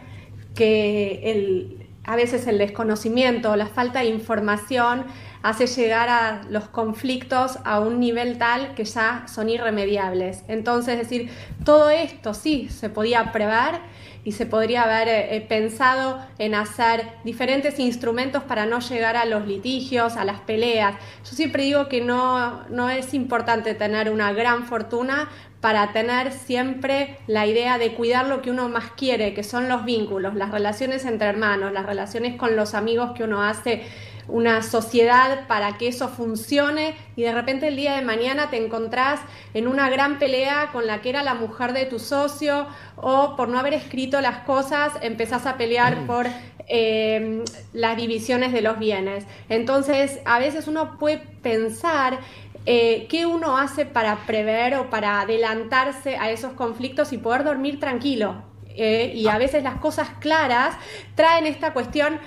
que el, a veces el desconocimiento o la falta de información hace llegar a los conflictos a un nivel tal que ya son irremediables. Entonces, es decir, todo esto sí se podía prever y se podría haber eh, pensado en hacer diferentes instrumentos para no llegar a los litigios, a las peleas. Yo siempre digo que no, no es importante tener una gran fortuna para tener siempre la idea de cuidar lo que uno más quiere, que son los vínculos, las relaciones entre hermanos, las relaciones con los amigos que uno hace una sociedad para que eso funcione y de repente el día de mañana te encontrás en una gran pelea con la que era la mujer de tu socio o por no haber escrito las cosas empezás a pelear por eh, las divisiones de los bienes. Entonces a veces uno puede pensar eh, qué uno hace para prever o para adelantarse a esos conflictos y poder dormir tranquilo. Eh, y a veces las cosas claras traen esta cuestión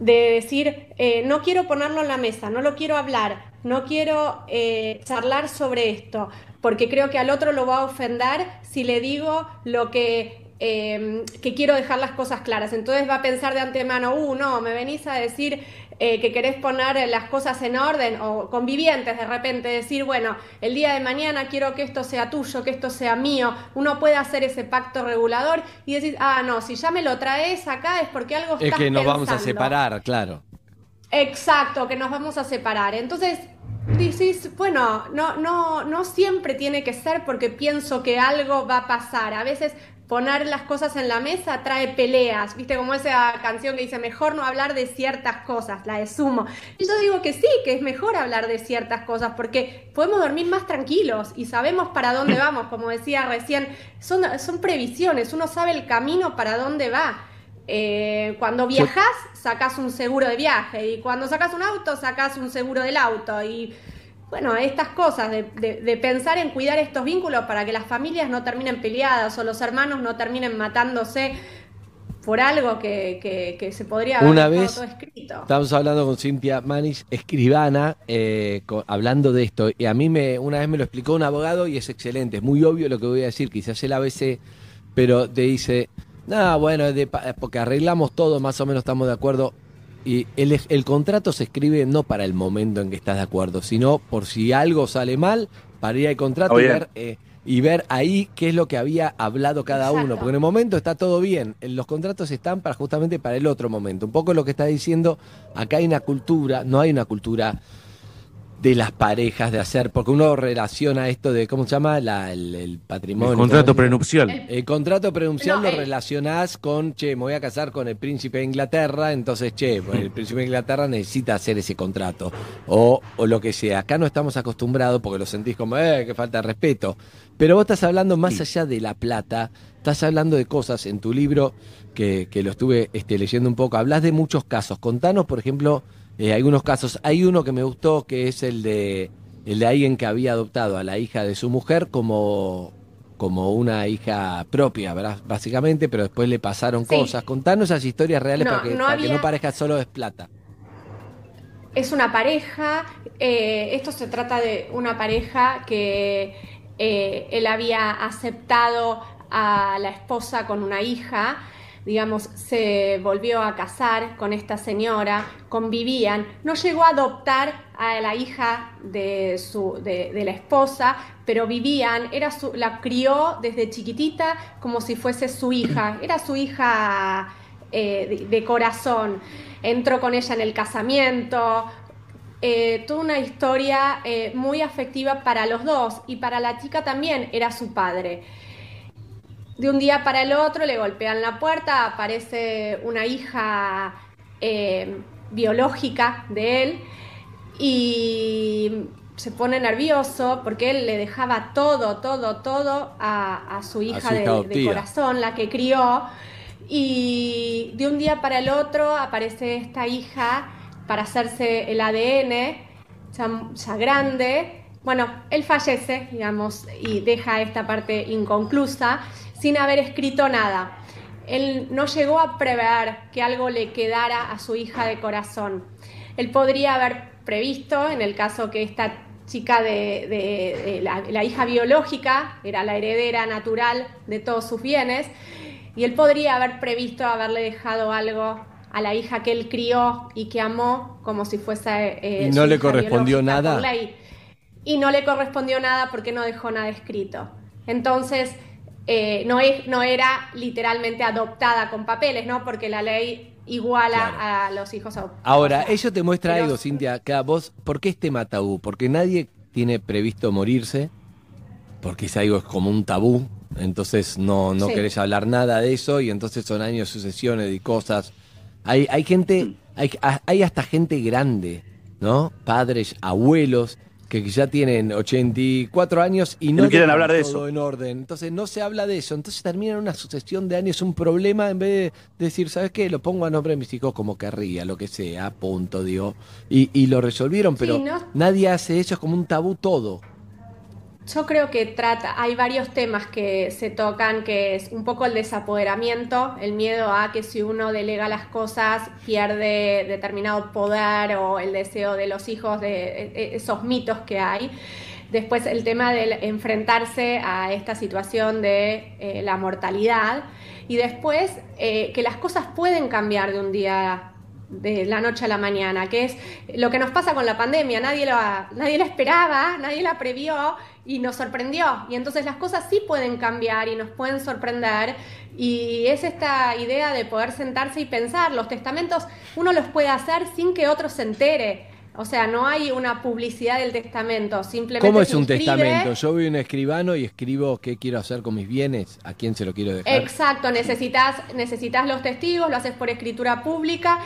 de decir, eh, no quiero ponerlo en la mesa, no lo quiero hablar, no quiero eh, charlar sobre esto, porque creo que al otro lo va a ofender si le digo lo que, eh, que quiero dejar las cosas claras. Entonces va a pensar de antemano, uh, no, me venís a decir eh, que querés poner las cosas en orden o convivientes de repente, decir, bueno, el día de mañana quiero que esto sea tuyo, que esto sea mío, uno puede hacer ese pacto regulador y decir, ah, no, si ya me lo traes acá es porque algo Es estás que nos vamos a pensando". separar, claro. Exacto, que nos vamos a separar. Entonces, dices, bueno, no, no, no siempre tiene que ser porque pienso que algo va a pasar. A veces poner las cosas en la mesa trae peleas, viste como esa canción que dice mejor no hablar de ciertas cosas, la de sumo. Y yo digo que sí, que es mejor hablar de ciertas cosas porque podemos dormir más tranquilos y sabemos para dónde vamos, como decía recién, son, son previsiones, uno sabe el camino para dónde va. Eh, cuando viajas, sacas un seguro de viaje y cuando sacas un auto, sacas un seguro del auto y bueno, estas cosas de, de- de pensar en cuidar estos vínculos para que las familias no terminen peleadas o los hermanos no terminen matándose por algo que, que- que se podría haber Una vez todo escrito. estábamos hablando con Cintia Manis, escribana, eh, hablando de esto. Y a mí me, una vez me lo explicó un abogado y es excelente. Es muy obvio lo que voy a decir, quizás el ABC, pero te dice, no, bueno, de porque arreglamos todo, más o menos estamos de acuerdo. Y el, el contrato se escribe no para el momento en que estás de acuerdo, sino por si algo sale mal, para ir al contrato y ver, eh, y ver ahí qué es lo que había hablado cada uno. Porque en el momento está todo bien. Los contratos están para justamente para el otro momento. Un poco lo que está diciendo, acá hay una cultura, no hay una cultura de las parejas de hacer, porque uno relaciona esto de, ¿cómo se llama? La- el, el patrimonio. El contrato prenupcial. El contrato prenupcial No, lo el- relacionás con, che, me voy a casar con el príncipe de Inglaterra, entonces, che, pues, el príncipe de Inglaterra necesita hacer ese contrato. O, o lo que sea. Acá no estamos acostumbrados porque lo sentís como, eh, que falta de respeto. Pero vos estás hablando más allá de la plata, estás hablando de cosas en tu libro que, que lo estuve este, leyendo un poco. Hablas de muchos casos. Contanos, por ejemplo, eh, algunos casos. Hay uno que me gustó que es el de, el de alguien que había adoptado a la hija de su mujer como como una hija propia, ¿verdad? básicamente, pero después le pasaron Sí. cosas. Contanos esas historias reales No, para, que, no para que había- no parezca solo es plata. Es una pareja, eh, esto se trata de una pareja que eh, él había aceptado a la esposa con una hija, digamos, se volvió a casar con esta señora, convivían, no llegó a adoptar a la hija de, su, de, la esposa, pero vivían, era su, la crió desde chiquitita como si fuese su hija, era su hija eh, de, de corazón. Entró con ella en el casamiento, eh, toda una historia eh, muy afectiva para los dos y para la chica también era su padre. De un día para el otro le golpean la puerta, aparece una hija eh, biológica de él y se pone nervioso porque él le dejaba todo, todo, todo a, a su hija su de- hija de adoptiva. corazón, la que crió. Y de un día para el otro aparece esta hija para hacerse el ADN, ya, ya grande. Bueno, él fallece, digamos, y deja esta parte inconclusa sin haber escrito nada. Él no llegó a prever que algo le quedara a su hija de corazón. Él podría haber previsto, en el caso que esta chica de, de- de la, la hija biológica era la heredera natural de todos sus bienes, y él podría haber previsto haberle dejado algo a la hija que él crió y que amó como si fuese... eh, ¿Y no le correspondió nada? Y no le correspondió nada porque no dejó nada escrito. Entonces, eh, no, es, no era literalmente adoptada con papeles, ¿no? Porque la ley iguala a los hijos adoptados. Ahora, eso te muestra pero- algo, Cintia, que a vos, ¿por qué es tema tabú? Porque nadie tiene previsto morirse, porque es algo es como un tabú, entonces no, no Sí. querés hablar nada de eso y entonces son años, sucesiones y cosas. Hay, hay gente, hay, hay hasta gente grande, ¿no? Padres, abuelos, que ya tienen 84 años y no, no quieren hablar de todo eso. en orden. Entonces no se habla de eso. Entonces termina en una sucesión de años un problema en vez de decir, ¿sabes qué? Lo pongo a nombre de mis hijos como querría, lo que sea, punto, digo. Y, y lo resolvieron, pero ¿no? nadie hace eso, es como un tabú todo. Yo creo que trata, hay varios temas que se tocan, que es un poco el desapoderamiento, el miedo a que si uno delega las cosas pierde determinado poder o el deseo de los hijos, de eh, esos mitos que hay. Después el tema del enfrentarse a esta situación de eh, la mortalidad y después eh, que las cosas pueden cambiar de un día de la noche a la mañana, que es lo que nos pasa con la pandemia, nadie la, nadie la esperaba, nadie la previó y nos sorprendió. Y entonces las cosas sí pueden cambiar y nos pueden sorprender. Y es esta idea de poder sentarse y pensar, los testamentos uno los puede hacer sin que otro se entere. O sea, no hay una publicidad del testamento, simplemente ¿Cómo es se un testamento? Yo voy a un escribano y escribo qué quiero hacer con mis bienes, a quién se lo quiero dejar. Exacto, necesitas, necesitas los testigos, lo haces por escritura pública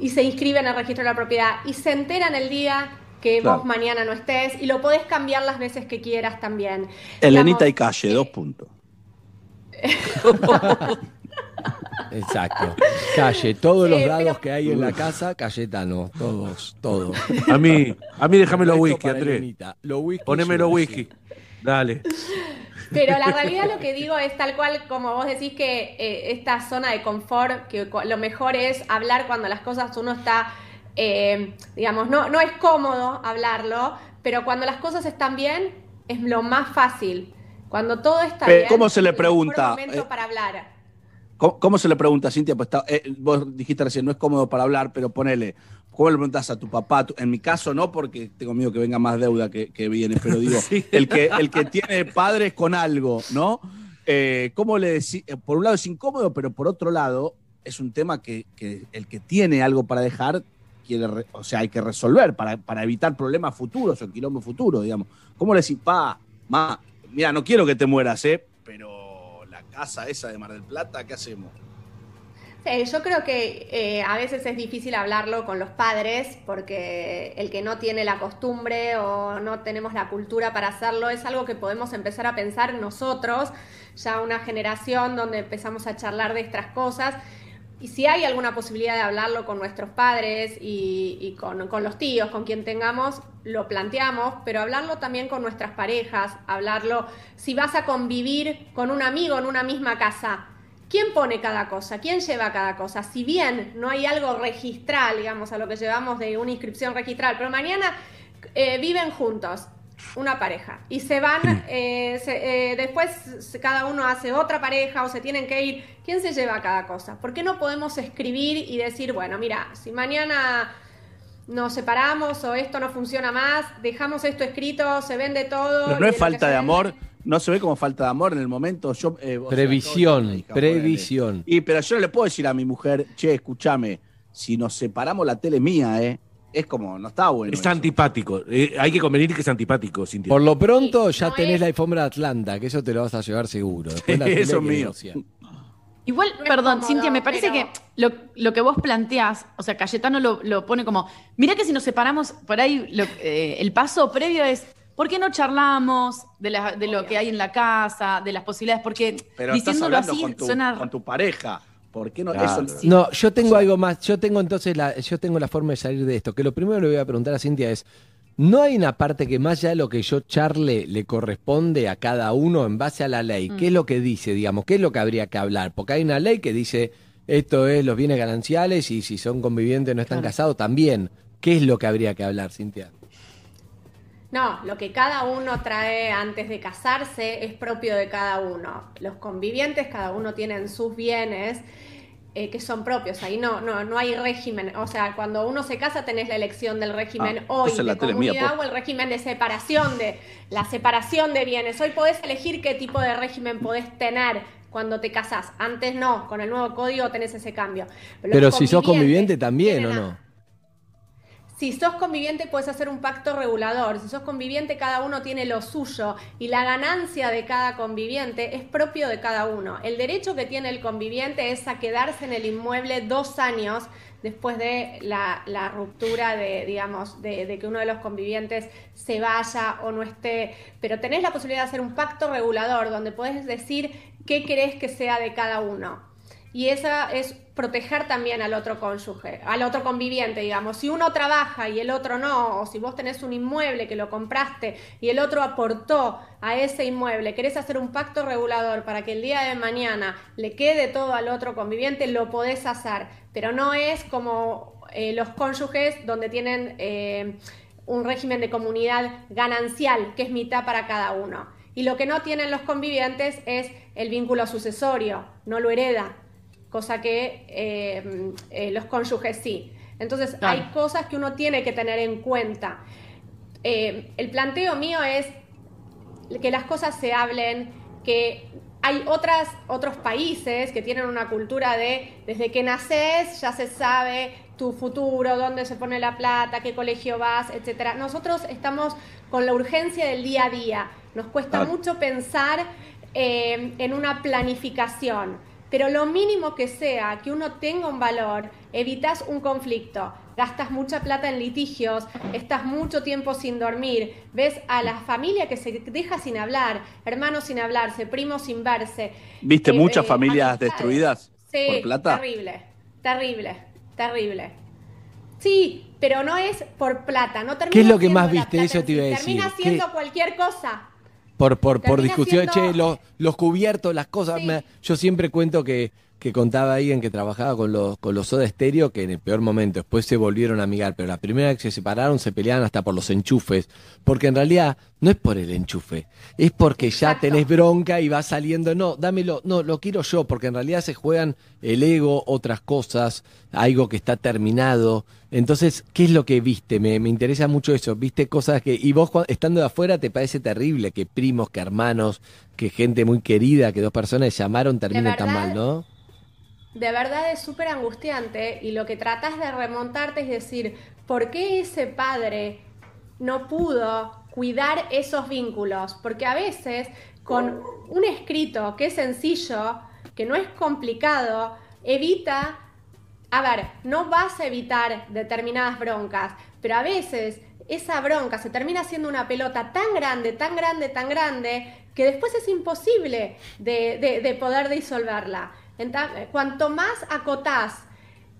y se inscribe en el registro de la propiedad y se enteran el día que Claro. vos mañana no estés y lo podés cambiar las veces que quieras también. Elenita y calle, dos puntos. Exacto. Calle, todos los Eh, dados pero- que hay en la casa, Cayetano, todos, todos. A mí, a mí déjame los whisky, Andrés. Elenita. Los whisky Poneme los whisky. Dale. Pero la realidad lo que digo es tal cual como vos decís que eh, esta zona de confort, que lo mejor es hablar cuando las cosas uno está, eh, digamos, no, no es cómodo hablarlo, pero cuando las cosas están bien es lo más fácil. Cuando todo está bien, ¿cómo se le es el pregunta? momento Eh, para hablar. ¿Cómo, cómo se le pregunta, Cintia? Pues está- eh, vos dijiste recién, no es cómodo para hablar, pero ponele. ¿Cómo le preguntas a tu papá? En mi caso no, porque tengo miedo que venga más deuda que, que viene, pero digo, el, que, el que tiene padres con algo, ¿no? Eh, ¿Cómo le decís? eh, Por un lado es incómodo, pero por otro lado es un tema que, que el que tiene algo para dejar, quiere, re- o sea, hay que resolver para, para evitar problemas futuros o quilombo futuro, digamos. ¿Cómo le decís, pa, ma, mira, no quiero que te mueras, ¿eh? Pero la casa esa de Mar del Plata, ¿qué hacemos? Sí, yo creo que eh, a veces es difícil hablarlo con los padres porque el que no tiene la costumbre o no tenemos la cultura para hacerlo es algo que podemos empezar a pensar nosotros, ya una generación donde empezamos a charlar de estas cosas. Y si hay alguna posibilidad de hablarlo con nuestros padres y, con los tíos, con quien tengamos, lo planteamos, pero hablarlo también con nuestras parejas, hablarlo si vas a convivir con un amigo en una misma casa. ¿Quién pone cada cosa? ¿Quién lleva cada cosa? Si bien no hay algo registral, digamos, a lo que llevamos de una inscripción registral, pero mañana eh, viven juntos, una pareja, y se van, eh, se- eh, después cada uno hace otra pareja o se tienen que ir, ¿quién se lleva cada cosa? ¿Por qué no podemos escribir y decir, bueno, mira, si mañana nos separamos o esto no funciona más, dejamos esto escrito, se vende todo. Pero no es falta de amor, no se ve como falta de amor en el momento. Yo, eh, sea, Previsión, hija, previsión. Y pero yo no le puedo decir a mi mujer, che, escúchame, si nos separamos la tele es mía, ¿eh? Es como, no está bueno. Es eso. antipático. Eh, hay que convenir que es antipático, Cintia. Por lo pronto ya no tenés es- la alfombra de Atlanta, que eso te lo vas a llevar seguro. Después la tele Eso es mío. Igual, No perdón, cómodo, Cintia, me parece pero- que lo, lo que vos planteás, o sea, Cayetano lo, lo pone como, mirá que si nos separamos, por ahí lo- eh, el paso previo es, ¿por qué no charlamos de, la- de lo que hay en la casa, de las posibilidades? Porque Pero diciéndolo así con tu, suena... con tu pareja. ¿Por qué no? Claro. Eso, No, yo tengo algo más. Yo tengo entonces la, yo tengo la forma de salir de esto. Que lo primero que le voy a preguntar a Cintia es: ¿no hay una parte que más allá de lo que yo charle le corresponde a cada uno en base a la ley? ¿Qué es lo que dice, digamos? ¿Qué es lo que habría que hablar? Porque hay una ley que dice esto es los bienes gananciales y si son convivientes no están casados también. ¿Qué es lo que habría que hablar, Cintia? No, lo que cada uno trae antes de casarse es propio de cada uno. Los convivientes, cada uno tienen sus bienes eh, que son propios. Ahí no, no, no hay régimen. O sea, cuando uno se casa tenés la elección del régimen Ah, hoy la de mía, comunidad o el régimen de separación de la separación de bienes. Hoy podés elegir qué tipo de régimen podés tener cuando te casás. Antes no, con el nuevo código tenés ese cambio. los Pero si sos conviviente también, ¿o no? Si sos conviviente puedes hacer un pacto regulador. Si sos conviviente cada uno tiene lo suyo y la ganancia de cada conviviente es propio de cada uno. El derecho que tiene el conviviente es a quedarse en el inmueble dos años después de la, ruptura de, digamos, de, de que uno de los convivientes se vaya o no esté. Pero tenés la posibilidad de hacer un pacto regulador donde podés decir qué querés que sea de cada uno. Y esa es proteger también al otro cónyuge, al otro conviviente, digamos. Si uno trabaja y el otro no, o si vos tenés un inmueble que lo compraste y el otro aportó a ese inmueble, querés hacer un pacto regulador para que el día de mañana le quede todo al otro conviviente, lo podés hacer. Pero no es como eh, los cónyuges donde tienen eh, un régimen de comunidad ganancial, que es mitad para cada uno. Y lo que no tienen los convivientes es el vínculo sucesorio, no lo hereda, cosa que eh, eh, los cónyuges sí. Entonces Claro. hay cosas que uno tiene que tener en cuenta. Eh, el planteo mío es que las cosas se hablen, que hay otras, otros países que tienen una cultura de desde que naces ya se sabe tu futuro, dónde se pone la plata, qué colegio vas, etcétera. Nosotros estamos con la urgencia del día a día. Nos cuesta Ah. mucho pensar eh, en una planificación, pero lo mínimo que sea que uno tenga un valor, evitas un conflicto, gastas mucha plata en litigios, estás mucho tiempo sin dormir, ves a la familia que se deja sin hablar, hermanos sin hablarse, primos sin verse. ¿Viste Eh, muchas eh, familias amistades. destruidas Sí, por plata? terrible, terrible, terrible. Sí, pero no es por plata, no termina ¿Qué es lo que más viste? plata Eso te iba a decir. Termina ¿Qué- siendo cualquier cosa. Por, por, por discusión, siendo- che, los, los cubiertos, las cosas. me- yo siempre cuento que, que contaba alguien que trabajaba con los, con los Soda Stereo que en el peor momento después se volvieron a amigar, pero la primera vez que se separaron se peleaban hasta por los enchufes, porque en realidad no es por el enchufe, es porque ya tenés bronca y va saliendo, no, dámelo, no, lo quiero yo, porque en realidad se juegan el ego, otras cosas, algo que está terminado. Entonces, ¿qué es lo que viste? Me, me interesa mucho eso. ¿Viste cosas que... Y vos estando de afuera te parece terrible que primos, que hermanos, que gente muy querida, que dos personas llamaron terminen tan mal, ¿no? de verdad es súper angustiante y lo que tratas de remontarte es decir, ¿por qué ese padre no pudo cuidar esos vínculos? Porque a veces con un escrito que es sencillo, que no es complicado, evita, a ver, no vas a evitar determinadas broncas, pero a veces esa bronca se termina siendo una pelota tan grande, tan grande, tan grande, que después es imposible de, de- de poder disolverla. Enta- cuanto más acotás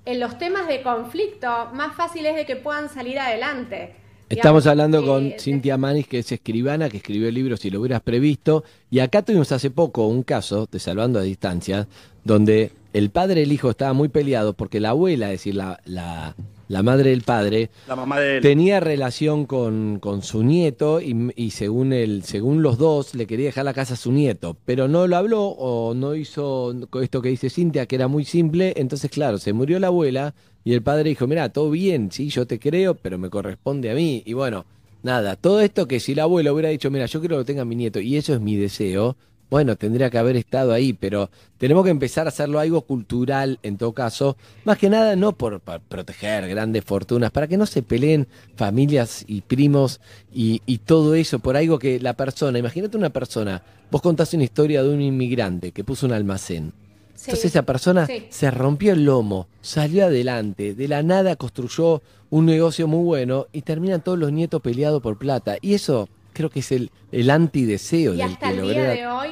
en los temas de conflicto, más fácil es de que puedan salir adelante. Estamos hablando eh, con Cintia Manis, que es escribana, que escribió el libro Si lo hubieras previsto. Y acá tuvimos hace poco un caso de Salvando a Distancia, donde el padre y el hijo estaban muy peleados porque la abuela, es decir, la, la, la madre del padre, La mamá de él. tenía relación con, con su nieto y, y según, el, según los dos le quería dejar la casa a su nieto, pero no lo habló o no hizo esto que dice Cintia, que era muy simple, entonces claro, se murió la abuela y el padre dijo, mira, todo bien, sí, yo te creo, pero me corresponde a mí. Y bueno, nada, todo esto que si la abuela hubiera dicho, mira, yo quiero que lo tenga mi nieto y eso es mi deseo, bueno, tendría que haber estado ahí, pero tenemos que empezar a hacerlo algo cultural en todo caso, más que nada no por, proteger grandes fortunas, para que no se peleen familias y primos y, y todo eso por algo que la persona, imagínate una persona, vos contás una historia de un inmigrante que puso un almacén. Sí, Entonces esa persona sí. se rompió el lomo, salió adelante, de la nada construyó un negocio muy bueno y terminan todos los nietos peleados por plata. Y eso creo que es el, el antideseo Y del hasta que el día de hoy,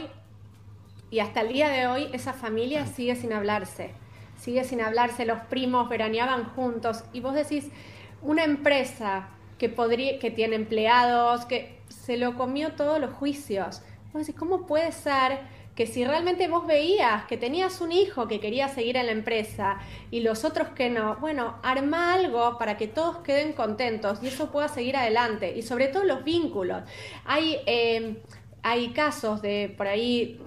y hasta el día de hoy, esa familia sigue sin hablarse. Sigue sin hablarse, los primos veraneaban juntos. Y vos decís, una empresa que podría, que tiene empleados, que se lo comió todos los juicios. Vos decís, ¿cómo puede ser que si realmente vos veías que tenías un hijo que quería seguir en la empresa y los otros que no, bueno, arma algo para que todos queden contentos y eso pueda seguir adelante. Y sobre todo los vínculos. Hay, eh, hay casos de por ahí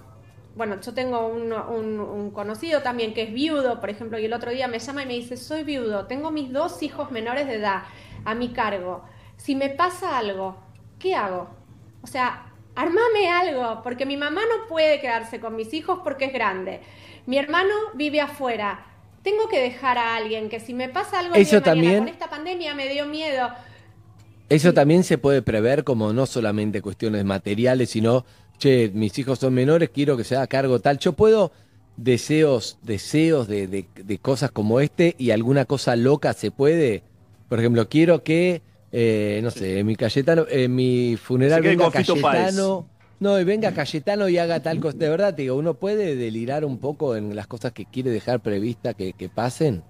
bueno, yo tengo un conocido también que es viudo, por ejemplo, y el otro día me llama y me dice, soy viudo, tengo mis dos hijos menores de edad a mi cargo. Si me pasa algo, ¿qué hago? O sea, armame algo, porque mi mamá no puede quedarse con mis hijos porque es grande. Mi hermano vive afuera. Tengo que dejar a alguien que si me pasa algo Eso mañana, también- con esta pandemia me dio miedo. Eso también se puede prever como no solamente cuestiones materiales, sino, che, mis hijos son menores, quiero que se haga cargo tal. Yo puedo deseos, deseos de, de- de cosas como este y alguna cosa loca se puede. Por ejemplo, quiero que, eh, no sé, en mi Cayetano, en mi funeral venga Cayetano. No, y venga Cayetano y haga tal cosa. De verdad, te digo, uno puede delirar un poco en las cosas que quiere dejar prevista que, que pasen.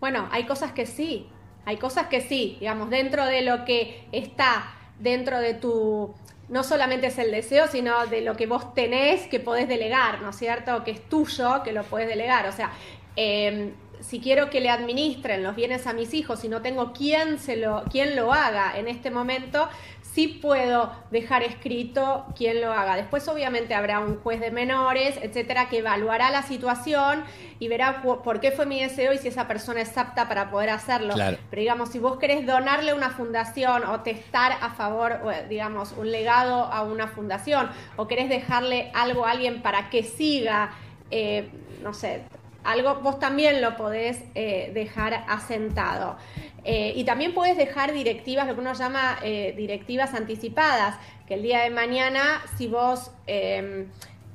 Bueno, hay cosas que sí, hay cosas que sí, digamos, dentro de lo que está dentro de tu, no solamente es el deseo, sino de lo que vos tenés que podés delegar, ¿no es cierto? Que es tuyo, que lo podés delegar. O sea, eh, si quiero que le administren los bienes a mis hijos y no tengo quien, se lo, quien lo haga en este momento, sí puedo dejar escrito quién lo haga. Después obviamente habrá un juez de menores, etcétera, que evaluará la situación y verá por qué fue mi deseo y si esa persona es apta para poder hacerlo. Claro. Pero digamos, si vos querés donarle a una fundación o testar a favor, digamos, un legado a una fundación o querés dejarle algo a alguien para que siga, eh, no sé, algo, vos también lo podés eh, dejar asentado. Eh, y también puedes dejar directivas, lo que uno llama eh, directivas anticipadas, que el día de mañana, si vos eh,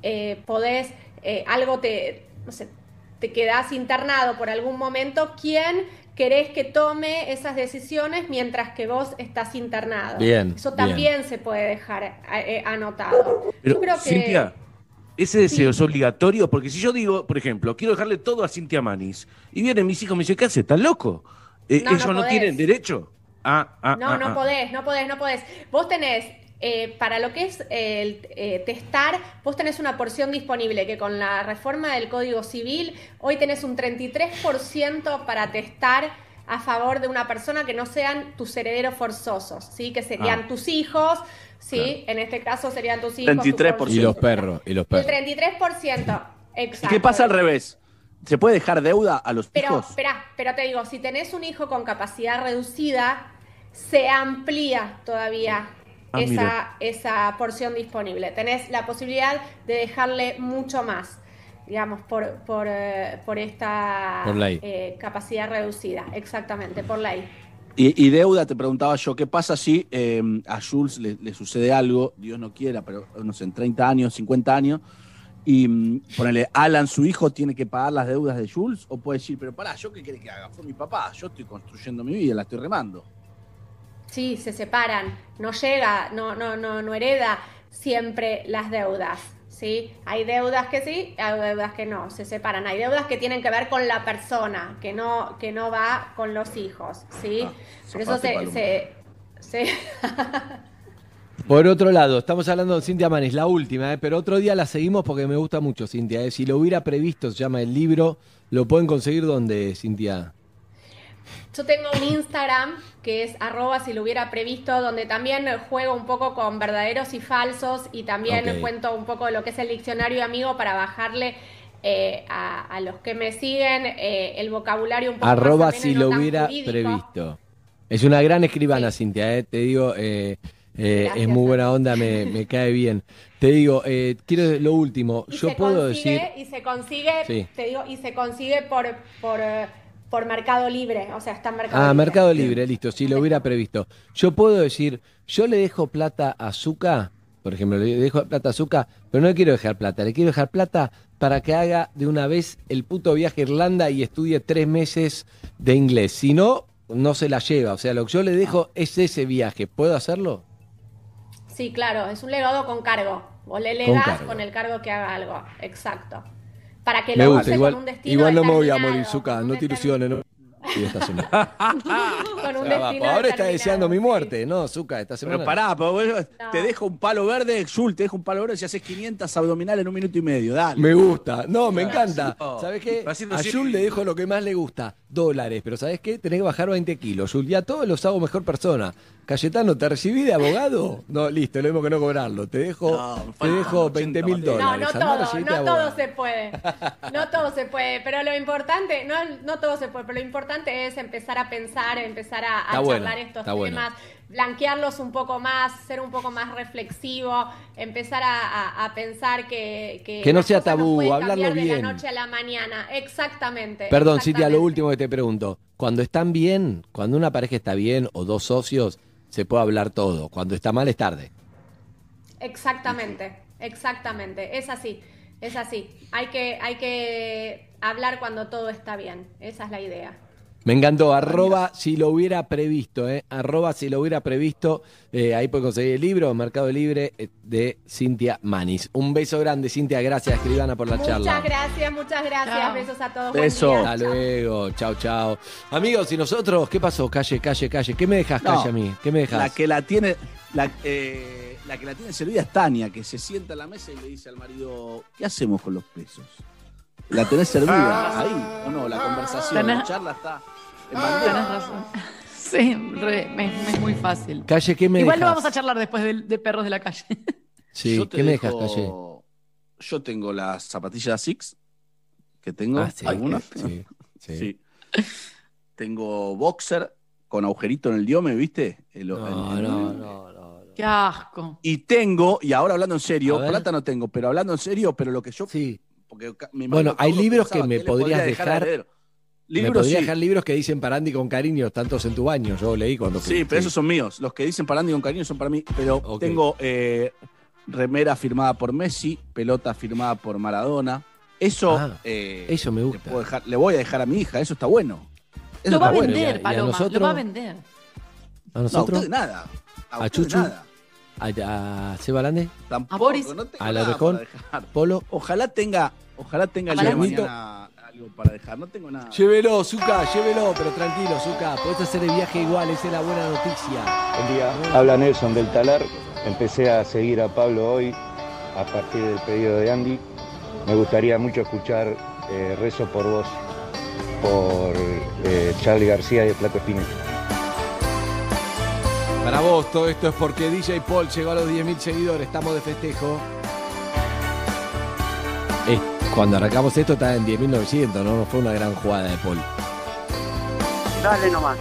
eh, podés, eh, algo te, no sé, te quedás internado por algún momento, ¿quién querés que tome esas decisiones mientras que vos estás internado? Bien, Eso bien. también se puede dejar eh, anotado. Pero, Yo creo que... Cintia, ese deseo es obligatorio, porque si yo digo, por ejemplo, quiero dejarle todo a Cintia Manis, y vienen mis hijos y me dicen, ¿qué hace? ¿Estás loco? Eh, No, no ¿Ellos no, tienen derecho? Ah, ah, No, ah, no ah. podés, no podés, no podés. Vos tenés, eh, para lo que es el eh, testar, vos tenés una porción disponible que con la reforma del Código Civil, hoy tenés un 33% para testar a favor de una persona que no sean tus herederos forzosos, ¿sí? Que serían Ah. tus hijos, ¿sí? En este caso serían tus hijos. tu 33%. Y los perros, y los El perros. 33%, ¿Y exacto. qué pasa al revés? ¿Se puede dejar deuda a los Pero, hijos? espera, pero te digo, si tenés un hijo con capacidad reducida, se amplía todavía Ah, esa, esa porción disponible. Tenés la posibilidad de dejarle mucho más, digamos, por, por, eh, por esta Por ley. eh, capacidad reducida, exactamente, por ley. Y, y deuda, te preguntaba yo, ¿qué pasa si eh, a Jules le, sucede algo, Dios no quiera, pero no sé, en 30 años, 50 años, y mm, ponele, Alan, su hijo, tiene que pagar las deudas de Jules? ¿O puede decir, pero pará, ¿yo qué quiere que haga? Fue mi papá, yo estoy construyendo mi vida, la estoy remando. Sí, se separan, no llega, no, no, no, no hereda siempre las deudas. ¿Sí? Hay deudas que sí, hay deudas que no, se separan. Hay deudas que tienen que ver con la persona, que no, que no va con los hijos, ¿sí? Por eso se, se- Por otro lado, estamos hablando de Cintia Manes, la última, ¿eh? pero otro día la seguimos porque me gusta mucho, Cintia. ¿eh? Si lo hubiera previsto, se llama el libro, ¿lo pueden conseguir dónde, Cintia? Yo tengo un Instagram que es arroba si lo hubiera previsto, donde también juego un poco con verdaderos y falsos y también cuento un poco lo que es el diccionario amigo para bajarle eh, a, a los que me siguen eh, el vocabulario un poco más Arroba si lo hubiera jurídico. previsto. Es una gran escribana, Cintia, ¿eh? te digo, eh, eh, es muy buena onda, me, me cae bien. Te digo, eh, quiero lo último, Y yo puedo consigue, decir... y se consigue, Sí. te digo, y se consigue por, por, por Mercado Libre, o sea, está en Mercado Ah, Libre. Mercado Libre, listo, si lo hubiera previsto. Yo puedo decir, yo le dejo plata a Zuka, por ejemplo, le dejo plata a Zuka, pero no le quiero dejar plata, le quiero dejar plata para que haga de una vez el puto viaje a Irlanda y estudie tres meses de inglés. Si no, no se la lleva. O sea, lo que yo le dejo es ese viaje. ¿Puedo hacerlo? Sí, claro, es un legado con cargo. Vos le legás con, el cargo que haga algo, exacto. Para que Me lo gusta, use igual, con un destino igual no me voy a morir, Zuka, no te ilusiones. está sonando. con un destino ahora está deseando mi muerte, ¿no, Zuka? Esta semana. Pero pará, pero vos- te dejo un palo verde, Jul, te dejo un palo verde si haces 500 abdominales en un minuto y medio, dale. Me gusta. No, me encanta. No. ¿Sabes qué? A. Jul le dejo lo que más le gusta, dólares. Pero ¿sabes qué? Tenés que bajar 20 kilos, Jul. Ya todos los hago mejor persona. Cayetano, ¿te recibí de abogado? No, listo, lo mismo que no cobrarlo. Te dejo, te dejo 20 mil No, dólares. no Andá a todo, no todo abogado. se puede. No todo se puede, pero lo importante, no, no todo se puede, pero lo importante es empezar a pensar, empezar a, a bueno, charlar estos bueno. temas, blanquearlos un poco más, ser un poco más reflexivo, empezar a, a- a pensar que, que, Que no sea tabú, pueden hablarlo cambiar de bien. la noche a la mañana. Exactamente. Perdón, Cintia, lo último que te pregunto. Cuando están bien, cuando una pareja está bien o dos socios, se puede hablar todo. Cuando está mal es tarde. Exactamente, exactamente. Es así, es así. Hay que, hay que hablar cuando todo está bien. Esa es la idea. Me encantó, arroba si lo hubiera previsto, ¿eh? Arroba si lo hubiera previsto. Eh, ahí puede conseguir el libro, Mercado Libre, eh, de Cintia Manis. Un beso grande, Cintia. Gracias, escribana, por la Muchas charla. gracias, muchas gracias. Chao. Besos a todos. Buen Beso. día. Hasta luego. Chao, chao. Amigos, ¿y nosotros qué pasó? Calle, calle, calle. ¿Qué me dejas, No, calle, a mí? ¿Qué me dejas? La que la tiene, la, eh, la que la tiene servida es Tania, que se sienta en la mesa y le dice al marido, ¿qué hacemos con los pesos? La tenés servida ahí, ¿o no? La conversación, la charla está Tenés bandeja. razón. Sí, re- me- me es muy fácil. Calle, ¿qué me Igual lo dejas? vamos a charlar después de, de perros de la calle. Sí, Yo te ¿qué me dejo- dejas, calle? Yo tengo las zapatillas Six, que tengo, Ah, sí, algunas. sí, sí. Sí. Tengo boxer con agujerito en el diome, ¿viste? El- No, el- no, no, Qué asco. Y tengo, y ahora hablando en A serio, ver. plata no tengo, pero hablando en serio, pero lo que yo. Sí. Porque ca- Bueno, hay libros que me podrías dejar. Heredero. me Libros podría sí. dejar libros que dicen para Andy con cariño, tantos en tu baño. Yo leí cuando fui. Sí, pero esos son míos. Los que dicen para Andy con cariño son para mí. Pero Ok. tengo eh, remera firmada por Messi, pelota firmada por Maradona. Eso, Ah, eh, eso me le, gusta. puedo dejar- le voy a dejar a mi hija. Eso está bueno. Eso Lo va a está bueno. ¿Y a- y vender, a Paloma. Lo nosotros? va a vender. ¿A No, nosotros? nada. A, ¿A Chuchu? nada. ¿A, a Seba Lande? Tampoco, ¿A Boris? no para dejar. ¿Polo? Ojalá tenga, ojalá tenga el ¿A mañana algo para dejar. No tengo nada. Llévelo, Zuka, llévelo, pero tranquilo, Zuka. Podés hacer el viaje igual, esa es la buena noticia. Buen día, habla Nelson del Talar. Empecé a seguir a Pablo hoy a partir del pedido de Andy. Me gustaría mucho escuchar eh, Rezo por vos por eh, Charlie García y el Flaco Espinete. Para vos, todo esto es porque DJ Paul llegó a los 10.000 seguidores. Estamos de festejo. Cuando arrancamos esto estaba en 10.900, ¿no? No fue una gran jugada de Paul. Dale nomás.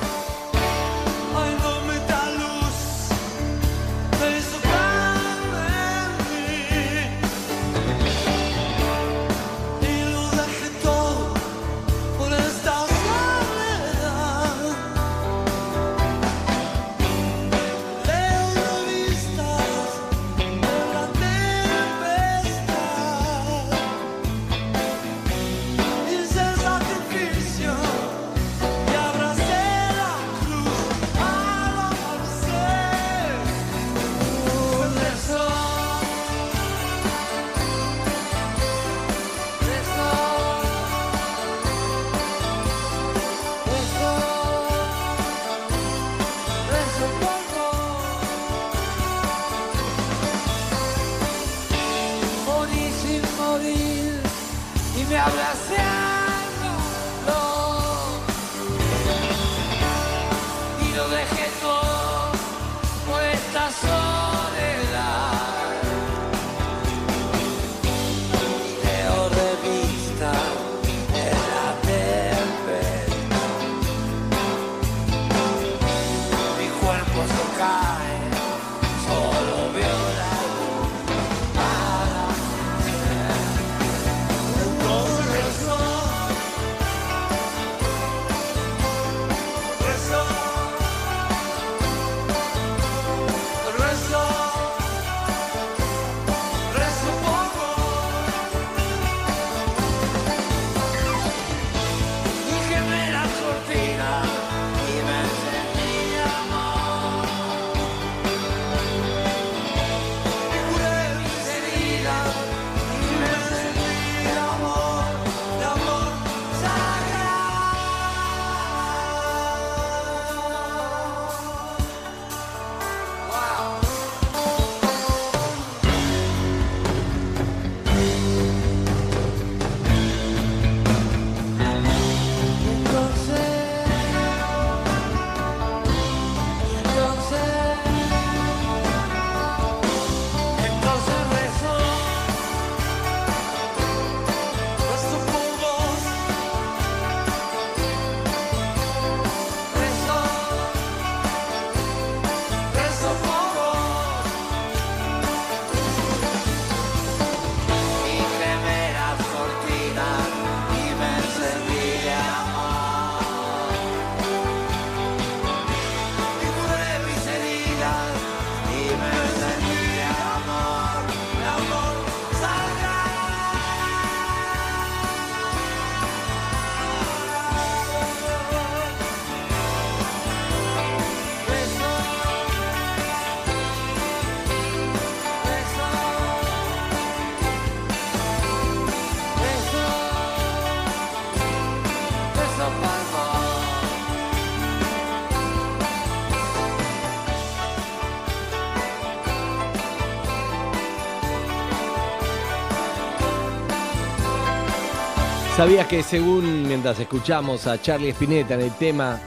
¿Sabías que según mientras escuchamos a Charlie Spinetta en el tema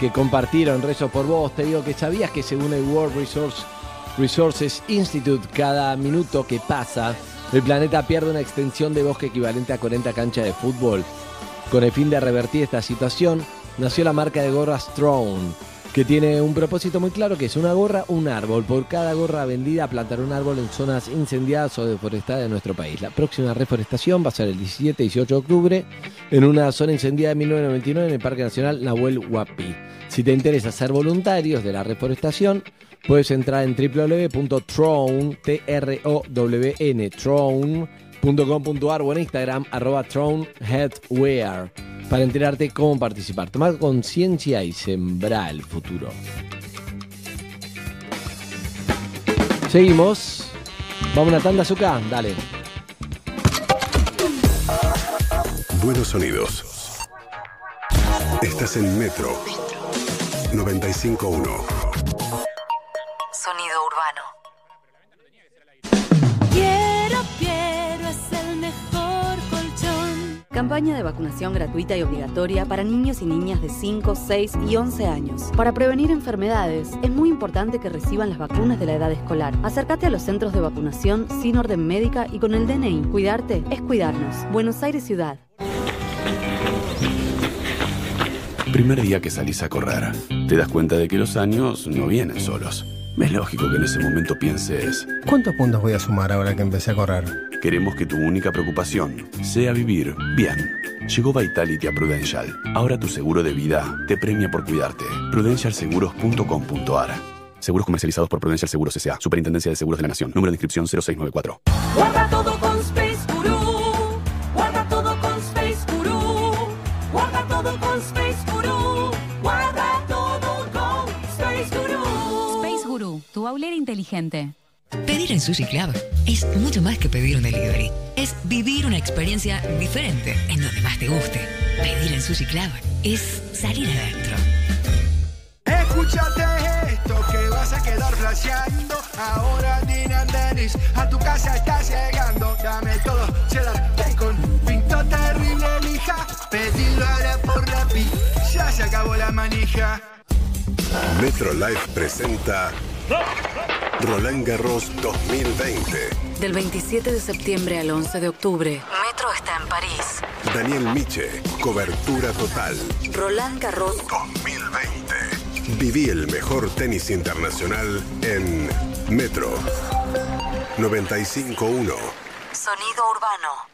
que compartieron Rezo por Vos, te digo que sabías que según el World Resource, Resources Institute, cada minuto que pasa, el planeta pierde una extensión de bosque equivalente a 40 canchas de fútbol? Con el fin de revertir esta situación, nació la marca de gorras Throne, que tiene un propósito muy claro que es una gorra, un árbol. Por cada gorra vendida, plantar un árbol en zonas incendiadas o deforestadas de nuestro país. La próxima reforestación va a ser el 17 y 18 de octubre en una zona incendiada de 1999 en el Parque Nacional Nahuel Huapi. Si te interesa ser voluntarios de la reforestación, puedes entrar en throne.com.ar o en Instagram, arroba throneheadwear para enterarte cómo participar. Tomar conciencia y sembrar el futuro. Seguimos. Vamos a una tanda, Zucca. Dale. Buenos sonidos. Estás en Metro 95.1. Campaña de vacunación gratuita y obligatoria para niños y niñas de 5, 6 y 11 años. Para prevenir enfermedades, es muy importante que reciban las vacunas de la edad escolar. Acércate a los centros de vacunación sin orden médica y con el DNI. Cuidarte es cuidarnos. Buenos Aires Ciudad. Primer día que salís a correr, te das cuenta de que los años no vienen solos. Es lógico que en ese momento pienses, ¿Cuántos puntos voy a sumar ahora que empecé a correr? queremos que tu única preocupación sea vivir bien. Llegó Vitality a Prudential. Ahora tu seguro de vida te premia por cuidarte. Prudencialseguros.com.ar Seguros comercializados por Prudencial Seguros S.A. Superintendencia de Seguros de la Nación. Número de inscripción 0694. Guru, tu aulera inteligente. Pedir en Sushi Club es mucho más que pedir un delivery. Es vivir una experiencia diferente en donde más te guste. Pedir en Sushi Club es salir adentro. Escúchate esto que vas a quedar flasheando. Ahora Dina Dennis a tu casa está llegando. Dame todo, cheddar, bacon, pinto terrible lija. Pedilo ahora por la pi, ya se acabó la manija. Metro Life presenta Roland Garros 2020. Del 27 de septiembre al 11 de octubre, Metro está en París. Daniel Miche, cobertura total. Roland Garros 2020. Viví el mejor tenis internacional en Metro 95.1. Sonido urbano.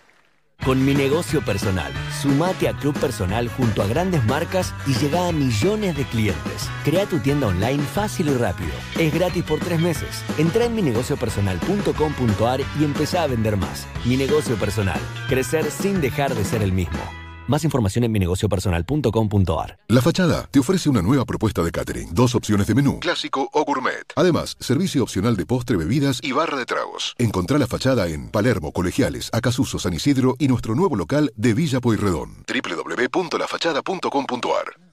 Con mi negocio personal, sumate a Club Personal junto a grandes marcas y llega a millones de clientes. Crea tu tienda online fácil y rápido. Es gratis por tres meses. Entra en minegociopersonal.com.ar y empezá a vender más. Mi negocio personal. Crecer sin dejar de ser el mismo. Más información en minegociopersonal.com.ar. La Fachada te ofrece una nueva propuesta de catering. Dos opciones de menú, clásico o gourmet. Además, servicio opcional de postre, bebidas y barra de tragos. Encontrá La Fachada en Palermo, Colegiales, Acasuso, San Isidro y nuestro nuevo local de Villa Pueyrredón. www.lafachada.com.ar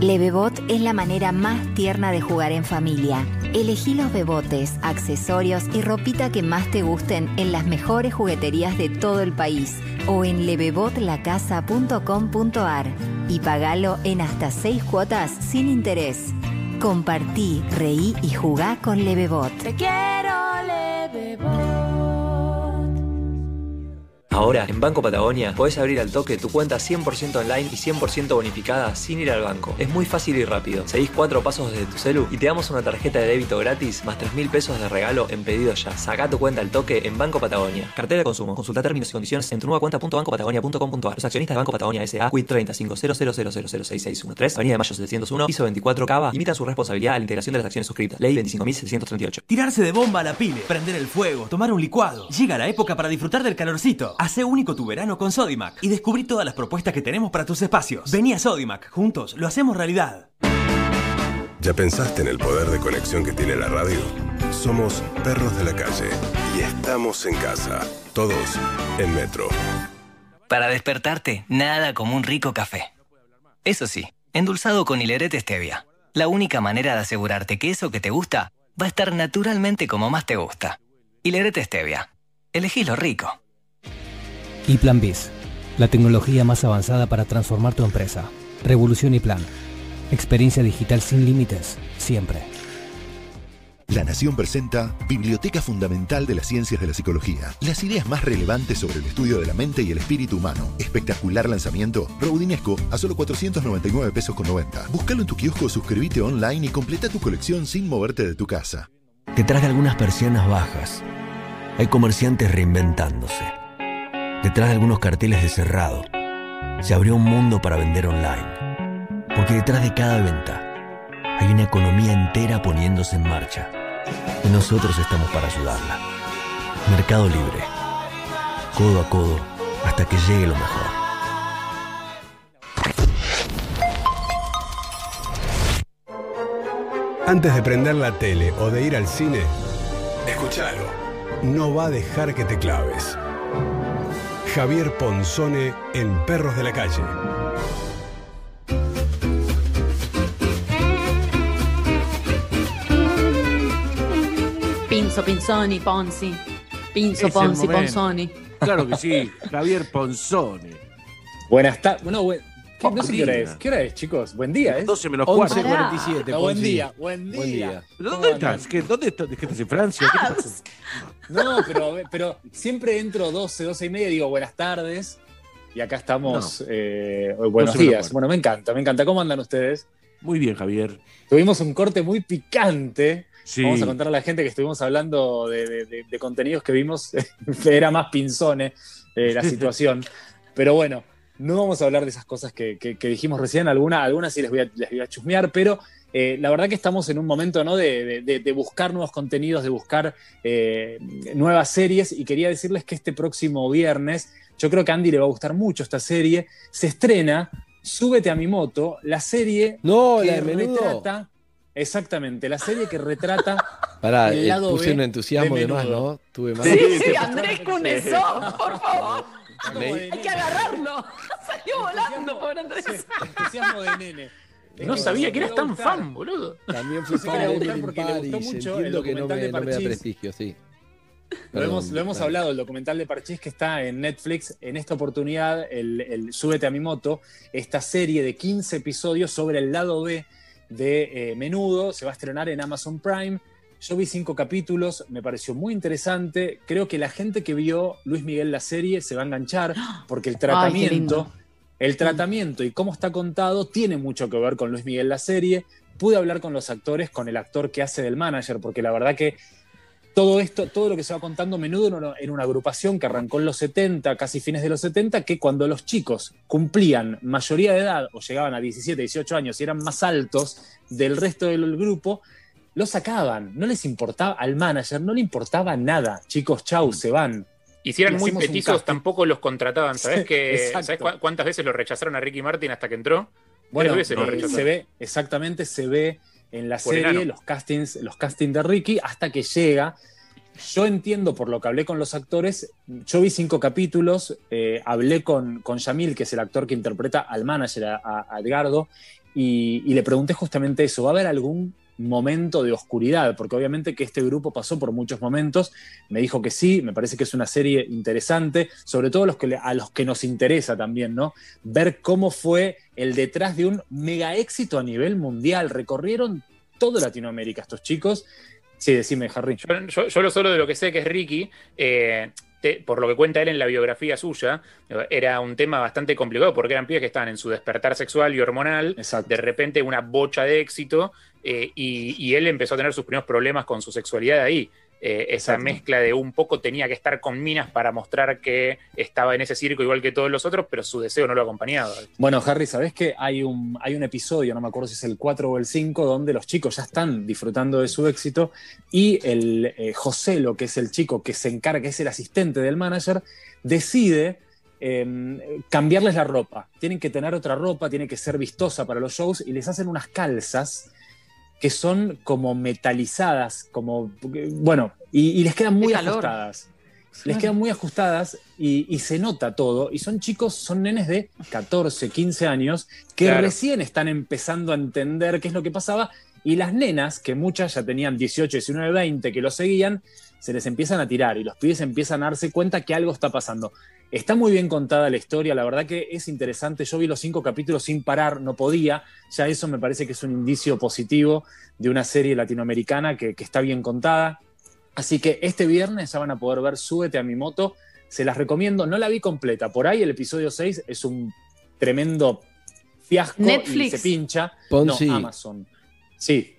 Levebot es la manera más tierna de jugar en familia. Elegí los bebotes, accesorios y ropita que más te gusten en las mejores jugueterías de todo el país o en levebotlacasa.com.ar y pagalo en hasta 6 cuotas sin interés. Compartí, reí y jugá con Levebot. Te quiero, Levebot. Ahora, en Banco Patagonia, podés abrir al toque tu cuenta 100% online y 100% bonificada sin ir al banco. Es muy fácil y rápido. Seguís cuatro pasos desde tu celu y te damos una tarjeta de débito gratis más 3 mil pesos de regalo en pedido ya. Saca tu cuenta al toque en Banco Patagonia. Cartera de consumo. Consulta términos y condiciones en tu nueva cuenta.bancopatagonia.com.ar. Los accionistas de Banco Patagonia S.A. Quit 3500006613 Avenida Mayo 701, piso 24 Cava, limitan su responsabilidad a la integración de las acciones suscritas. Ley 25.738. Tirarse de bomba a la pile, prender el fuego, tomar un licuado. Llega la época para disfrutar del calorcito. Hace único tu verano con Sodimac y descubrí todas las propuestas que tenemos para tus espacios. Vení a Sodimac, juntos lo hacemos realidad. ¿Ya pensaste en el poder de conexión que tiene la radio? Somos perros de la calle y estamos en casa. Todos en Metro. Para despertarte, nada como un rico café. Eso sí, endulzado con hilerete stevia. La única manera de asegurarte que eso que te gusta va a estar naturalmente como más te gusta. Hilerete stevia. Elegí lo rico. Y Plan Biz, la tecnología más avanzada para transformar tu empresa. Revolución y Plan. Experiencia digital sin límites, siempre. La Nación presenta Biblioteca Fundamental de las Ciencias de la Psicología. Las ideas más relevantes sobre el estudio de la mente y el espíritu humano. Espectacular lanzamiento. Rodinesco a solo 499 pesos con 90. Búscalo en tu kiosco, suscríbete online y completa tu colección sin moverte de tu casa. Detrás de algunas persianas bajas, hay comerciantes reinventándose. Detrás de algunos carteles de cerrado, se abrió un mundo para vender online. Porque detrás de cada venta, hay una economía entera poniéndose en marcha. Y nosotros estamos para ayudarla. Mercado Libre. Codo a codo hasta que llegue lo mejor. Antes de prender la tele o de ir al cine, escúchalo. No va a dejar que te claves. Javier Ponzone en Perros de la Calle. Pinzo, Pinzoni, Ponzi. Pinzo, Ponzi. Ponzoni. Claro que sí, Javier Ponzone. Buenas tardes. Bueno, buen- ¿qué- no sé qué hora es. ¿Qué hora es, chicos? Buen día, ¿eh? 12 menos cuarto. 11.47, Ah, buen día, buen día. Buen día. ¿Pero ¿Cómo dónde estás? ¿Qué, ¿Dónde estás? ¿Qué estás en Francia? ¿Qué te pasa? No, pero, pero siempre entro 12, 12 y media y digo buenas tardes. Y acá estamos. eh, buenos 12 menos días. Bueno, me encanta, me encanta. ¿Cómo andan ustedes? Muy bien, Javier. Tuvimos un corte muy picante. Sí. Vamos a contar a la gente que estuvimos hablando de, de- de- de contenidos que vimos. Era más pinzone eh, la situación. Pero bueno, no vamos a hablar de esas cosas que, que- que dijimos recién. Alguna, algunas sí les voy a, les voy a chusmear, pero eh, la verdad que estamos en un momento ¿no? de, de- buscar nuevos contenidos, de buscar eh, nuevas series. Y quería decirles que este próximo viernes, yo creo que a Andy le va a gustar mucho esta serie. Se estrena Súbete a mi moto, la serie No, que la retrata. Exactamente, la serie que retrata Pará, el eh, lado puse B un entusiasmo de de más, Menudo. ¿no? Tuve más. Sí, sí, Andrés Cunesó, por favor. Hay que agarrarlo. Salió volando, pobre Andrés. entusiasmo de nene. No sabía que eras tan fan, boludo. También fui fan de Emily porque le gustó Paris. mucho Entiendo el que no documental me, de no me da Parchís. prestigio, sí. Lo hemos, lo hemos hablado, el documental de Parchís que está en Netflix. En esta oportunidad, el, el Súbete a mi moto, esta serie de 15 episodios sobre el lado B de eh, Menudo, se va a estrenar en Amazon Prime. Yo vi cinco capítulos, me pareció muy interesante. Creo que la gente que vio Luis Miguel la serie se va a enganchar porque el tratamiento, el tratamiento y cómo está contado tiene mucho que ver con Luis Miguel la serie. Pude hablar con los actores, con el actor que hace del manager, porque la verdad que todo esto, todo lo que se va contando menudo en una, en una agrupación que arrancó en los 70, casi fines de los 70, que cuando los chicos cumplían mayoría de edad o llegaban a 17, 18 años y eran más altos del resto del grupo, los sacaban. No les importaba, al manager no le importaba nada. Chicos, chau, se van. Y si eran Y muy petizos, tampoco los contrataban. ¿Sabés, Sí, que, exacto. ¿sabés cu- cuántas veces lo rechazaron a Ricky Martin hasta que entró? Bueno, Tres veces lo eh, rechazaron. se ve, exactamente, se ve en la Por serie enano. los castings, los castings de Ricky hasta que llega. Yo entiendo por lo que hablé con los actores, yo vi cinco capítulos, eh, hablé con, con Yamil, que es el actor que interpreta al manager, a, a- a Edgardo, y, y le pregunté justamente eso, ¿va a haber algún momento de oscuridad? Porque obviamente que este grupo pasó por muchos momentos, me dijo que sí, me parece que es una serie interesante, sobre todo los que a los que nos interesa también, ¿no? Ver cómo fue el detrás de un mega éxito a nivel mundial, recorrieron toda Latinoamérica estos chicos. Sí, decime, Harry. Yo, yo- yo lo solo de lo que sé que es Ricky, eh, te- por lo que cuenta él en la biografía suya, era un tema bastante complicado porque eran pibes que estaban en su despertar sexual y hormonal, de repente una bocha de éxito, eh, y, y él empezó a tener sus primeros problemas con su sexualidad ahí. Eh, esa mezcla de un poco tenía que estar con minas para mostrar que estaba en ese circo igual que todos los otros, pero su deseo no lo acompañaba. Bueno, Harry, ¿sabés que hay un, hay un episodio, no me acuerdo si es el 4 o el 5, donde los chicos ya están disfrutando de su éxito y el eh, Joselo, que es el chico que se encarga, que es el asistente del manager, decide eh, cambiarles la ropa. Tienen que tener otra ropa, tiene que ser vistosa para los shows y les hacen unas calzas que son como metalizadas, como, bueno, y, y les quedan muy ajustadas. Les quedan muy ajustadas y, y se nota todo. Y son chicos, son nenes de 14, 15 años que Claro. recién están empezando a entender qué es lo que pasaba. Y las nenas, que muchas ya tenían 18, 19, 20, que lo seguían, se les empiezan a tirar y los pibes empiezan a darse cuenta que algo está pasando. Está muy bien contada la historia, la verdad que es interesante. Yo vi los cinco capítulos sin parar, no podía. Ya eso me parece que es un indicio positivo de una serie latinoamericana que, que está bien contada. Así que este viernes ya van a poder ver Súbete a mi moto. Se las recomiendo. No la vi completa. Por ahí el episodio 6 es un tremendo fiasco y Netflix. se pincha. Ponzi. No, Amazon. Sí.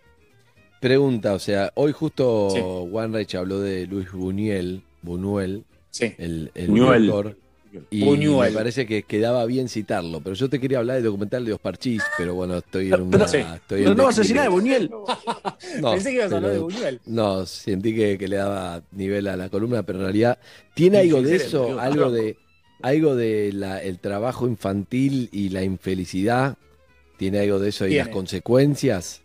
Pregunta, o sea, hoy justo OneRage habló de Luis Buñuel, Buñuel, el, el Buñuel. director, y Buñuel. me parece que quedaba bien citarlo, pero yo te quería hablar del documental de Oscar Chis, pero bueno, estoy en una... Pero- estoy en pero no vas a declive. decir nada de Buñuel. No, Pensé que ibas a hablar de Buñuel. No, sentí que, que le daba nivel a la columna, pero en realidad tiene algo de eso, algo de algo de la- el trabajo infantil y la infelicidad. Tiene algo de eso y las consecuencias.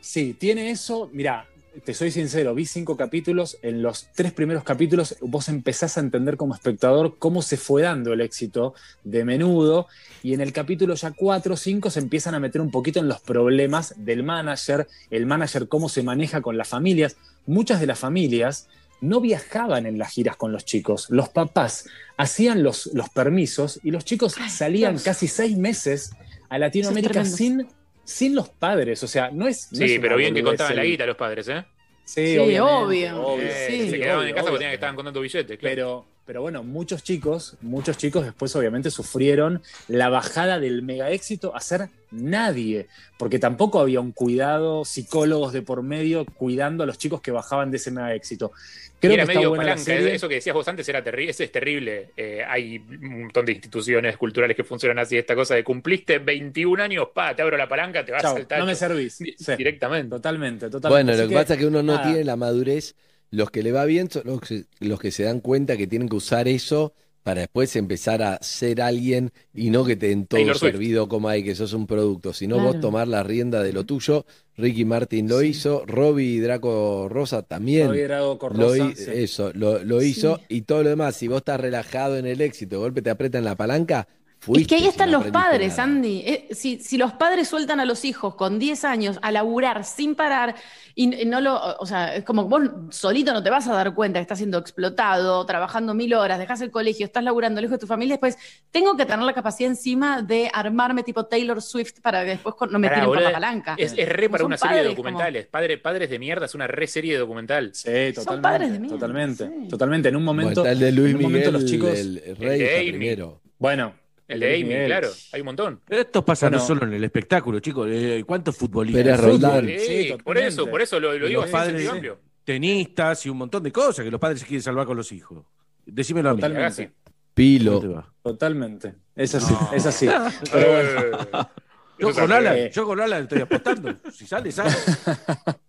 Sí, tiene eso. Mira, te soy sincero, vi cinco capítulos. En los tres primeros capítulos vos empezás a entender como espectador cómo se fue dando el éxito de menudo. Y en el capítulo ya 4 o 5 se empiezan a meter un poquito en los problemas del manager, el manager cómo se maneja con las familias. Muchas de las familias no viajaban en las giras con los chicos. Los papás hacían los, los permisos y los chicos salían Dios. casi seis meses a Latinoamérica sin, sin los padres. O sea, no es. no Sí, pero bien que contaban la guita los padres, ¿eh? Sí, obvio. Eh, Sí. se quedaban en casa obvio. porque tenían que estaban contando billetes, claro. Pero, pero bueno, muchos chicos, muchos chicos después obviamente sufrieron la bajada del mega éxito a ser nadie, porque tampoco había un cuidado, psicólogos de por medio cuidando a los chicos que bajaban de ese mega éxito. Creo que está medio palanca, serie. eso que decías vos antes era terrible, es terrible. Eh, hay un montón de instituciones culturales que funcionan así, esta cosa de cumpliste 21 años, pa, te abro la palanca, te vas Chau, al tacho. no me servís. Sí. Directamente. Totalmente, totalmente. Bueno, Así lo que, pasa es que uno no nada. tiene la madurez. Los que le va bien son los que, los que se dan cuenta que tienen que usar eso para después empezar a ser alguien y no que te den todo servido como hay, que sos un producto, sino Claro. vos tomar la rienda de lo tuyo. Ricky Martin lo hizo, Robbie Draco Rosa también. Robbie Draco lo Rosa, sí. Eso, lo, lo hizo y todo lo demás. Si vos estás relajado en el éxito, de golpe te apretan la palanca, fuiste. Es que ahí están los padres, nada. Andy. Eh, si, si los padres sueltan a los hijos con 10 años a laburar sin parar y y no lo, o sea, es como que vos solito no te vas a dar cuenta que estás siendo explotado, trabajando mil horas, dejas el colegio, estás laburando lejos de tu familia, después tengo que tener la capacidad encima de armarme tipo Taylor Swift para que después no me tiren por la palanca. Es, es re Como para son una serie de como- documentales. Padre, padres de mierda es una re serie de documental. Sí, totalmente. padres de mierda, totalmente, totalmente. En un Bueno, momento. está el de Luis en un momento los chicos. el, el rey primero. Bueno, El de Amy, claro, hay un montón. Pero esto pasa no solo en el espectáculo, chicos. eh, ¿Cuántos futbolistas? Pérez Roldán. Sí, Sí, por eso, por eso lo, lo digo los en amplio. tenistas y un montón de cosas que los padres se quieren salvar con los hijos. Decímelo a mí. Totalmente. Pilo. Totalmente. Es así, No. es así. Pero bueno. Eh, Yo con Alan, yo con Alan estoy apostando. Si sale, sale.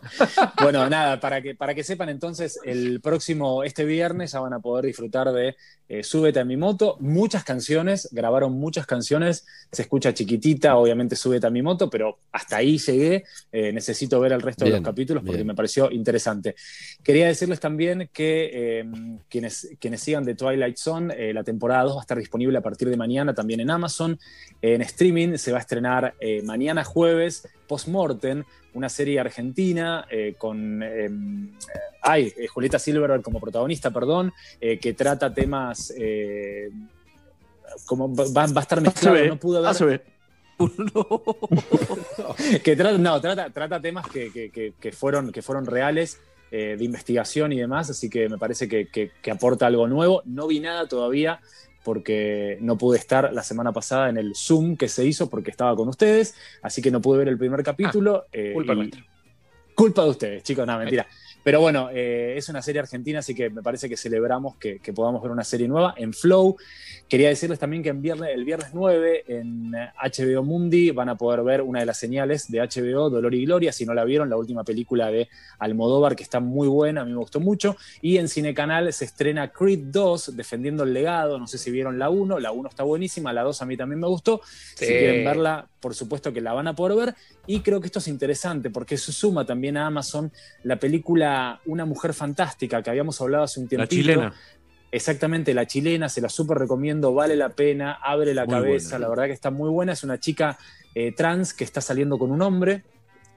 Bueno, nada, para que, para que sepan entonces, el próximo, este viernes ya van a poder disfrutar de eh, Súbete a mi moto. Muchas canciones, grabaron muchas canciones, se escucha chiquitita, obviamente Súbete a mi moto, pero hasta ahí llegué. Eh, necesito ver el resto de los capítulos porque bien. me pareció interesante. Quería decirles también que eh, quienes, quienes sigan de Twilight Zone, eh, la temporada 2 va a estar disponible a partir de mañana también en Amazon. En streaming se va a estrenar eh, mañana jueves, Postmortem, una serie argentina eh, con eh, ay, eh, Julieta Silverberg como protagonista, perdón, eh, que trata temas eh, como va, va a estar mezclado, ACB, no pude ver, ACB. que trata, no, trata, trata temas que, que- que- que fueron, que fueron reales, eh, de investigación y demás, así que me parece que, que- que aporta algo nuevo. No vi nada todavía porque no pude estar la semana pasada en el Zoom que se hizo porque estaba con ustedes, así que no pude ver el primer capítulo. eh, culpa y- nuestra. Culpa de ustedes, chicos, no, mentira. Pero bueno, eh, es una serie argentina, así que me parece que celebramos que, que podamos ver una serie nueva en Flow. Quería decirles también que en viernes, el viernes 9 en HBO Mundi van a poder ver una de las señales de HBO, Dolor y Gloria. Si no la vieron, la última película de Almodóvar, que está muy buena, a mí me gustó mucho. Y en Cinecanal se estrena Creed 2, Defendiendo el Legado. No sé si vieron la 1, la 1 está buenísima, la 2 a mí también me gustó. Si quieren verla, por supuesto que la van a poder ver. Y creo que esto es interesante porque se suma también a Amazon la película Una Mujer Fantástica, que habíamos hablado hace un La tiempito. chilena. Exactamente, la chilena, se la súper recomiendo, vale la pena, abre la Muy cabeza, buena. la verdad que está muy buena, es una chica eh, trans que está saliendo con un hombre,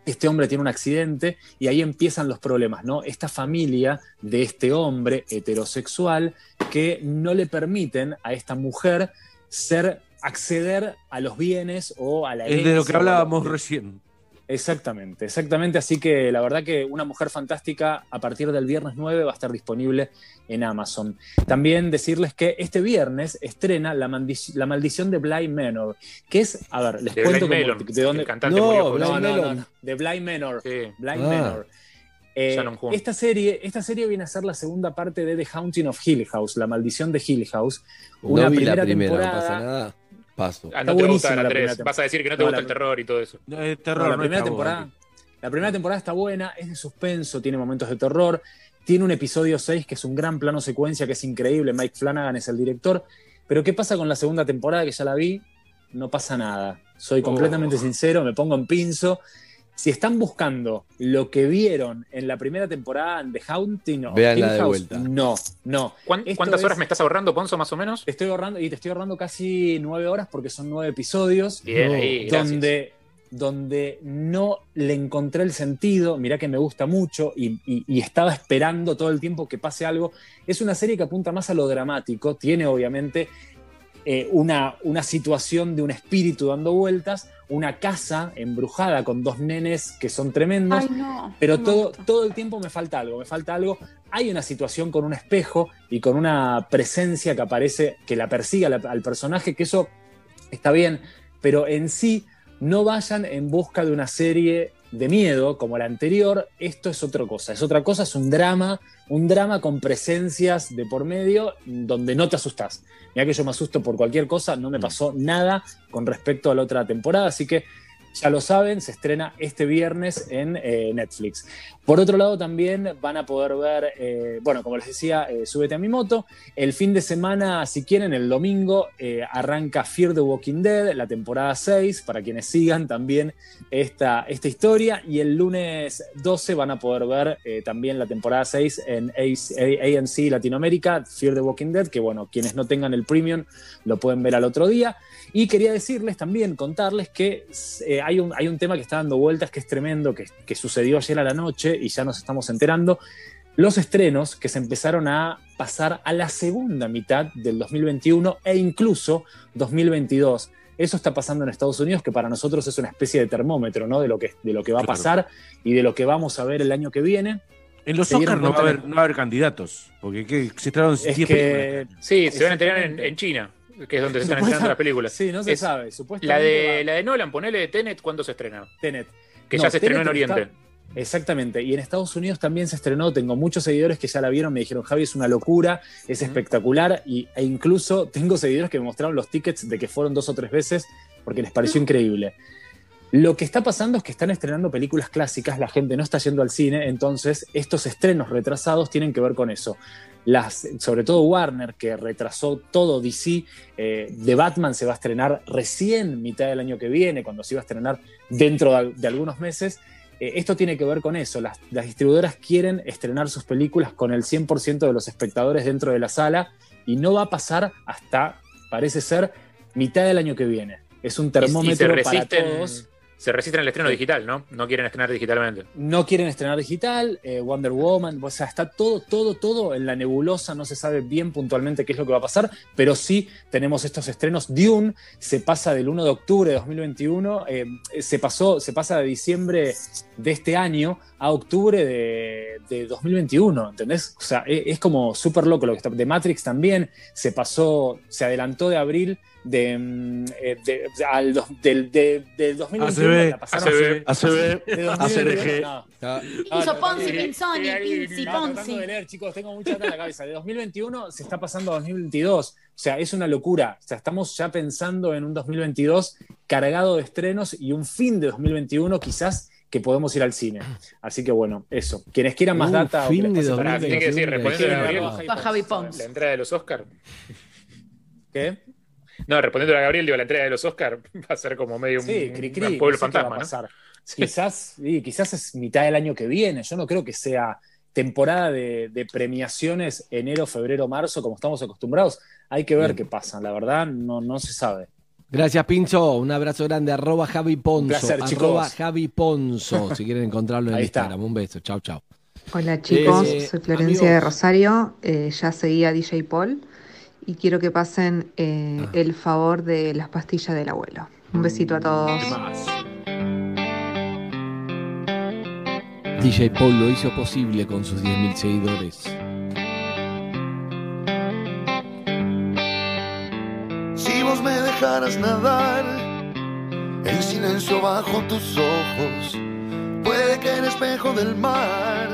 este hombre tiene un accidente y ahí empiezan los problemas, ¿no? Esta familia de este hombre heterosexual que no le permiten a esta mujer ser, acceder a los bienes o a la Es de lo herencia que hablábamos recién. Exactamente, exactamente. Así que la verdad que Una Mujer Fantástica a partir del viernes 9 va a estar disponible en Amazon. También decirles que este viernes estrena La, Maldi- La Maldición de Bly Manor, que es, a ver, les De cuento Bly de dónde... el cantante no, no, no, de Bly Manor. Bly Ah. Manor. Eh, esta, serie, esta serie viene a ser la segunda parte de The Haunting of Hill House, La Maldición de Hill House. Una no vi primera la primera, temporada. no pasa nada. Paso. Ah, Está no te va a buenísima gustar, la Andrés. primera Vas a decir que no te No, gusta la- el terror y todo eso. No, es No, terror, la no primera está temporada. La primera temporada está buena, es de suspenso, tiene momentos de terror, tiene un episodio 6 que es un gran plano secuencia que es increíble, Mike Flanagan es el director, pero ¿qué pasa con la segunda temporada que ya la vi? No pasa nada. Soy completamente Oh. sincero, me pongo en pinzo. Si están buscando lo que vieron en la primera temporada en The Haunting Véanla Hill de House, vuelta. no, no. ¿Cuán- Esto ¿Cuántas horas me estás ahorrando, Ponzo, más o menos? Te estoy ahorrando y te estoy ahorrando casi nueve horas porque son nueve episodios. Bien, ahí, gracias. donde, donde no le encontré el sentido. Mirá que me gusta mucho y, y- y estaba esperando todo el tiempo que pase algo. Es una serie que apunta más a lo dramático. Tiene obviamente eh, una, una situación de un espíritu dando vueltas, una casa embrujada con dos nenes que son tremendos. Ay, no. Pero no todo, todo el tiempo me falta algo, me falta algo. Hay una situación con un espejo y con una presencia que aparece, que la persigue al, al personaje, que eso está bien, pero en sí no vayan en busca de una serie de miedo como la anterior. Esto es otra cosa, es otra cosa, es un drama, un drama con presencias de por medio donde no te asustás. Mira que yo me asusto por cualquier cosa, no me pasó nada con respecto a la otra temporada, así que ya lo saben, se estrena este viernes en eh, Netflix. Por otro lado, también van a poder ver, eh, bueno, como les decía, eh, Súbete a mi moto. El fin de semana, si quieren, el domingo eh, arranca Fear the Walking Dead, la temporada 6, para quienes sigan también esta, esta historia. Y el lunes 12 van a poder ver también la temporada 6 en AMC Latinoamérica, Fear the Walking Dead, que bueno, quienes no tengan el premium lo pueden ver al otro día. Y quería decirles también, contarles que hay, un, hay un tema que está dando vueltas que es tremendo, que, que sucedió ayer a la noche y ya nos estamos enterando. Los estrenos que se empezaron a pasar a la segunda mitad del 2021 e incluso 2022. Eso está pasando en Estados Unidos, que para nosotros es una especie de termómetro, ¿no? De lo que, de lo que va a pasar y de lo que vamos a ver el año que viene. En los Oscars no va, a cuenta haber, no va a haber candidatos, porque ¿qué? se estrenaron Es 10 que- Sí, se van a entrenar en, en China, que es donde se están estrenando las películas. Sí, no se Es- sabe. La Supuestamente de, va- la de Nolan, ponele de Tenet, ¿cuándo se estrena? Tenet. Que No, ya se estrenó en Oriente. está- Exactamente, y en Estados Unidos también se estrenó, tengo muchos seguidores que ya la vieron, me dijeron, Javi, es una locura, es espectacular, y, e incluso tengo seguidores que me mostraron los tickets de que fueron dos o tres veces porque les pareció increíble. Lo que está pasando es que están estrenando películas clásicas, la gente no está yendo al cine, entonces estos estrenos retrasados tienen que ver con eso. Las, sobre todo Warner, que retrasó todo DC, eh, The Batman se va a estrenar recién mitad del año que viene, cuando se iba a estrenar dentro de, de algunos meses. Eh, esto tiene que ver con eso. Las, las distribuidoras quieren estrenar sus películas con el 100% de los espectadores dentro de la sala y no va a pasar hasta, parece ser, mitad del año que viene. Es un y, termómetro para todos. Se resisten al estreno Sí. digital, ¿no? No quieren estrenar digitalmente. No quieren estrenar digital, eh, Wonder Woman, o sea, está todo, todo, todo en la nebulosa, no se sabe bien puntualmente qué es lo que va a pasar, pero sí tenemos estos estrenos. Dune se pasa del 1 de octubre de 2021, eh, se, pasó, se pasa de diciembre de este año a octubre de, de 2021, ¿entendés? O sea, e- es, como súper loco lo que está. De Matrix también se pasó, se adelantó de abril de, mm, eh, de- al dos- del, de, del 2021 ACB, la pasaron ACB, ACB, de 2021, ACRG. no. Hizo Ponzi, tratando de- Pinzoni, eh, Pinzi, no, tratando Ponzi. de leer, chicos, tengo mucha data en la cabeza. De 2021 se está pasando a 2022. O sea, es una locura. O sea, estamos ya pensando en un 2022 cargado de estrenos y un fin de 2021 quizás que podemos ir al cine. Así que bueno, eso. Quienes quieran más Un data... o que fin les de pase para- 2021. Tiene que decir, respondiendo a Javi Pons. la entrega de los Oscar. ¿Qué? No, respondiendo a Gabriel, digo, la entrega de los Oscar va a ser como medio un, cri, cri, un pueblo no sé fantasma, ¿no? pasar. Quizás, sí, quizás es mitad del año que viene. Yo no creo que sea temporada de, de premiaciones enero, febrero, marzo, como estamos acostumbrados. Hay que ver qué pasa. La verdad, no, no se sabe. Gracias, Pincho. Un abrazo grande. Arroba Javi Ponzo. Un placer, arroba chicos. Javi Ponzo. Si quieren encontrarlo en Ahí está. Instagram. Un beso. Chau, chau. Hola chicos, Eh, soy Florencia amigos. de Rosario, eh, ya seguía DJ Paul y quiero que pasen eh, Ah. el favor de las pastillas del abuelo. Un besito a todos. DJ Paul lo hizo posible con sus 10.000 seguidores. Si vos me dejaras nadar en silencio bajo tus ojos, puede que el espejo del mar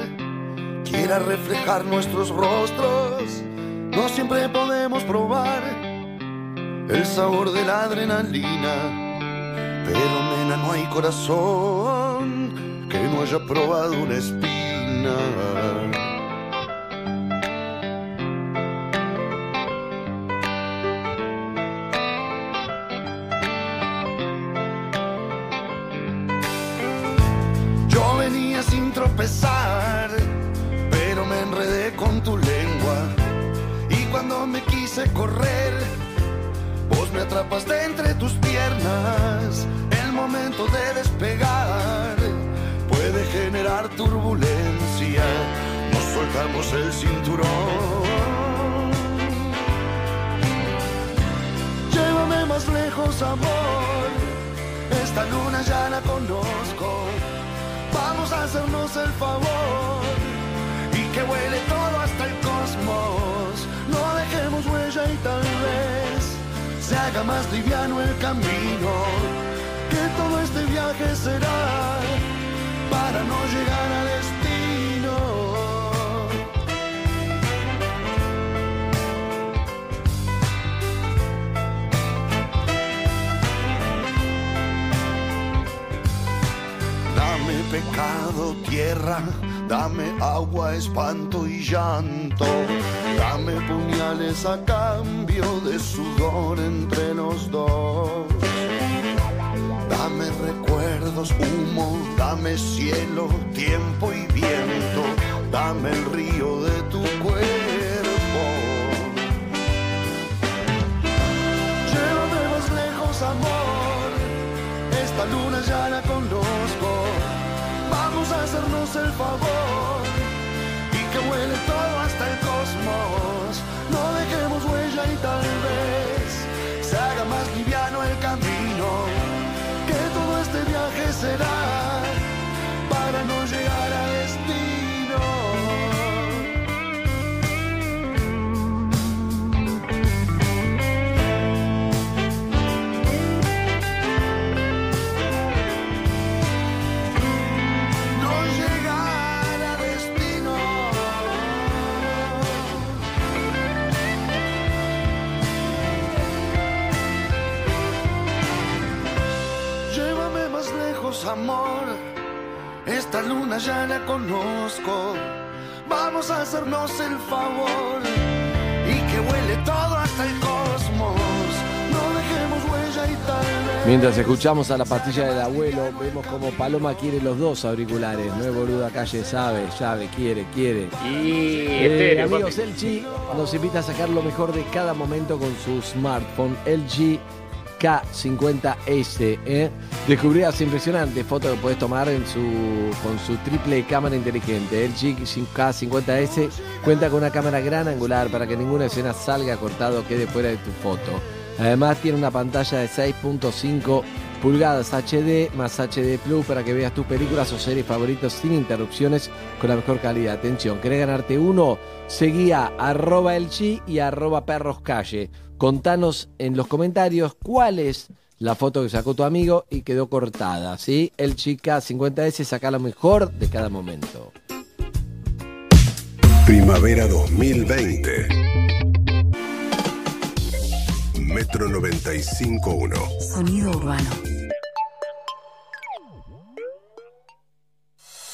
quiera reflejar nuestros rostros. No siempre podemos probar el sabor de la adrenalina, pero nena, no hay corazón que no haya probado una espina. Yo venía sin tropezar, quise correr, vos me atrapaste entre tus piernas. El momento de despegar puede generar turbulencia. Nos soltamos el cinturón. Llévame más lejos, amor. Esta luna ya la conozco. Vamos a hacernos el favor y que huele todo hasta el cosmos. Huella y tal vez se haga más liviano el camino. Que todo este viaje será para no llegar a destino. Dame pecado, tierra, dame agua, espanto y llanto. Dame puñales a cambio de sudor entre los dos. Dame recuerdos, humo, dame cielo, tiempo y viento. Dame el río de tu cuerpo. Llévame más lejos, amor. Esta luna ya la conozco. El favor y que huele todo hasta el amor. Esta luna ya la conozco. Vamos a hacernos el favor y que huele todo hasta el cosmos. No dejemos huella y tal vez. Mientras escuchamos a la pastilla del abuelo, vemos como Paloma quiere los dos auriculares. No es boluda calle, sabe, sabe, quiere, quiere. Y Eh, estéreo, amigos. LG nos invita a sacar lo mejor de cada momento con su smartphone LG K50S. ¿eh? Descubrirás impresionantes fotos que puedes tomar con su triple cámara inteligente. LG K50S cuenta con una cámara gran angular para que ninguna escena salga cortado o quede fuera de tu foto. Además tiene una pantalla de 6.5 pulgadas HD más HD Plus para que veas tus películas o series favoritos sin interrupciones con la mejor calidad. Atención, ¿querés ganarte uno? Seguí a arroba el Chi y arroba perros calle. Contanos en los comentarios cuál es la foto que sacó tu amigo y quedó cortada, ¿sí? El Chica 50S saca lo mejor de cada momento. Primavera 2020. Metro 95.1. Sonido urbano.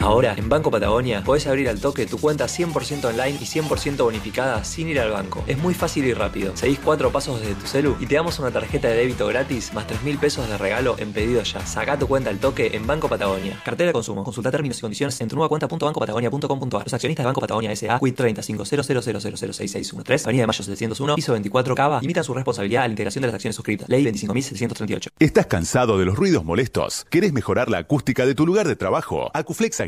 Ahora, en Banco Patagonia, podés abrir al toque tu cuenta 100% online y 100% bonificada sin ir al banco. Es muy fácil y rápido. Seguís cuatro pasos desde tu celu y te damos una tarjeta de débito gratis más 3 mil pesos de regalo en pedido ya. Saca tu cuenta al toque en Banco Patagonia. Cartera de consumo. Consulta términos y condiciones en tu nueva cuenta.bancopatagonia.com.ar. Los accionistas de Banco Patagonia S.A. Quit 3500006613, Avenida de Mayo 701, piso 24, Cava, limitan su responsabilidad a la integración de las acciones suscritas. Ley 25.738. ¿Estás cansado de los ruidos molestos? ¿Querés mejorar la acústica de tu lugar de trabajo? Acuflex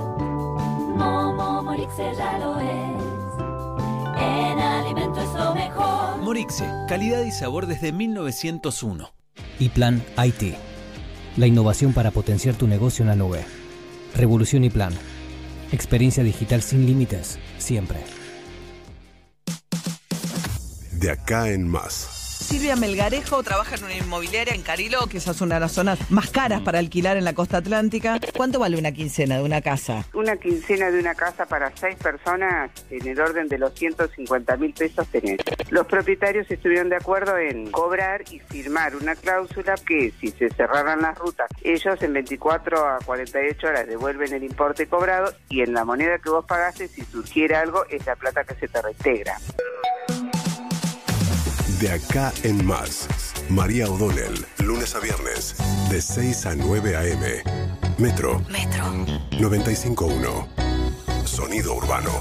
Momo Morixe ya lo es. En alimento es lo mejor. Morixe, calidad y sabor desde 1901. Y Plan IT. La innovación para potenciar tu negocio en la nube. Revolución y Plan. Experiencia digital sin límites, siempre. De acá en más. Silvia Melgarejo trabaja en una inmobiliaria en Cariló, que es una de las zonas más caras para alquilar en la costa atlántica. ¿Cuánto vale una quincena de una casa? Una quincena de una casa para seis personas en el orden de los 150 mil pesos tenés. Los propietarios estuvieron de acuerdo en cobrar y firmar una cláusula que si se cerraran las rutas, ellos en 24 a 48 horas devuelven el importe cobrado y en la moneda que vos pagaste, si surgiera algo, es la plata que se te reintegra. De acá en más. María O'Donnell, lunes a viernes, de 6 a 9 a.m. Metro. Metro. 95.1. Sonido urbano.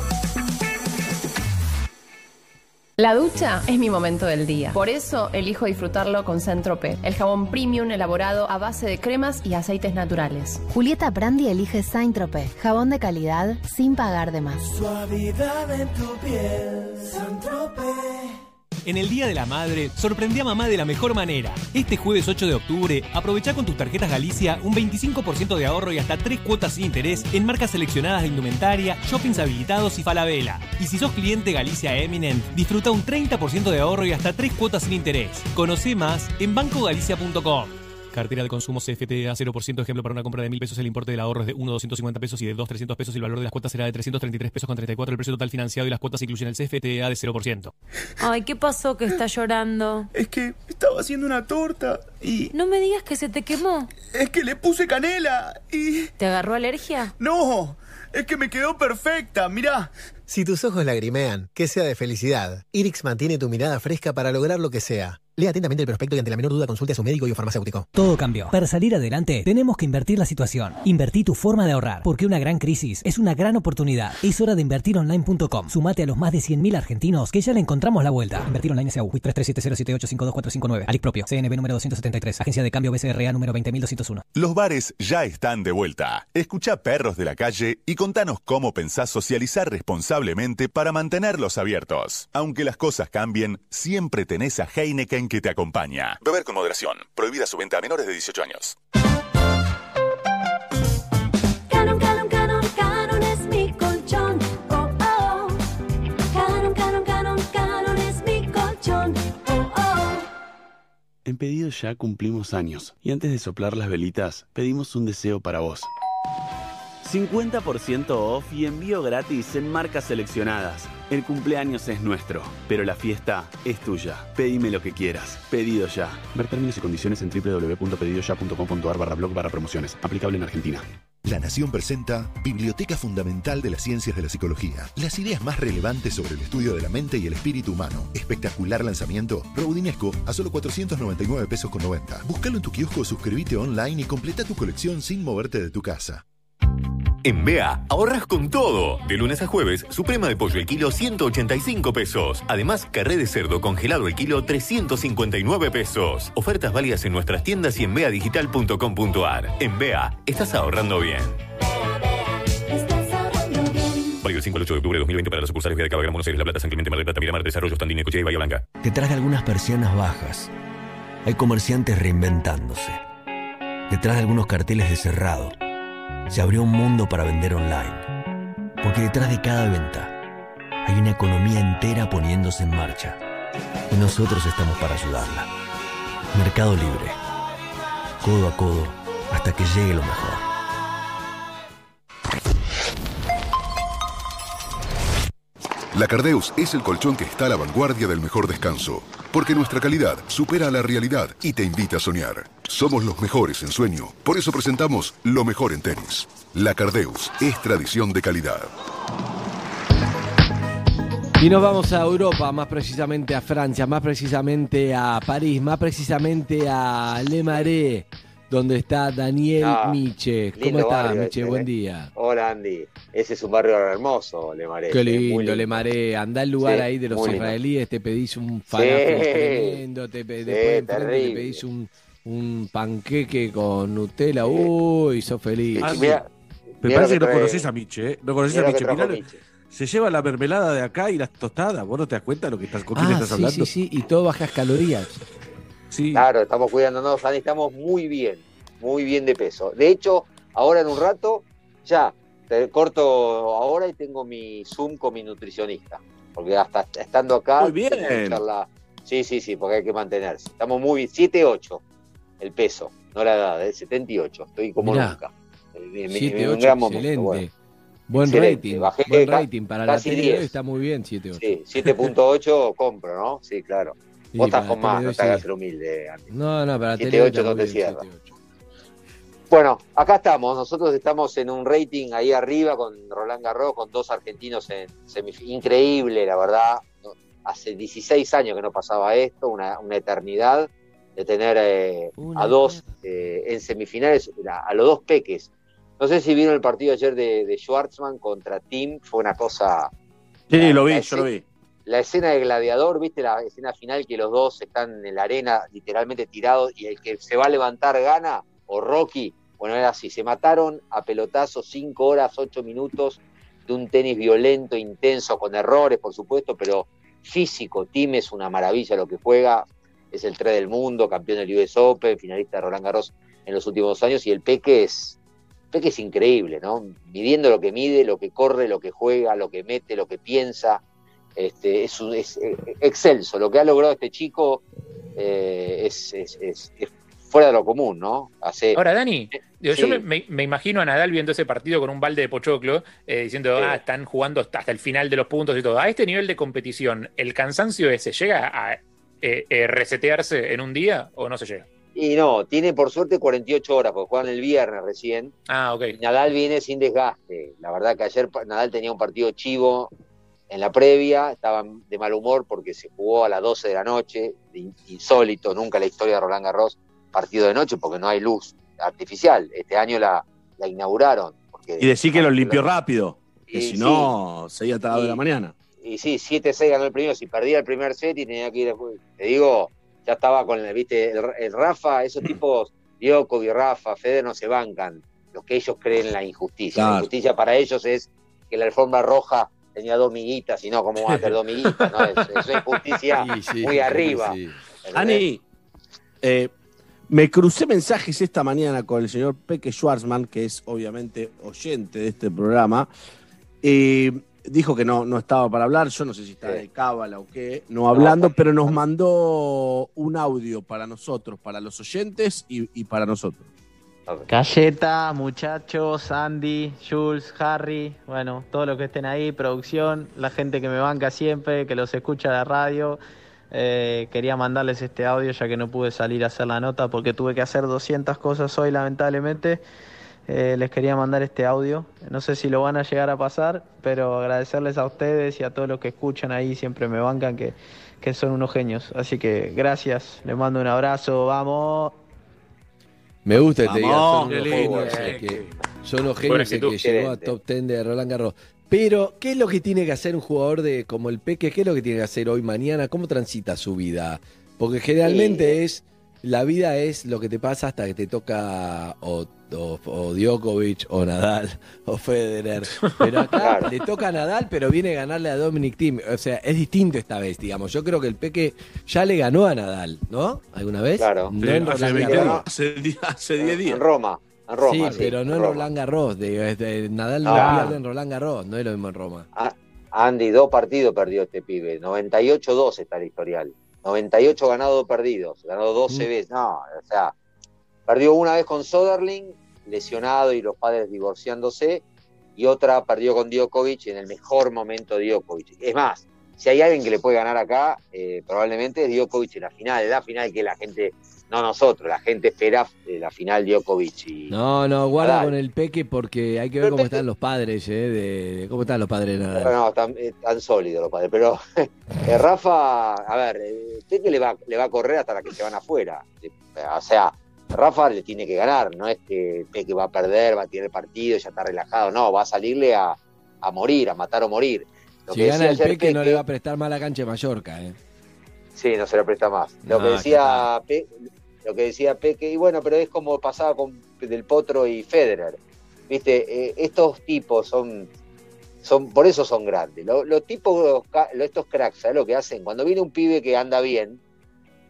La ducha es mi momento del día. Por eso elijo disfrutarlo con Centrope, el jabón premium elaborado a base de cremas y aceites naturales. Julieta Brandi elige Saint-Tropez, jabón de calidad sin pagar de más. Suavidad en tu piel, Saint-Tropez. En el Día de la Madre, sorprendí a mamá de la mejor manera. Este jueves 8 de octubre, aprovecha con tus tarjetas Galicia un 25% de ahorro y hasta 3 cuotas sin interés en marcas seleccionadas de indumentaria, shoppings habilitados y Falabella. Y si sos cliente Galicia Eminent, disfruta un 30% de ahorro y hasta 3 cuotas sin interés. Conoce más en bancogalicia.com. Cartera de consumo CFTA 0%, ejemplo para una compra de 1000 pesos, el importe del ahorro es de 1 250 pesos y de 2 300 pesos el valor de las cuotas será de 333 pesos con 34, el precio total financiado y las cuotas incluyen el CFTA de 0%. Ay, ¿qué pasó que está llorando? Es que estaba haciendo una torta y... No me digas que se te quemó. Es que le puse canela y... ¿Te agarró alergia? No, es que me quedó perfecta, mirá. Si tus ojos lagrimean, que sea de felicidad. Irix mantiene tu mirada fresca para lograr lo que sea. Lea atentamente el prospecto y ante la menor duda consulte a su médico y o farmacéutico. Todo cambió. Para salir adelante, tenemos que invertir la situación. Invertí tu forma de ahorrar, porque una gran crisis es una gran oportunidad. Es hora de invertironline.com. Sumate a los más de 100.000 argentinos que ya le encontramos la vuelta. Invertir online SAU, WIT 337078525459. Alic propio, CNB número 273, Agencia de Cambio BCRA número 20201. Los bares ya están de vuelta. Escucha Perros de la Calle y contanos cómo pensás socializar responsablemente para mantenerlos abiertos. Aunque las cosas cambien, siempre tenés a Heineken que te acompaña. Beber con moderación. Prohibida su venta a menores de 18 años. Canon, canon, canon, canon es mi colchón. Oh, oh. Canon, canon, canon, canon es mi colchón. Oh, oh. En pedido ya cumplimos años y antes de soplar las velitas pedimos un deseo para vos. 50% off y envío gratis en marcas seleccionadas. El cumpleaños es nuestro, pero la fiesta es tuya. Pedime lo que quieras. Pedido ya. Ver términos y condiciones en www.pedidoya.com.ar barra blog barra promociones. Aplicable en Argentina. La Nación presenta Biblioteca Fundamental de las Ciencias de la Psicología. Las ideas más relevantes sobre el estudio de la mente y el espíritu humano. Espectacular lanzamiento. Rodinesco a solo 499 pesos con 90. Búscalo en tu kiosco suscríbete online y completa tu colección sin moverte de tu casa. En BEA, ahorras con todo. De lunes a jueves, suprema de pollo el kilo 185 pesos. Además, carré de cerdo congelado el kilo 359 pesos. Ofertas válidas en nuestras tiendas y en beadigital.com.ar. En BEA, estás ahorrando bien. Válido del 5 al 8 de octubre de 2020 para las sucursales de Cava, Gran Buenos Aires, La Plata, San Clemente, Mar del Plata, Miramar, Desarrollo, Standine, Cochea y Bahía Blanca. Detrás de algunas persianas bajas, hay comerciantes reinventándose. Detrás de algunos carteles de cerrado, se abrió un mundo para vender online. Porque detrás de cada venta, hay una economía entera poniéndose en marcha. Y nosotros estamos para ayudarla. Mercado Libre. Codo a codo, hasta que llegue lo mejor. La Cardeus es el colchón que está a la vanguardia del mejor descanso, porque nuestra calidad supera la realidad y te invita a soñar. Somos los mejores en sueño, por eso presentamos lo mejor en tenis. La Cardeus es tradición de calidad. Y nos vamos a Europa, más precisamente a Francia, más precisamente a París, más precisamente a Le Marais, donde está Daniel Ah, Miche. ¿Cómo estás, barrio Miche? ese, Buen ¿eh? día. Hola Andy, ese es un barrio hermoso, Le Marais. Qué eh, muy lindo, Le Marais. Andá al lugar Sí, ahí de los israelíes, te pedís un falafel Sí. tremendo, te pe- Sí, después enfrente te pedís un, un panqueque con Nutella. Uy, sos feliz. Ah, Mira- Me mira parece que no conoces a Miche, ¿eh? No conoces mira a Miche. Mirá, Miche. se lleva la mermelada de acá y las tostadas. ¿Vos no te das cuenta lo que estás, con quién Ah, estás sí, hablando? sí, sí, y todo bajas calorías. Sí. Claro, estamos cuidándonos, Andy, estamos muy bien, muy bien de peso. De hecho, ahora en un rato, ya, te corto ahora y tengo mi Zoom con mi nutricionista. Porque hasta estando acá, Muy bien. charlar. Sí, sí, sí, porque hay que mantenerse. Estamos muy bien, 7-8 el peso, no la edad, es 78, estoy como Mirá. nunca. En- en- en 7, un 8, gran momento, excelente. bueno. Buen Excelente, rating. bajé Buen rating para la 10. está muy bien, 7, 8. Sí, 7.8 compro, ¿no? Sí, claro. Sí, Vos estás con más, no te hagas sí. el humilde, Andy. No, no, para la tele 7.8 está no te cierra. 7, Bueno, acá estamos. Nosotros estamos en un rating ahí arriba con Roland Garros, con dos argentinos en semifinal. Increíble, la verdad. Hace 16 años que no pasaba esto, una, una eternidad de tener eh, a dos eh, en semifinales, a, a los dos peques. No sé si vieron el partido ayer de, de Schwartzman contra Tim, fue una cosa. Sí, lo vi, yo lo vi. La escena de Gladiador, ¿viste la escena final que los dos están en la arena literalmente tirados y el que se va a levantar gana? O Rocky, bueno, era así, se mataron a pelotazos 5 horas, 8 minutos de un tenis violento, intenso, con errores, por supuesto, pero físico. Tim es una maravilla lo que juega, es el 3 del mundo, campeón del US Open, finalista de Roland Garros en los últimos años, y el Peque es, Peque es increíble, ¿no? Midiendo lo que mide, lo que corre, lo que juega, lo que mete, lo que piensa, este, es, un- es, eh, excelso. Lo que ha logrado este chico eh, es, fuera de lo común, ¿no? Hace, Ahora, Dani, digo, sí. yo me, me- imagino a Nadal viendo ese partido con un balde de pochoclo, eh, diciendo, Sí. ah, están jugando hasta el final de los puntos y todo. A este nivel de competición, ¿el cansancio ese llega a eh, eh, resetearse en un día o no se llega? Y no, tiene por suerte 48 horas, porque juegan el viernes recién. Ah, ok. Nadal viene sin desgaste. La verdad que ayer Nadal tenía un partido chivo en la previa, estaba de mal humor porque se jugó a las 12 de la noche, in- insólito, nunca en la historia de Roland Garros, partido de noche porque no hay luz artificial. Este año la, la inauguraron. Porque, Y decir que lo limpió rápido, que Y si sí. no, seguía hasta las Y- de la mañana. y sí, 7-6 ganó el primero. Si perdía el primer set y tenía que ir después. Te digo, ya estaba con el, viste, el, el Rafa, esos tipos, Djokovic, Rafa, Federer no se bancan. Lo que ellos creen en la injusticia. La injusticia para ellos es que la alfombra roja tenía dos miguitas, y no, ¿cómo van a tener dos miguitas? No, es, Sí, sí, muy sí, arriba. sí. Ani, eh, me crucé mensajes esta mañana con el señor Peque Schwarzman, que es obviamente oyente de este programa. y dijo que no, no estaba para hablar, yo no sé si está de cábala o qué, no hablando, pero nos mandó un audio para nosotros, para los oyentes y, y para nosotros. Galleta, muchachos, Andy, Jules, Harry, bueno, todos los que estén ahí, producción, la gente que me banca siempre, que los escucha la radio. Eh, quería mandarles este audio ya que no pude salir a hacer la nota porque tuve que hacer 200 cosas hoy lamentablemente. eh, les quería mandar este audio. No sé si lo van a llegar a pasar, pero agradecerles a ustedes y a todos los que escuchan ahí, siempre me bancan que, que son unos genios. Así que gracias, les mando un abrazo, vamos. Me gusta que te diga, Vamos, son qué unos lindo, genios, eh, el que, genios que llegó a top 10 de Roland Garros. Pero, ¿qué es lo que tiene que hacer un jugador de como el Peque? ¿Qué es lo que tiene que hacer hoy, mañana? ¿Cómo transita su vida? Porque generalmente es, la vida es lo que te pasa hasta que te toca o, o, o Djokovic o Nadal o Federer. Pero acá Claro. le toca a Nadal, pero viene a ganarle a Dominic Thiem. O sea, es distinto esta vez, digamos. Yo creo que el Peque ya le ganó a Nadal, ¿no? ¿Alguna vez? Claro. No Sí, en hace Roland 20 Garros. días, hace di- hace 10 días. En Roma. En Roma, sí, sí, pero no en Roma. Roland Garros. digo, Nadal no Ah. pierde en Roland Garros, no es lo mismo en Roma. Ah, Andy, dos partidos perdió este pibe. 98-2 está el historial. 98 ganados, dos perdidos. Ganó 12 Mm. veces. No, o sea, perdió una vez con Soderling, lesionado y los padres divorciándose. Y otra perdió con Djokovic en el mejor momento de Djokovic. Es más, si hay alguien que le puede ganar acá, eh, probablemente es Djokovic en la final. La final que la gente, no nosotros, la gente espera eh, la final Djokovic y, No, no, guarda Nadal. con el Peque porque hay que ver cómo están los padres, ¿eh? De, de- cómo están los padres de Nadal. No, tan, eh, tan sólido los padres. Pero eh, Rafa, a ver, eh, Peque le va, le va a correr hasta la que se van afuera. O sea, Rafa le tiene que ganar. No es que Peque va a perder, va a tirar el partido y ya está relajado. No, va a salirle a, a morir, a matar o morir. Lo si que gana el Peque, no le va a prestar más la cancha de Mallorca, ¿eh? Sí, no se le presta más. Lo No, que decía Pe- lo que decía Peque, y bueno, pero es como pasaba con Del Potro y Federer. Viste, Eh, estos tipos son, son, por eso son grandes. Lo- Los, tipos, los estos cracks, ¿sabes lo que hacen? Cuando viene un pibe que anda bien,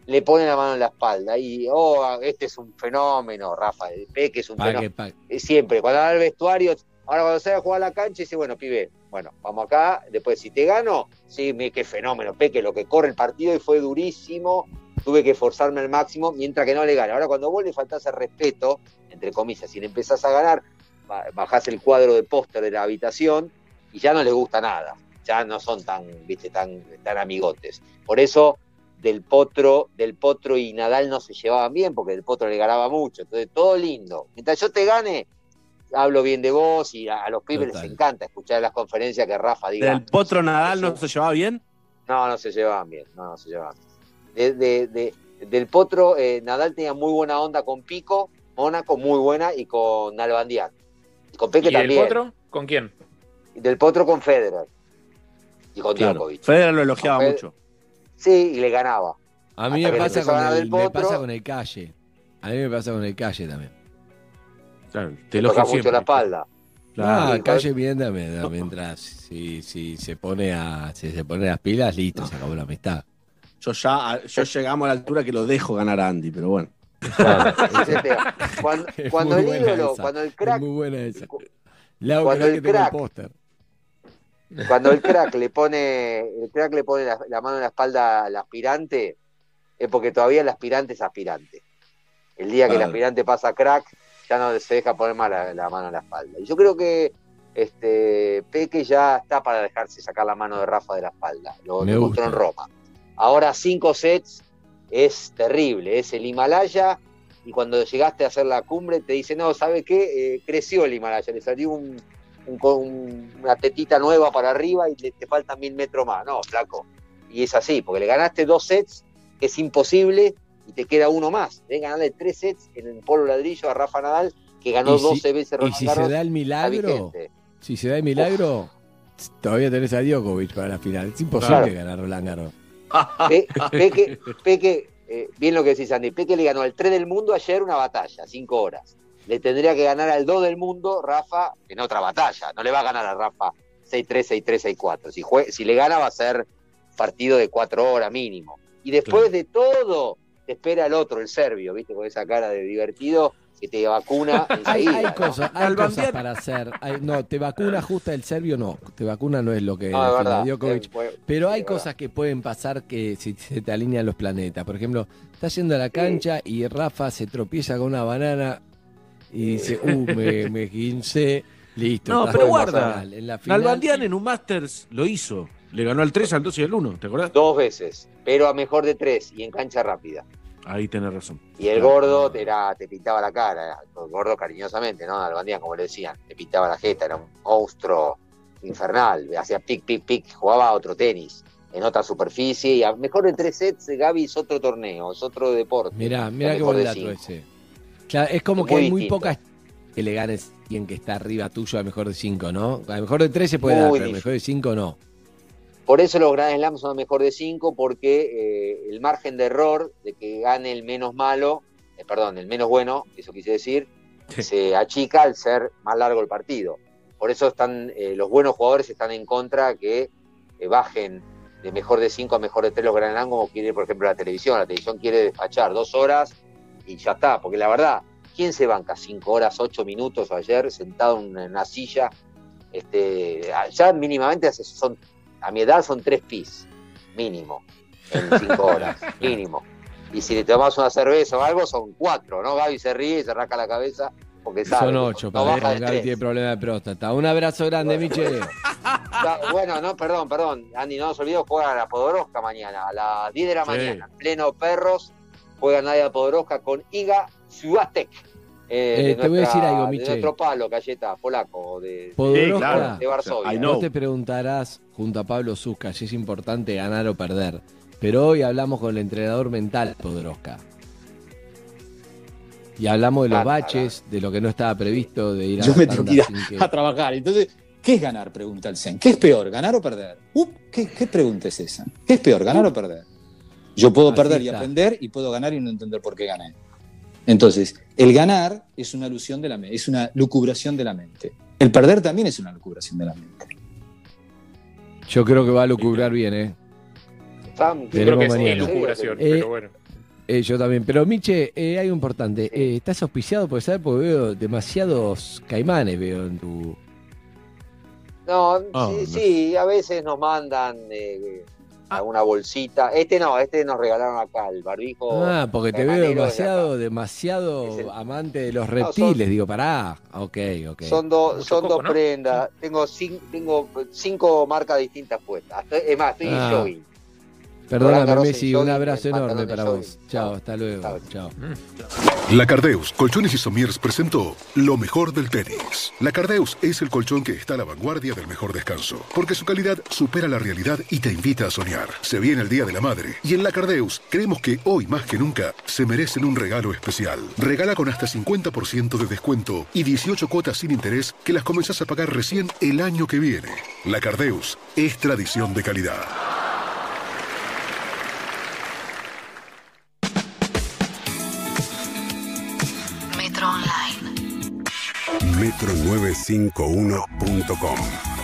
le ponen la mano en la espalda y, oh, este es un fenómeno, Rafa, el Peque es un Pa' que- fenómeno. pa- Eh, Siempre, cuando va al vestuario, ahora cuando sale a jugar a la cancha, dice, bueno, pibe, bueno, vamos acá, después si te gano, sí, qué fenómeno, Peque, lo que corre el partido y fue durísimo, tuve que esforzarme al máximo, mientras que no le gane. Ahora cuando vos le faltás el respeto, entre comillas, si le empezás a ganar, ba- bajás el cuadro de póster de la habitación y ya no les gusta nada, ya no son tan, viste, tan, tan amigotes. Por eso del Potro, del Potro y Nadal no se llevaban bien, porque el Potro le ganaba mucho. Entonces, todo lindo. Mientras yo te gane, hablo bien de vos y a, a los pibes Total. les encanta escuchar las conferencias que Rafa diga. ¿Del Potro Nadal no se llevaba bien? No, no se llevaban bien, no, no se llevaban bien. De, de- de- del Potro, eh, Nadal tenía muy buena onda con Pico, Mónaco muy buena y con Nalbandián. Y con Peque ¿Y el también. potro? ¿Con quién? Del Potro con Federer. Y con Claro. Djokovic. Federer lo elogiaba Fed- mucho. Sí, y le ganaba. A mí me pasa, con el, del me Potro. pasa con el calle. A mí me pasa con el calle también. Claro, te toca mucho la espalda. Ah, Sí, calle mientras, mientras si, si se pone a si se pone las pilas, listo, se acabó la amistad. Yo ya yo llegamos a la altura que lo dejo ganar a Andy, pero bueno. Tema. Cuando, cuando el ídolo, esa, cuando el es crack, muy buena esa. Lau, cuando el que tengo crack- póster. cuando el crack le pone, el crack le pone la, la mano en la espalda al aspirante, es porque todavía el aspirante es aspirante. El día que el Claro. aspirante pasa a crack, ya no se deja poner más la, la mano en la espalda. Y yo creo que este Peque ya está para dejarse sacar la mano de Rafa de la espalda. Lo Me demostró en. Roma. Ahora cinco sets es terrible, es el Himalaya y cuando llegaste a hacer la cumbre te dice, no, ¿sabe qué? Eh, creció el Himalaya, le salió un, un- un- una tetita nueva para arriba y le- te faltan mil metros más. No, flaco. Y es así, porque le ganaste dos sets, que es imposible, y te queda uno más. Deben ganarle tres sets en el polo ladrillo a Rafa Nadal, que ganó Y si- 12 veces Y Roland si Garros, se da el milagro, si se da el milagro, todavía tenés a Djokovic para la final. Es imposible Claro. ganar Roland Garros. Pe- Peque, Peque, eh, bien lo que decís, Andy, Peque le ganó al 3 del mundo ayer una batalla, 5 horas. Le tendría que ganar al 2 del mundo, Rafa, en otra batalla. No le va a ganar a Rafa 6-3, 6-3, 6-4. Si, si le gana va a ser partido de 4 horas mínimo. Y después de todo, te espera el otro, el serbio, ¿viste? Con esa cara de divertido que te vacuna Hay, enseguida. hay ¿no? cosas, hay cosas para hacer. Hay- no, te vacuna justa el serbio, no. Te vacuna no es lo que No, es. Djokovic. Bu- Pero hay verdad. cosas que pueden pasar que si se te alinean los planetas. Por ejemplo, estás yendo a la cancha y Rafa se tropieza con una banana y dice, uh, me, me guincé, listo. No, pero guarda. En la final, Nalbandian en un Masters lo hizo. Le ganó al 3, al 2 y al 1, ¿te acordás? Dos veces, pero a mejor de tres y en cancha rápida. Ahí tenés razón. Y el gordo te, era, te pintaba la cara, el gordo cariñosamente, ¿no? Albandía, como le decían, te pintaba la jeta, era un monstruo infernal, hacía pic, pic, pic, jugaba a otro tenis, en otra superficie, y a mejor de tres sets, Gaby es otro torneo, es otro deporte. Mirá, mirá qué buen dato cinco. ese. Claro, es como Es que muy hay muy distinto. pocas que le ganes quien que está arriba tuyo a mejor de 5, ¿no? A mejor de 3 se puede Muy dar, pero a mejor de 5 no. Por eso los Grand Slams son mejor de cinco, porque eh, el margen de error de que gane el menos malo, eh, perdón, el menos bueno, eso quise decir, se achica al ser más largo el partido. Por eso están eh, los buenos jugadores están en contra que bajen de mejor de cinco a mejor de tres los Grand Slams, como quiere, por ejemplo, la televisión. La televisión quiere despachar dos horas y ya está, porque la verdad, ¿quién se banca cinco horas, ocho minutos ayer sentado en una silla? Este, ya mínimamente son, a mi edad son tres pis, mínimo, en cinco horas, mínimo. Y si le tomas una cerveza o algo, son cuatro, ¿no? Gaby se ríe y se rasca la cabeza porque sabe. Son 8, no para baja de Gaby tres. tiene problema de próstata. Un abrazo grande. Ya, bueno, no, perdón, perdón. Andy, no nos olvidemos, juega a la Podoroska mañana, a las 10 de la Sí. mañana, en pleno Perros, juega Nadia Podoroska con Iga Swiatek. Eh, te voy a decir algo, Miche. De nuestro palo, Galleta, polaco, de, Podoroska, de Varsovia. vos te preguntarás junto a Pablo Zuzca si es importante ganar o perder. Pero hoy hablamos con el entrenador mental Podoroska. Y hablamos de los Claro, baches, de lo que no estaba previsto, de ir a Yo me tengo que ir a, que- a trabajar. Entonces, ¿qué es ganar? Pregunta el Zen. ¿Qué es peor, ganar o perder? Uh, ¿qué, qué pregunta es esa? ¿Qué es peor, ganar o perder? Yo puedo Así perder y está. aprender y puedo ganar y no entender por qué gané. Entonces, el ganar es una alusión de la mente, es una lucubración de la mente. El perder también es una lucubración de la mente. Yo creo que va a lucubrar bien, ¿eh? Sam, Yo creo que es mañana. elucubración, Eh, pero bueno. Eh, yo también. Pero, Miche, eh, hay algo importante. Eh, ¿Estás auspiciado? Porque, ¿sabes? Porque veo demasiados caimanes, veo en tu... No, Ah, sí, no. sí, a veces nos mandan eh, alguna bolsita. Este no, este nos regalaron acá, el barbijo. Ah, porque te veo de demasiado, demasiado amante de los reptiles. Digo, pará. Ok, ok. Son, dos son coco, dos ¿no? prendas. Tengo, cin- tengo cinco marcas distintas puestas. Estoy- Es más, estoy Ah. en jogging. Perdóname, Messi. Un abrazo en enorme para vos. Chao, hasta luego. Chao. La Cardeus, Colchones y Somiers presentó lo mejor del tenis. La Cardeus es el colchón que está a la vanguardia del mejor descanso, porque su calidad supera la realidad y te invita a soñar. Se viene el Día de la Madre y en La Cardeus creemos que hoy más que nunca se merecen un regalo especial. Regala con hasta 50% de descuento y 18 cuotas sin interés que las comenzás a pagar recién el año que viene. La Cardeus es tradición de calidad. Metro951.com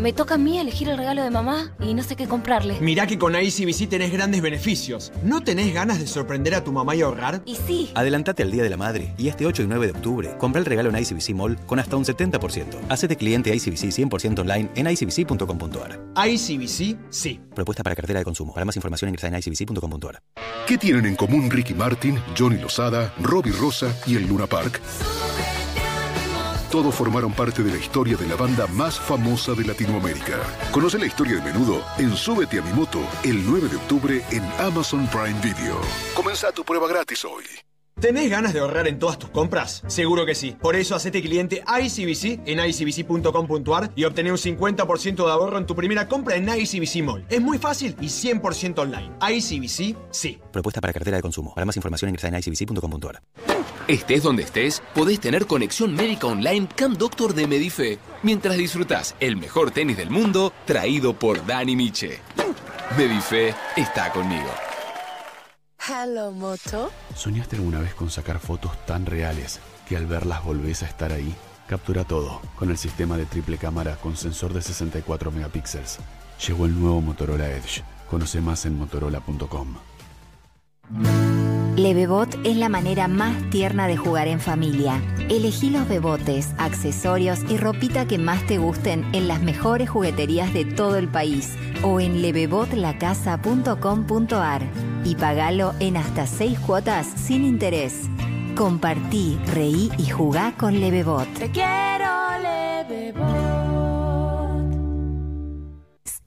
Me toca a mí elegir el regalo de mamá y no sé qué comprarle. Mirá que con ICBC tenés grandes beneficios. ¿No tenés ganas de sorprender a tu mamá y ahorrar? Y sí. Adelantate al Día de la Madre y este 8 y 9 de octubre compra el regalo en ICBC Mall con hasta un 70%. Hacete cliente ICBC 100% online en icbc.com.ar. ICBC, sí. Propuesta para cartera de consumo. Para más información ingresa en icbc.com.ar. ¿Qué tienen en común Ricky Martin, Johnny Lozada, Robbie Rosa y el Luna Park? Todos formaron parte de la historia de la banda más famosa de Latinoamérica. Conoce la historia de menudo en Súbete a mi moto el 9 de octubre en Amazon Prime Video. Comienza tu prueba gratis hoy. ¿Tenés ganas de ahorrar en todas tus compras? Seguro que sí. Por eso hacete cliente ICBC en icbc.com.ar y obtené un 50% de ahorro en tu primera compra en ICBC Mall. Es muy fácil y 100% online. ICBC, sí. Propuesta para cartera de consumo. Para más información ingresa en icbc.com.ar. Estés donde estés, podés tener conexión médica online Camp Doctor de Medife, mientras disfrutás el mejor tenis del mundo traído por Dani Miche. Medife está conmigo. Hello, Moto. ¿Soñaste alguna vez con sacar fotos tan reales que al verlas volvés a estar ahí? Captura todo con el sistema de triple cámara con sensor de 64 megapíxeles. Llegó el nuevo Motorola Edge. Conoce más en motorola.com. Levebot es la manera más tierna de jugar en familia. Elegí los bebotes, accesorios y ropita que más te gusten en las mejores jugueterías de todo el país o en levebotlacasa.com.ar y pagalo en hasta 6 cuotas sin interés. Compartí, reí y jugá con Levebot. Te quiero, Levebot.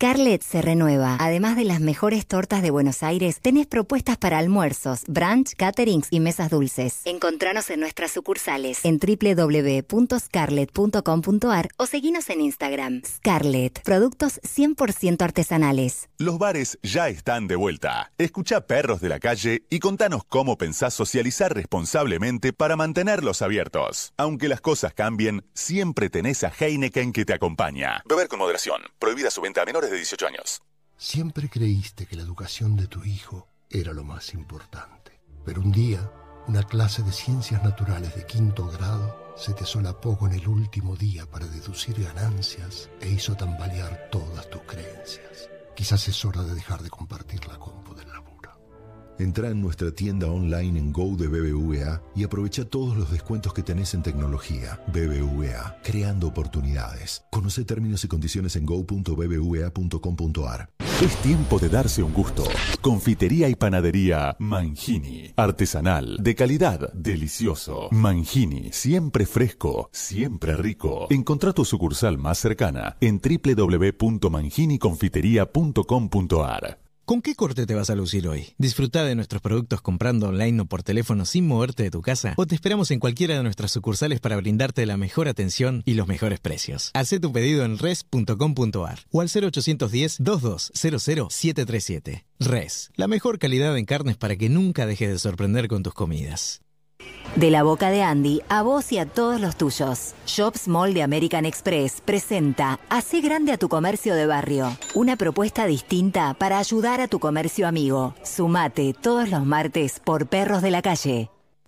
Scarlett se renueva. Además de las mejores tortas de Buenos Aires, tenés propuestas para almuerzos, brunch, caterings y mesas dulces. Encontranos en nuestras sucursales en www.scarlett.com.ar o seguinos en Instagram. Scarlett, productos 100% artesanales. Los bares ya están de vuelta. Escucha Perros de la Calle y contanos cómo pensás socializar responsablemente para mantenerlos abiertos. Aunque las cosas cambien, siempre tenés a Heineken que te acompaña. Beber con moderación. Prohibida su venta a menores de 18 años. Siempre creíste que la educación de tu hijo era lo más importante. Pero un día, una clase de ciencias naturales de quinto grado se te solapó con el último día para deducir ganancias e hizo tambalear todas tus creencias. Quizás es hora de dejar de compartir la compu del laburo. Entra en nuestra tienda online en Go de BBVA y aprovecha todos los descuentos que tenés en tecnología. BBVA, creando oportunidades. Conoce términos y condiciones en go.bbva.com.ar. Es tiempo de darse un gusto. Confitería y panadería Mangini. Artesanal, de calidad, delicioso. Mangini, siempre fresco, siempre rico. Encontrá tu sucursal más cercana en www.manginiconfiteria.com.ar. ¿Con qué corte te vas a lucir hoy? Disfruta de nuestros productos comprando online o por teléfono sin moverte de tu casa o te esperamos en cualquiera de nuestras sucursales para brindarte la mejor atención y los mejores precios. Haz tu pedido en res.com.ar o al 0810-2200-737. Res, la mejor calidad en carnes para que nunca dejes de sorprender con tus comidas. De la boca de Andy a vos y a todos los tuyos. Shops Mall de American Express presenta Hacé grande a tu comercio de barrio. Una propuesta distinta para ayudar a tu comercio amigo. Sumate todos los martes por Perros de la Calle.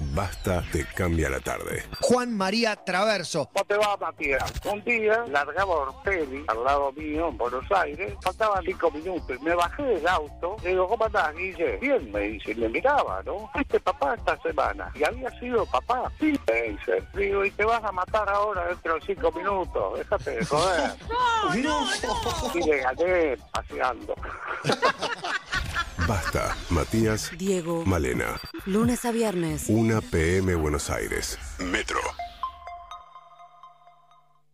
Basta te cambia la tarde. Juan María Traverso. ¿Cómo te va, Matías? Un día largaba Orpelli al lado mío en Buenos Aires. Faltaban cinco minutos. Me bajé del auto. Le digo, ¿cómo andás, Guille? Bien, me dice. Me miraba, ¿no? ¿Fuiste papá esta semana? ¿Y había sido papá? Sí, me dice. Digo, y te vas a matar ahora dentro de cinco minutos. Déjate de joder. No, Y le gané paseando. Basta, Matías, Diego. Malena. Lunes a viernes. 1 PM Buenos Aires. Metro.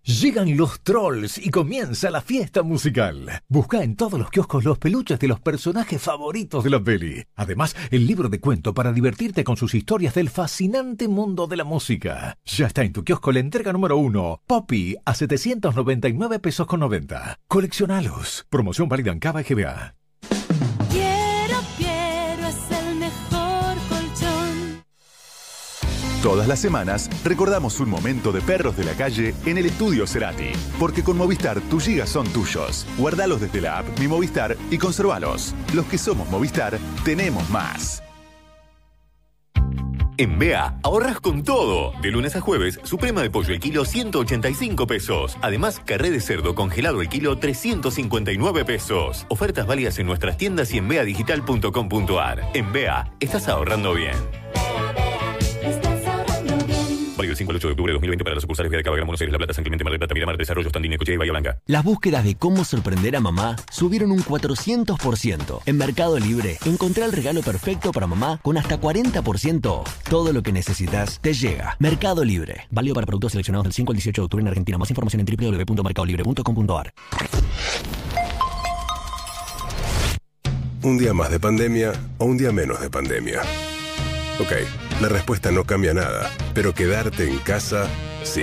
Llegan los trolls y comienza la fiesta musical. Busca en todos los kioscos los peluches de los personajes favoritos de la peli. Además, el libro de cuento para divertirte con sus historias del fascinante mundo de la música. Ya está en tu kiosco la entrega número uno. Poppy a 799 pesos con 90. Coleccionalos. Promoción válida en Cava y GBA. Todas las semanas recordamos un momento de perros de la calle en el estudio Cerati. Porque con Movistar tus gigas son tuyos. Guardalos desde la app Mi Movistar y conservalos. Los que somos Movistar tenemos más. En BEA ahorras con todo. De lunes a jueves, suprema de pollo el kilo 185 pesos. Además, carré de cerdo congelado el kilo 359 pesos. Ofertas válidas en nuestras tiendas y en beadigital.com.ar. En BEA, estás ahorrando bien. Del 5 al 8 de octubre de 2020 para las sucursales de Cava, Gran Buenos Aires, La Plata, San Clemente, Mar del Plata, Miramar, Desarrollo, Tandine, Cochea y Bahía Blanca. Las búsquedas de cómo sorprender a mamá subieron un 400%. En Mercado Libre, encontré el regalo perfecto para mamá con hasta 40% off. Todo lo que necesitas te llega. Mercado Libre. Válido para productos seleccionados del 5 al 18 de octubre en Argentina. Más información en www.mercadolibre.com.ar. Un día más de pandemia o un día menos de pandemia. Ok, la respuesta no cambia nada, pero quedarte en casa, sí.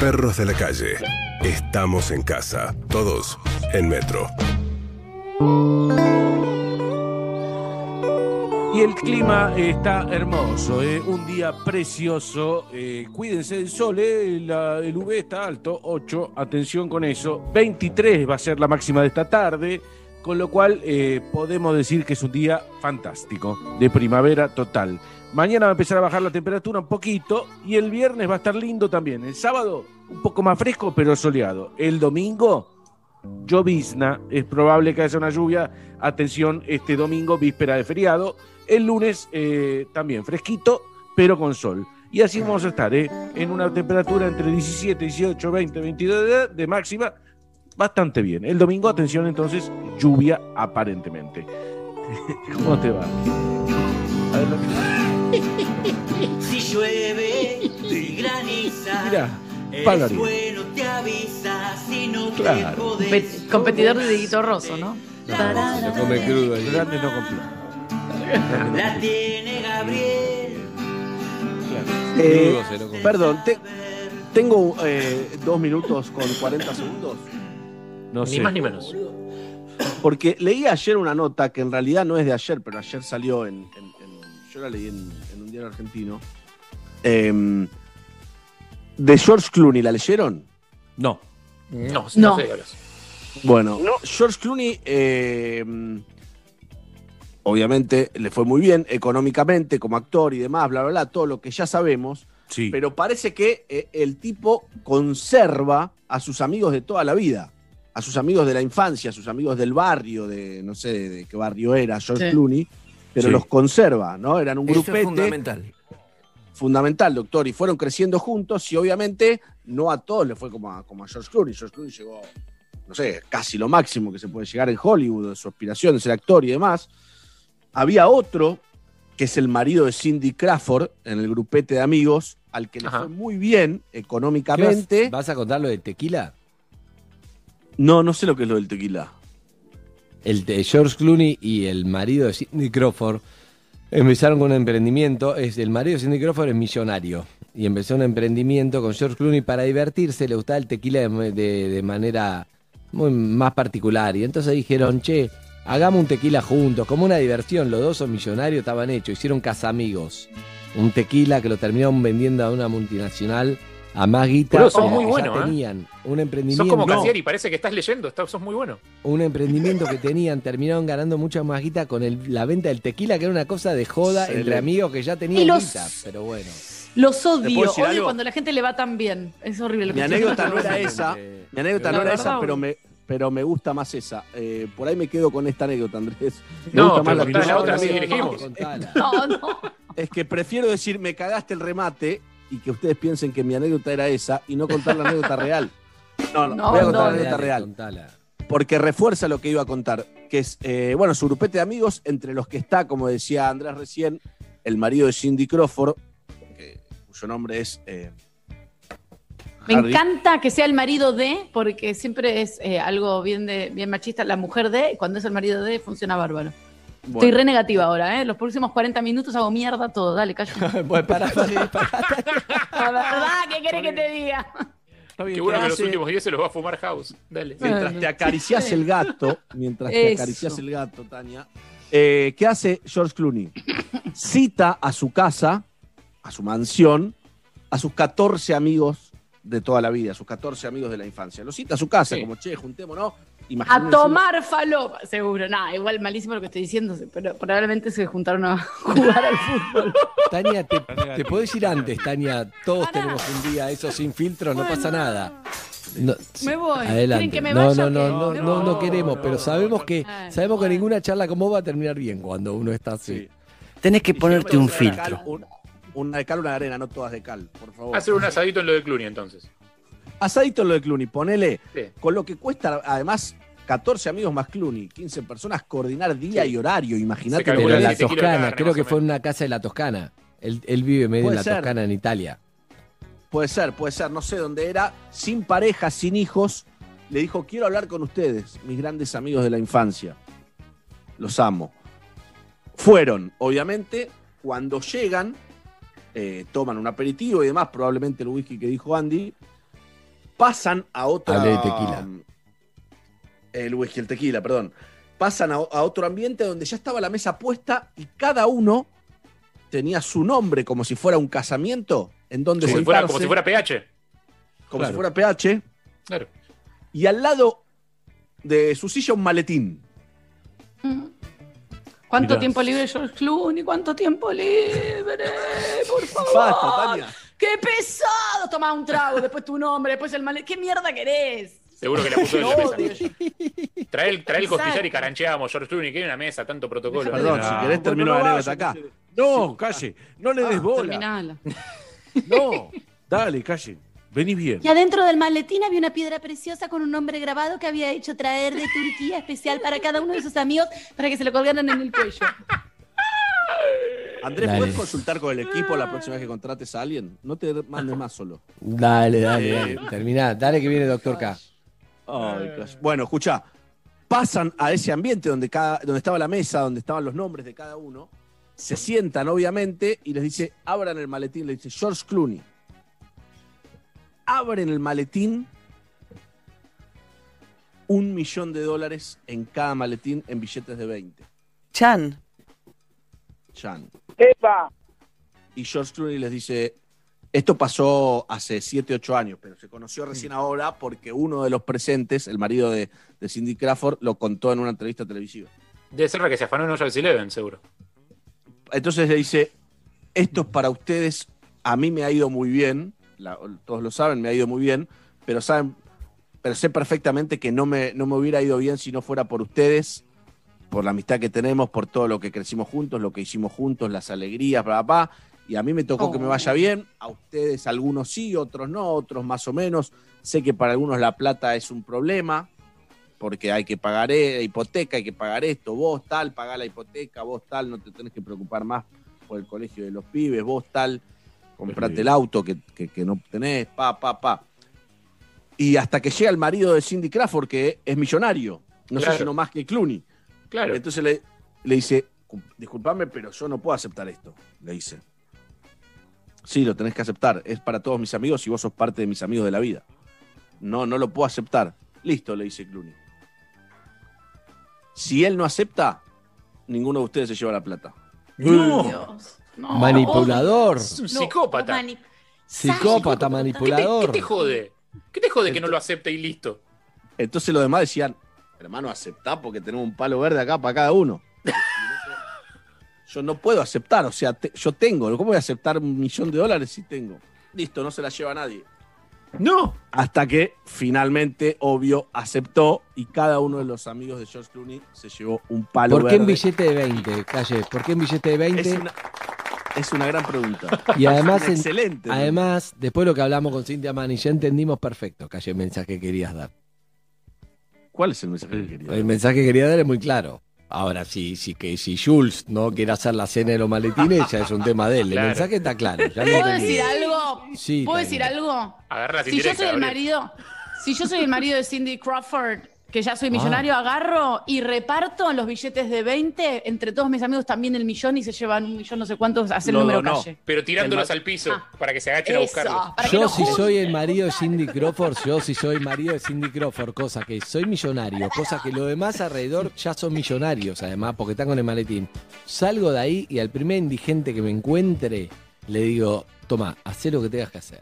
Perros de la calle. Estamos en casa. Todos en Metro. Y el clima está hermoso, ¿eh? un día precioso. eh, cuídense del sol, ¿eh? La- el UV está alto, 8, atención con eso. 23 va a ser la máxima de esta tarde, con lo cual podemos decir que es un día fantástico, de primavera total. Mañana va a empezar a bajar la temperatura un poquito y el viernes va a estar lindo también. El sábado un poco más fresco pero soleado. El domingo llovizna. Es probable que haya una lluvia. Atención, este domingo, víspera de feriado. El lunes eh, también fresquito, pero con sol. Y así vamos a estar, ¿eh? en una temperatura entre 17, 18, 20, 22 de, de máxima. Bastante bien. El domingo, atención entonces, lluvia aparentemente. ¿Cómo te va? A ver, lo que- Si llueve, si graniza, Mira, el suelo te avisa si no te Claro. jodes. Compe- competidor de Dieguito Rosso, ¿no? Se come crudo ahí. Grande no completo. La tiene Gabriel. Eh, Crudo se perdón, te- tengo eh, dos minutos con 40 segundos. No Ni sé. más ni menos. Porque leí ayer una nota que en realidad no es de ayer, pero ayer salió en- en- yo la leí en, en un diario argentino. Em, de George Clooney, ¿la leyeron? No. No, no, sé. Bueno, George Clooney, eh, obviamente le fue muy bien económicamente como actor y demás, bla, bla, bla, todo lo que ya sabemos. Sí. Pero parece que eh, el tipo conserva a sus amigos de toda la vida, a sus amigos de la infancia, a sus amigos del barrio, de no sé de qué barrio era George Sí. Clooney, pero Sí. los conserva, ¿no? Eran un Eso grupete es fundamental. fundamental, doctor, y fueron creciendo juntos y obviamente no a todos le fue como a, como a George Clooney. George Clooney llegó, no sé, casi lo máximo que se puede llegar en Hollywood, su aspiración de ser actor y demás. Había otro, que es el marido de Cindy Crawford, en el grupete de amigos, al que le Ajá. fue muy bien ¿Qué económicamente. vas, ¿Vas a contar lo de tequila? No, no sé lo que es lo del tequila. El de George Clooney y el marido de Cindy Crawford empezaron con un emprendimiento. Es, el marido de Cindy Crawford es millonario. Y empezó un emprendimiento con George Clooney para divertirse. Le gustaba el tequila de, de- de manera muy más particular. Y entonces dijeron, che, hagamos un tequila juntos, como una diversión. Los dos son millonarios, estaban hechos. Hicieron casamigos. Un tequila que lo terminaron vendiendo a una multinacional a más guita. Boludo, sos muy bueno, ya ¿eh? tenían. Un emprendimiento. Sos como No Casieri, parece que estás leyendo, estás, sos muy bueno. un emprendimiento que tenían, terminaron ganando mucha más guita con el- la venta del tequila, que era una cosa de joda Excelente. entre amigos que ya tenían los- guita, pero bueno. Los ¿Te odio, odio algo? cuando la gente le va tan bien. Es horrible Mi anécdota no era esa. Mi anécdota no era esa, pero me, pero me gusta más esa. Eh, por ahí me quedo con esta anécdota, Andrés. Me No, gusta más pero la no, otra elegimos. Contala. No, no. Es que prefiero decir, me cagaste el remate y que ustedes piensen que mi anécdota era esa y no contar la anécdota real. No, no, No, voy a contar no, la anécdota Dale, real. contala. Porque refuerza lo que iba a contar, que es, eh, bueno, su grupete de amigos, entre los que está, como decía Andrés recién, el marido de Cindy Crawford, que- cuyo nombre es... eh, Me Harry. encanta que sea el marido de, porque siempre es eh, algo bien, de, bien machista, la mujer de, y cuando es el marido de, funciona bárbaro. Estoy re negativa ahora, ¿eh? Los próximos 40 minutos hago mierda todo. Dale, calla. Bueno, pará, pará, pará. La verdad, ¿qué querés que te diga? Qué bueno ¿qué que los últimos 10 se los va a fumar House. Dale. Mientras te acaricias el gato, mientras te Eso. acaricias el gato, Tania, eh, ¿qué hace George Clooney? Cita a su casa, a su mansión, a sus 14 amigos de toda la vida, a sus 14 amigos de la infancia. Los cita a su casa, Sí. como, che, juntémonos. A tomar falopa, seguro. Nada, igual malísimo lo que estoy diciendo, pero probablemente se juntaron a jugar al fútbol. Tania, te, te podés ir antes, Tania. Todos tenemos un día eso sin filtro, no pasa nada. No, Me voy. Adelante. ¿Quieren que me no, vaya no, no, no, no, no queremos, pero sabemos que Ay, sabemos que ninguna charla como va a terminar bien cuando uno está así. Tenés que ponerte un filtro. cal, un- Una de cal, una de arena, no todas de cal, por favor. Hacer un asadito en lo de Clooney entonces. Asadito lo de Clooney, ponele. Sí. Con lo que cuesta, además, 14 amigos más Clooney, 15 personas, coordinar día Sí. y horario, imagínate. Pero en la Toscana, creo que fue en una casa de la Toscana. Él, él vive medio Puede en la ser. Toscana, en Italia. Puede ser, puede ser, no sé dónde era, sin pareja, sin hijos. Le dijo, quiero hablar con ustedes, mis grandes amigos de la infancia. Los amo. Fueron, obviamente, cuando llegan, eh, toman un aperitivo y demás, probablemente el whisky que dijo Andy, pasan a otra... Hablé de tequila. El whisky, el tequila, perdón. Pasan a, a otro ambiente donde ya estaba la mesa puesta y cada uno tenía su nombre como si fuera un casamiento en donde Como si, fuera, como si fuera PH. como Claro. si fuera PH, Claro. y al lado de su silla un maletín. ¿Cuánto Mirá. tiempo libre George Clooney? ¿Cuánto tiempo libre? Por favor. Basta, Tania. ¡Qué pesado! Toma un trago, después tu nombre, después el mal. ¿Qué mierda querés? Seguro que la puso en la mesa. Trae el, trae el costillar y carancheamos. George Clooney, que hay una mesa, tanto protocolo. Perdón, si querés termino la anécdota acá. No, calle. No le Ah, des bola. Terminala. No. Dale, calle. Vení bien. Y adentro del maletín había una piedra preciosa con un nombre grabado que había hecho traer de Turquía especial para cada uno de sus amigos para que se lo colgaran en el cuello. Andrés, Dale. ¿puedes consultar con el equipo la próxima vez que contrates a alguien? No te mandes más solo. Dale, dale, Eh, dale. Terminá. Dale que viene Doctor K. Bueno, escucha, pasan a ese ambiente donde, cada, donde estaba la mesa, donde estaban los nombres de cada uno, se sientan obviamente y les dice, abran el maletín, le dice George Clooney. Abren el maletín, un millón de dólares en cada maletín en billetes de 20. Chan. Chan. Y George Clooney les dice, esto pasó hace 7, 8 años, pero se conoció recién ahora porque uno de los presentes, el marido de, de Cindy Crawford, lo contó en una entrevista televisiva. Debe ser la que se afanó en Ocean's Eleven, seguro. Entonces le dice, esto es para ustedes, a mí me ha ido muy bien, la- todos lo saben, me ha ido muy bien, pero saben, pero sé perfectamente que no me, no me hubiera ido bien si no fuera por ustedes, por la amistad que tenemos, por todo lo que crecimos juntos, lo que hicimos juntos, las alegrías, bla, bla, bla. Y a mí me tocó que me vaya bien, a ustedes algunos sí, otros no, otros más o menos. Sé que para algunos la plata es un problema, porque hay que pagar eh, hipoteca, hay que pagar esto, vos tal, pagá la hipoteca, vos tal, no te tenés que preocupar más por el colegio de los pibes, vos tal, comprate el auto que, que- que no tenés, pa, pa, pa. Y hasta que llega el marido de Cindy Crawford, que es millonario, no Claro. sé si no más que Clooney. Claro. Entonces le, le dice, disculpame, pero yo no puedo aceptar esto, le dice. Sí, lo tenés que aceptar, es para todos mis amigos y vos sos parte de mis amigos de la vida. No, no lo puedo aceptar. Listo, le dice Clooney. Si él no acepta, ninguno de ustedes se lleva la plata. No. Manipulador. Es un psicópata. Psicópata, ¿Qué te, manipulador. qué te jode? ¿Qué te jode que no lo acepte y listo? Entonces los demás decían, hermano, aceptá porque tenemos un palo verde acá para cada uno. Yo no puedo aceptar, o sea, te- yo tengo. ¿Cómo voy a aceptar un millón de dólares si tengo? Listo, no se la lleva nadie. No. Hasta que finalmente, obvio, aceptó y cada uno de los amigos de George Clooney se llevó un palo ¿Por qué en verde. billete de 20, Calle? ¿Por qué en billete de 20? Es una, es una gran pregunta. Y además, en- excelente. además, después de lo que hablamos con Cintia Mani, ya entendimos perfecto, Calle, el mensaje que querías dar. ¿Cuál es el mensaje que quería El mensaje que quería dar es muy claro. Ahora, si, si, que, si Jules no quiere hacer la cena de los maletines, ya es un tema de él. Claro. El mensaje está claro. Ya ¿Puedo decir algo? Sí, ¿Puedo está decir bien. algo? Agarra Si yo indirectas, soy el Gabriel. marido, si yo soy el marido de Cindy Crawford, que ya soy Ah. millonario, agarro y reparto los billetes de 20 entre todos mis amigos también el millón y se llevan un millón no sé cuántos, hace el número donó. calle. Pero tirándolos al piso para que se agachen a buscarlos. que Yo si soy el marido de Cindy Crawford, yo si soy marido de Cindy Crawford, cosa que soy millonario, cosa que los demás alrededor ya son millonarios, además, porque están con el maletín. Salgo de ahí y al primer indigente que me encuentre le digo, toma, haz lo que tengas que hacer.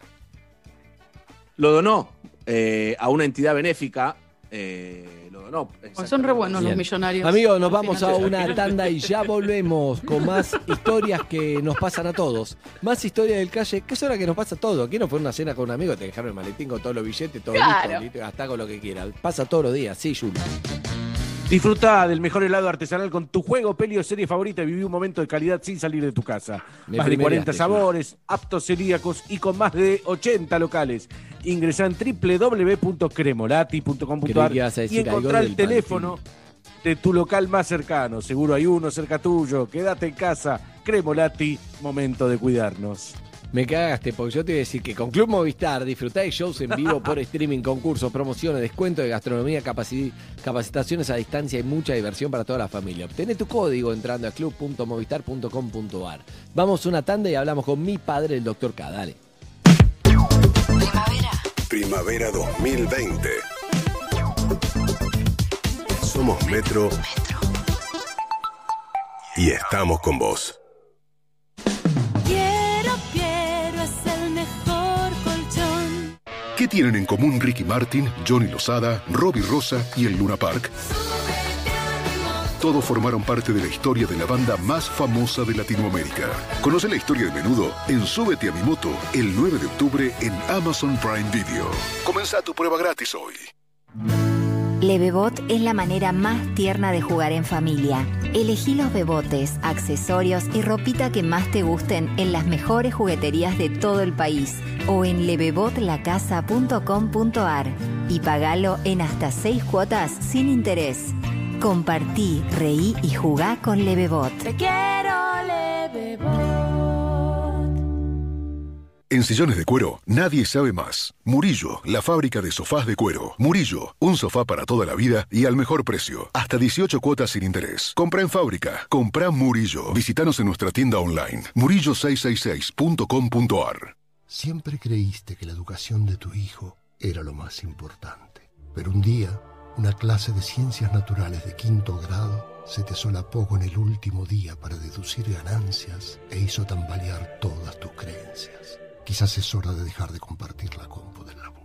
Lo donó eh, a una entidad benéfica. Eh, lo donó. Pues son re buenos los millonarios. Amigos, nos vamos a una tanda y ya volvemos con más historias que nos pasan a todos. Más historias del calle, que es hora que nos pasa a todos. Aquí no fue una cena con un amigo, te dejaron el maletín con todos los billetes, todo Claro. listo, listo, gastá con lo que quieras. Pasa todos los días, sí, Juli. Disfruta del mejor helado artesanal con tu juego, peli o serie favorita y viví un momento de calidad sin salir de tu casa. Me más de 40 primereaste, sabores, aptos celíacos y con más de 80 locales. Ingresa en www.cremolati.com.ar y encontrá el teléfono de tu local más cercano. Seguro hay uno cerca tuyo. Quédate en casa. Cremolati, momento de cuidarnos. Me cagaste, porque yo te iba a decir que con Club Movistar disfrutáis shows en vivo por streaming, concursos, promociones, descuento de gastronomía, capaci- capacitaciones a distancia y mucha diversión para toda la familia. Obtené tu código entrando a club.movistar.com.ar. Vamos una tanda y hablamos con mi padre, el doctor K. Dale. Primavera 2020. Somos Metro. Y estamos con vos. ¿Qué tienen en común Ricky Martin, Johnny Lozada, Robbie Rosa y el Luna Park? Todos formaron parte de la historia de la banda más famosa de Latinoamérica. Conoce la historia de menudo en Súbete a mi moto el 9 de octubre en Amazon Prime Video. Comenzá tu prueba gratis hoy. Levebot es la manera más tierna de jugar en familia. Elegí los bebotes, accesorios y ropita que más te gusten en las mejores jugueterías de todo el país o en levebotlacasa.com.ar y pagalo en hasta seis cuotas sin interés. Compartí, reí y jugá con Levebot. Te quiero, Levebot. En sillones de cuero, nadie sabe más. Murillo, la fábrica de sofás de cuero. Murillo, un sofá para toda la vida y al mejor precio. Hasta 18 cuotas sin interés. Compra en fábrica. Compra Murillo. Visítanos en nuestra tienda online. murillo666.com.ar. Siempre creíste que la educación de tu hijo era lo más importante. Pero un día, una clase de ciencias naturales de quinto grado se te solapó con el último día para deducir ganancias e hizo tambalear todas tus creencias. Quizás es hora de dejar de compartir la compu del laburo.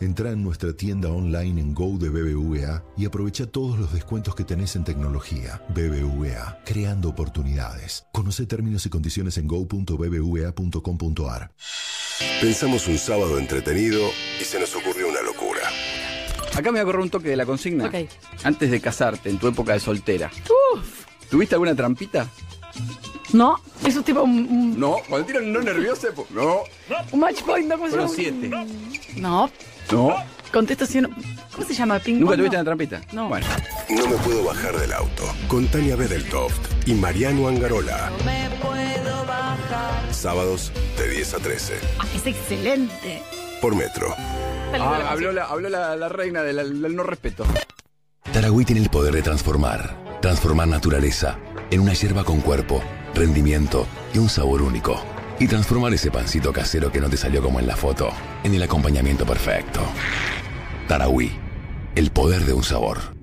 Entra en nuestra tienda online en Go de BBVA y aprovecha todos los descuentos que tenés en tecnología. BBVA, creando oportunidades. Conoce términos y condiciones en go.bbva.com.ar. Pensamos un sábado entretenido y se nos ocurrió una locura. Acá me voy a correr un toque de la consigna. Ok. Antes de casarte, en tu época de soltera. ¿Tuviste alguna trampita? No, eso es tipo un, un, No, cuando tiran no nervioso, po- no. un match point, ¿no? ¿Cómo se Fueron llama? siete. No, No. contestación. ¿Cómo se llama? ¿Ping ¿Nunca pong? tuviste No. una trampita? No. Bueno. No me puedo bajar del auto. Con Tania Bedeltoft y Mariano Angarola. Me puedo bajar. Sábados de 10 a 13. Ah, es excelente. Por Metro. Ah, habló la, habló la, la reina del, del no respeto. Taragüí tiene el poder de transformar. Transformar naturaleza en una hierba con cuerpo, rendimiento y un sabor único. Y transformar ese pancito casero que no te salió como en la foto en el acompañamiento perfecto. Taragüí. El poder de un sabor.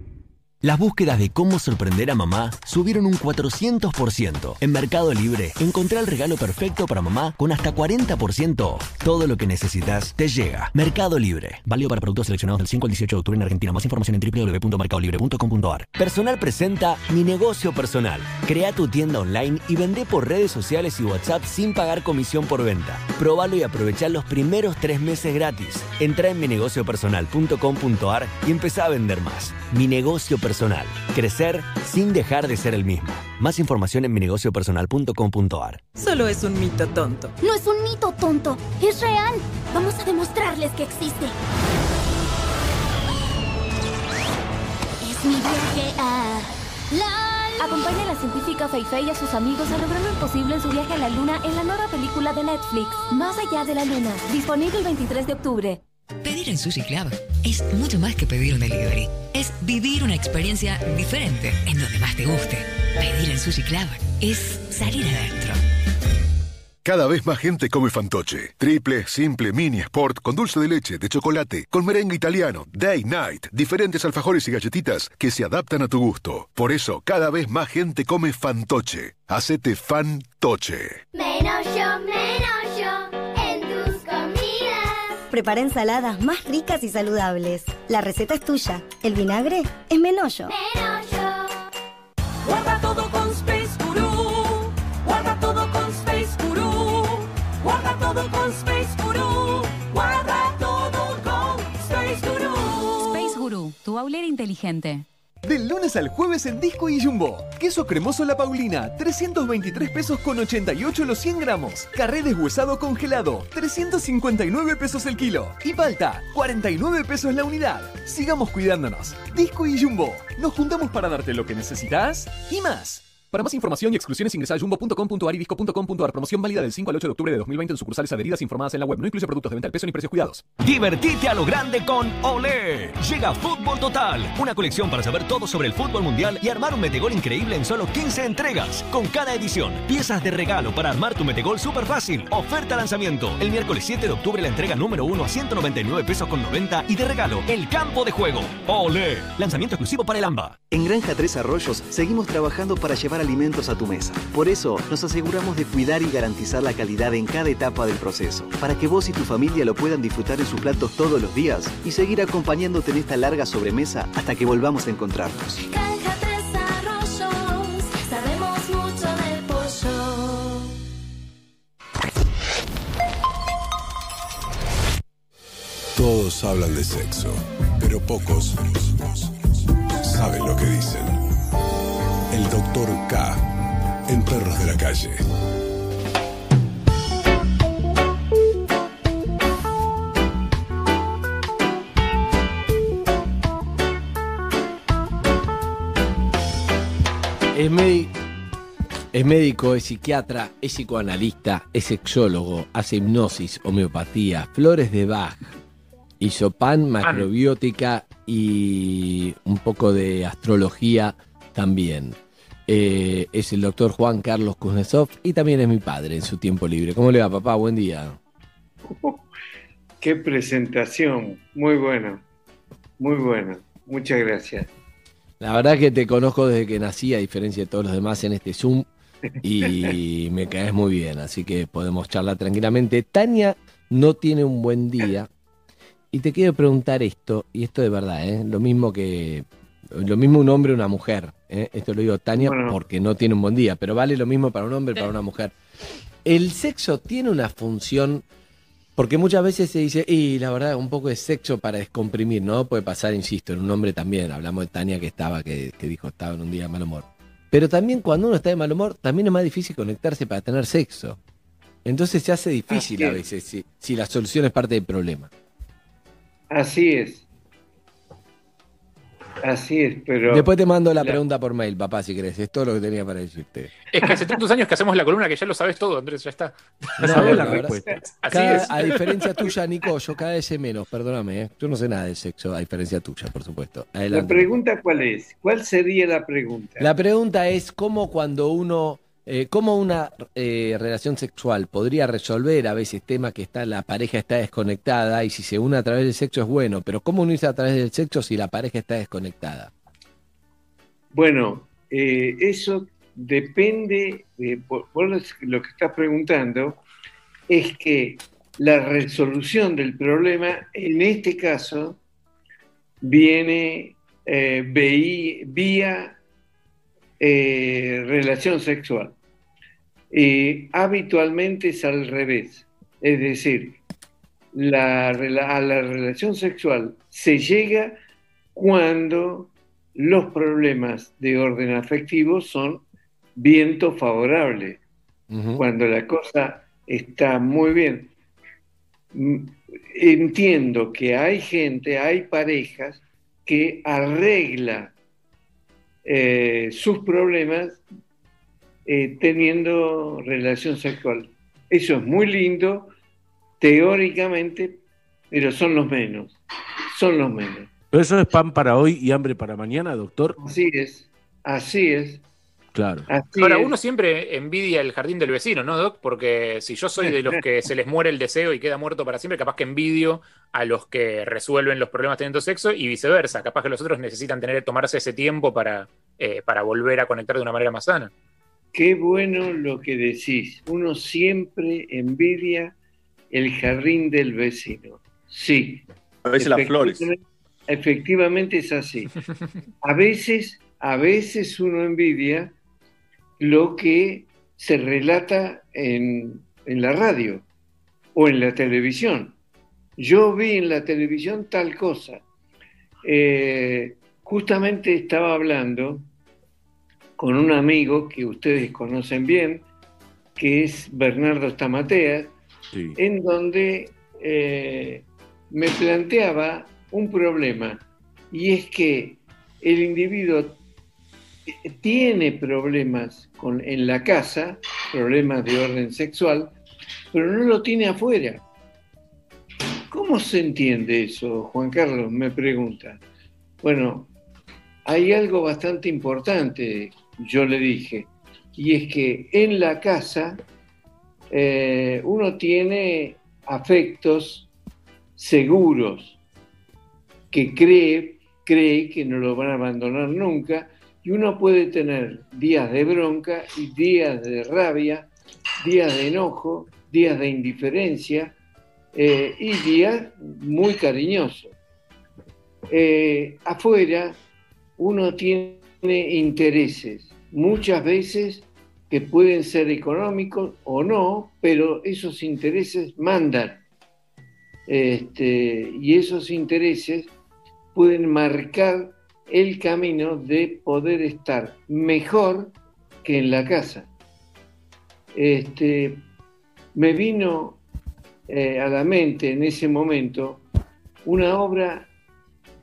Las búsquedas de cómo sorprender a mamá subieron un 400%. En Mercado Libre, encontré el regalo perfecto para mamá con hasta 40%. Todo lo que necesitas te llega. Mercado Libre. Válido para productos seleccionados del 5 al 18 de octubre en Argentina. Más información en www.mercadolibre.com.ar. Personal presenta Mi Negocio Personal. Crea tu tienda online y vende por redes sociales y WhatsApp sin pagar comisión por venta. Probalo y aprovechá los primeros tres meses gratis. Entra en minegociopersonal.com.ar y empezá a vender más. Mi Negocio Personal. Crecer sin dejar de ser el mismo. Más información en minegociopersonal.com.ar. Solo es un mito tonto. No es un mito tonto, es real. Vamos a demostrarles que existe. Es mi viaje a la Acompaña a la científica Feifei y a sus amigos a lograr lo imposible en su viaje a la luna en la nueva película de Netflix, Más allá de la luna, disponible el 23 de octubre. Pedir en Sushi Club es mucho más que pedir un delivery. Es vivir una experiencia diferente en donde más te guste. Pedir en Sushi Club es salir adentro. Cada vez más gente come fantoche. Triple, simple, mini, sport, con dulce de leche, de chocolate, con merengue italiano, day, night, diferentes alfajores y galletitas que se adaptan a tu gusto. Por eso, cada vez más gente come fantoche. Hacete fantoche. Menos yo, menos Prepara ensaladas más ricas y saludables. La receta es tuya. El vinagre es menollo. Menos yo. Guarda todo con Space Guru. Guarda todo con Space Guru. Guarda todo con Space Guru. Guarda todo con Space Guru. Space Guru, tu aulera inteligente. Del lunes al jueves en Disco y Jumbo. Queso cremoso La Paulina, 323 pesos con 88 los 100 gramos. Carré deshuesado congelado, 359 pesos el kilo. Y palta, 49 pesos la unidad. Sigamos cuidándonos. Disco y Jumbo. Nos juntamos para darte lo que necesitas y más. Para más información y exclusiones ingresa a jumbo.com.ar y disco.com.ar. Promoción válida del 5 al 8 de octubre de 2020 en sucursales adheridas informadas en la web. No incluye productos de venta al peso ni precios cuidados. Divertite a lo grande con Olé. Llega Fútbol Total, una colección para saber todo sobre el fútbol mundial y armar un metegol increíble en solo 15 entregas. Con cada edición, piezas de regalo para armar tu metegol súper fácil. Oferta lanzamiento. El miércoles 7 de octubre la entrega número 1 a 199 pesos con 90 y de regalo el campo de juego. Olé. Lanzamiento exclusivo para el AMBA. En Granja Tres Arroyos seguimos trabajando para llevar alimentos a tu mesa. Por eso nos aseguramos de cuidar y garantizar la calidad en cada etapa del proceso, para que vos y tu familia lo puedan disfrutar en sus platos todos los días y seguir acompañándote en esta larga sobremesa hasta que volvamos a encontrarnos. Granja Tres Arroyos, sabemos mucho del pollo. Todos Todos hablan de sexo, pero pocos saben lo que dicen. El doctor K en Perros de la Calle. Es, es médico, es psiquiatra, es psicoanalista, es sexólogo, hace hipnosis, homeopatía, flores de Bach, hizo pan, macrobiótica y un poco de astrología también. Eh, es el doctor Juan Carlos Kuznetsov y también es mi padre en su tiempo libre. ¿Cómo le va, papá? Buen día. Qué presentación, muy buena, muy buena. Muchas gracias. La verdad que te conozco desde que nací, a diferencia de todos los demás en este Zoom, y me caes muy bien, así que podemos charlar tranquilamente. Tania no tiene un buen día, y te quiero preguntar esto, y esto de verdad, ¿eh? lo mismo que lo mismo un hombre o una mujer. ¿Eh? Esto lo digo Tania Bueno. porque no tiene un buen día, pero vale lo mismo para un hombre y para una mujer. El sexo tiene una función, porque muchas veces se dice, y la verdad, un poco de sexo para descomprimir, ¿no? Puede pasar, insisto, en un hombre también. Hablamos de Tania que estaba, que, que dijo estaba en un día de mal humor. Pero también cuando uno está de mal humor, también es más difícil conectarse para tener sexo. Entonces se hace difícil Así a es. veces si, si la solución es parte del problema. Así es. Así es, pero... Después te mando la, la- pregunta por mail, papá, si querés. Es todo lo que tenía para decirte. Es que hace tantos años que hacemos la columna que ya lo sabes todo, Andrés, ya está. No, Sabés la respuesta. Así Cada- es. A diferencia tuya, Nico, yo cada vez sé menos, perdóname. ¿eh? Yo no sé nada de sexo, a diferencia tuya, por supuesto. La pregunta cuál es? ¿Cuál sería la pregunta? La pregunta es cómo cuando uno, eh, cómo una eh, relación sexual podría resolver a veces temas que está, la pareja está desconectada y si se une a través del sexo es bueno, pero cómo unirse a través del sexo si la pareja está desconectada. Bueno, eh, eso depende, de, por, lo que estás preguntando, es que la resolución del problema, en este caso, viene vía eh, relación sexual. Eh, habitualmente es al revés, es decir, la, a la relación sexual se llega cuando los problemas de orden afectivo son viento favorable, cuando la cosa está muy bien. Mm, Entiendo que hay gente, hay parejas que arregla eh, sus problemas eh, teniendo relación sexual. Eso es muy lindo, teóricamente, pero son los menos. Son los menos. Pero eso es pan para hoy y hambre para mañana, doctor. Así es, así es. Claro. Así Ahora, es. uno siempre envidia el jardín del vecino, ¿no, Doc? Porque si yo soy de los que se les muere el deseo y queda muerto para siempre, capaz que envidio a los que resuelven los problemas teniendo sexo y viceversa. Capaz que los otros necesitan tener, tomarse ese tiempo para, eh, para volver a conectar de una manera más sana. Qué bueno lo que decís. Uno siempre envidia el jardín del vecino. Sí. A veces las flores. Efectivamente- Efectivamente es así. A veces, a veces uno envidia lo que se relata en, en la radio o en la televisión. Yo vi en la televisión tal cosa. Eh, justamente estaba hablando con un amigo que ustedes conocen bien, que es Bernardo Stamateas, en donde eh, me planteaba un problema, y es que el individuo tiene problemas en la casa, problemas de orden sexual, pero no lo tiene afuera. ¿Cómo se entiende eso, Juan Carlos? Me pregunta. Bueno, hay algo bastante importante, yo le dije, y es que en la casa eh, uno tiene afectos seguros que cree, cree que no lo van a abandonar nunca, y uno puede tener días de bronca y días de rabia, días de enojo, días de indiferencia eh, y días muy cariñosos. Eh, afuera uno tiene intereses, muchas veces que pueden ser económicos o no, pero esos intereses mandan. Este, y esos intereses pueden marcar el camino de poder estar mejor que en la casa. Este, me vino eh, a la mente en ese momento una obra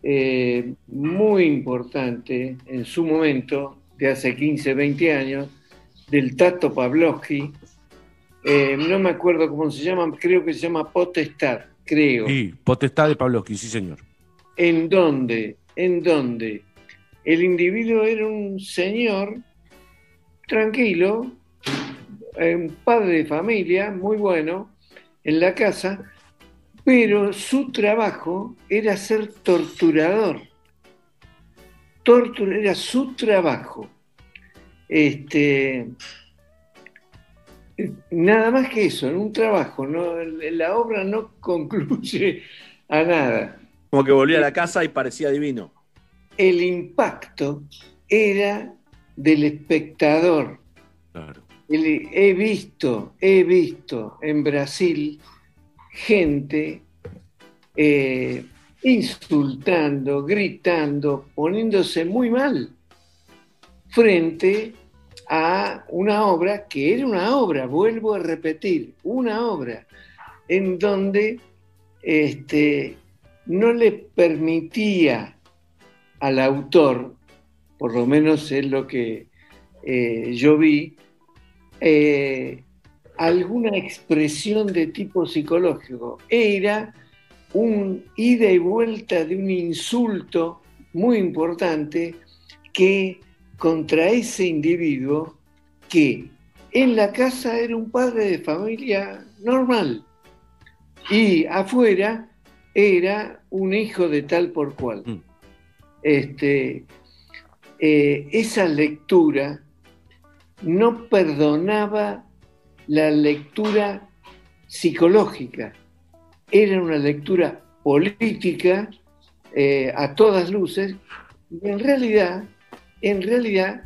eh, muy importante en su momento, de hace 15, 20 años, del Tato Pavlovsky. Eh, no me acuerdo cómo se llama, creo que se llama Potestad, creo. Sí, Potestad de Pavlovsky, sí, señor. En donde, en donde el individuo era un señor tranquilo, un padre de familia, muy bueno, en la casa, pero su trabajo era ser torturador. Tortura era su trabajo. Este, nada más que eso, en un trabajo, la obra no concluye a nada. Como que volvía a la casa y parecía divino. El impacto era del espectador. El- he visto, he visto en Brasil gente eh, insultando, gritando, poniéndose muy mal frente a una obra que era una obra, vuelvo a repetir, una obra en donde este, no le permitía al autor, por lo menos es lo que eh, yo vi, eh, alguna expresión de tipo psicológico. Era un ida y vuelta de un insulto muy importante que contra ese individuo que en la casa era un padre de familia normal y afuera era un hijo de tal por cual. Este, eh, esa lectura no perdonaba la lectura psicológica, era una lectura política eh, a todas luces y en realidad, en realidad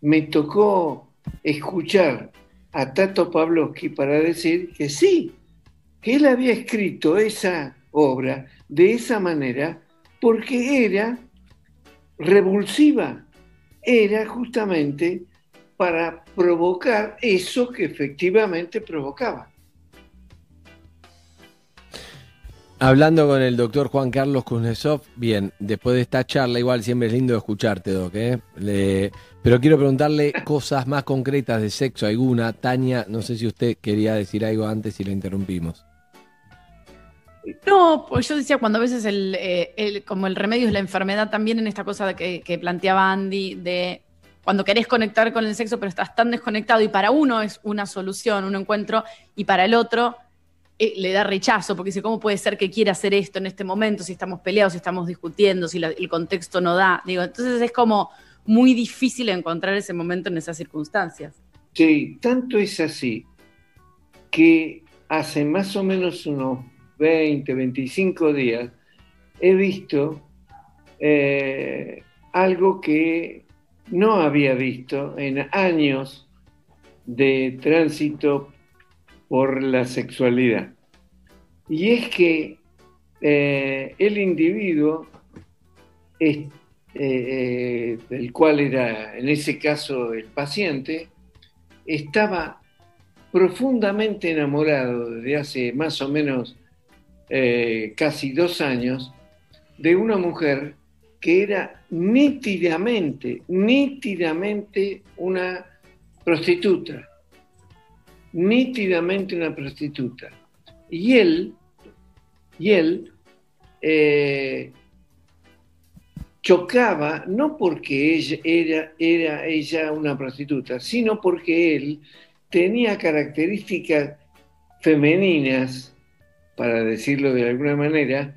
me tocó escuchar a Tato Pavlovsky para decir que sí, que él había escrito esa obra de esa manera porque era revulsiva, era justamente para provocar eso que efectivamente provocaba. Hablando con el doctor Juan Carlos Kuznetsov, bien, después de esta charla, igual siempre es lindo escucharte, Doc, ¿eh? Le- pero quiero preguntarle cosas más concretas de sexo, alguna. Tania, no sé si usted quería decir algo antes y la interrumpimos. No, pues yo decía cuando a veces el, eh, el- como el remedio es la enfermedad, también en esta cosa que, que planteaba Andy, de cuando querés conectar con el sexo, pero estás tan desconectado y para uno es una solución, un encuentro, y para el otro eh, le da rechazo, porque dice, ¿cómo puede ser que quiera hacer esto en este momento si estamos peleados, si estamos discutiendo, si el contexto no da? Digo, entonces es como muy difícil encontrar ese momento en esas circunstancias. Sí, tanto es así que hace más o menos unos 20, 25 días he visto eh, algo que no había visto en años de tránsito por la sexualidad. Y es que eh, el individuo, es- eh, eh, del cual era en ese caso el paciente, estaba profundamente enamorado desde hace más o menos eh, casi dos años de una mujer que era nítidamente, nítidamente una prostituta, nítidamente una prostituta. Y él, y él eh, chocaba, no porque ella era, era ella una prostituta, sino porque él tenía características femeninas, para decirlo de alguna manera,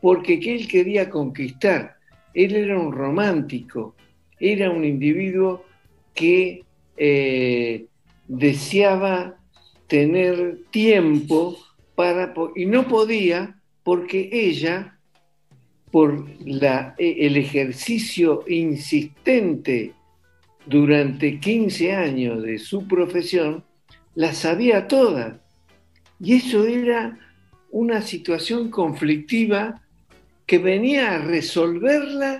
porque que él quería conquistar. Él era un romántico, era un individuo que eh, deseaba tener tiempo para, y no podía porque ella, por la- e- el ejercicio insistente durante 15 años de su profesión, la sabía toda. Y eso era una situación conflictiva que venía a resolverla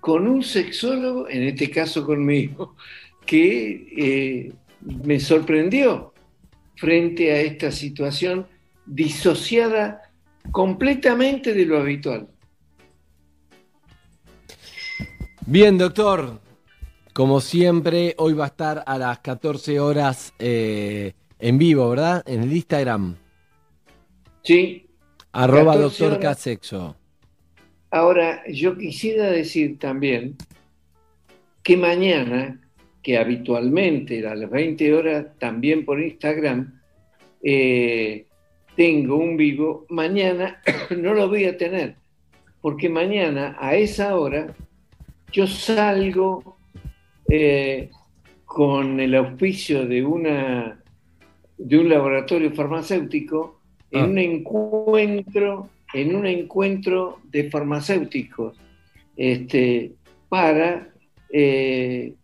con un sexólogo, en este caso conmigo, que eh, me sorprendió frente a esta situación disociada completamente de lo habitual. Bien, doctor. Como siempre, hoy va a estar a las 14 horas eh, en vivo, ¿verdad? En el Instagram. Sí. Arroba 14 doctor horas. Casexo. Ahora, yo quisiera decir también que mañana, que habitualmente a las 20 horas también por Instagram, eh, tengo un vivo, mañana no lo voy a tener, porque mañana a esa hora yo salgo eh, con el auspicio de, una, de un laboratorio farmacéutico en Ah. un encuentro, en un encuentro de farmacéuticos, este, para eh,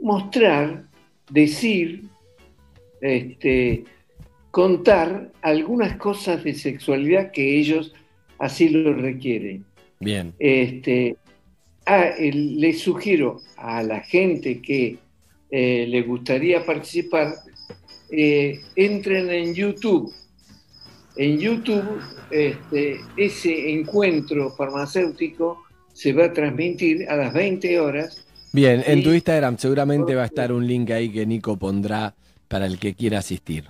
mostrar, decir, este, contar algunas cosas de sexualidad que ellos así lo requieren. Bien. Este, ah, el- le sugiero a la gente que eh, le gustaría participar, eh, entren en YouTube. En YouTube, este, ese encuentro farmacéutico se va a transmitir a las 20 horas. Bien, en tu Instagram seguramente va a estar un link ahí que Nico pondrá para el que quiera asistir.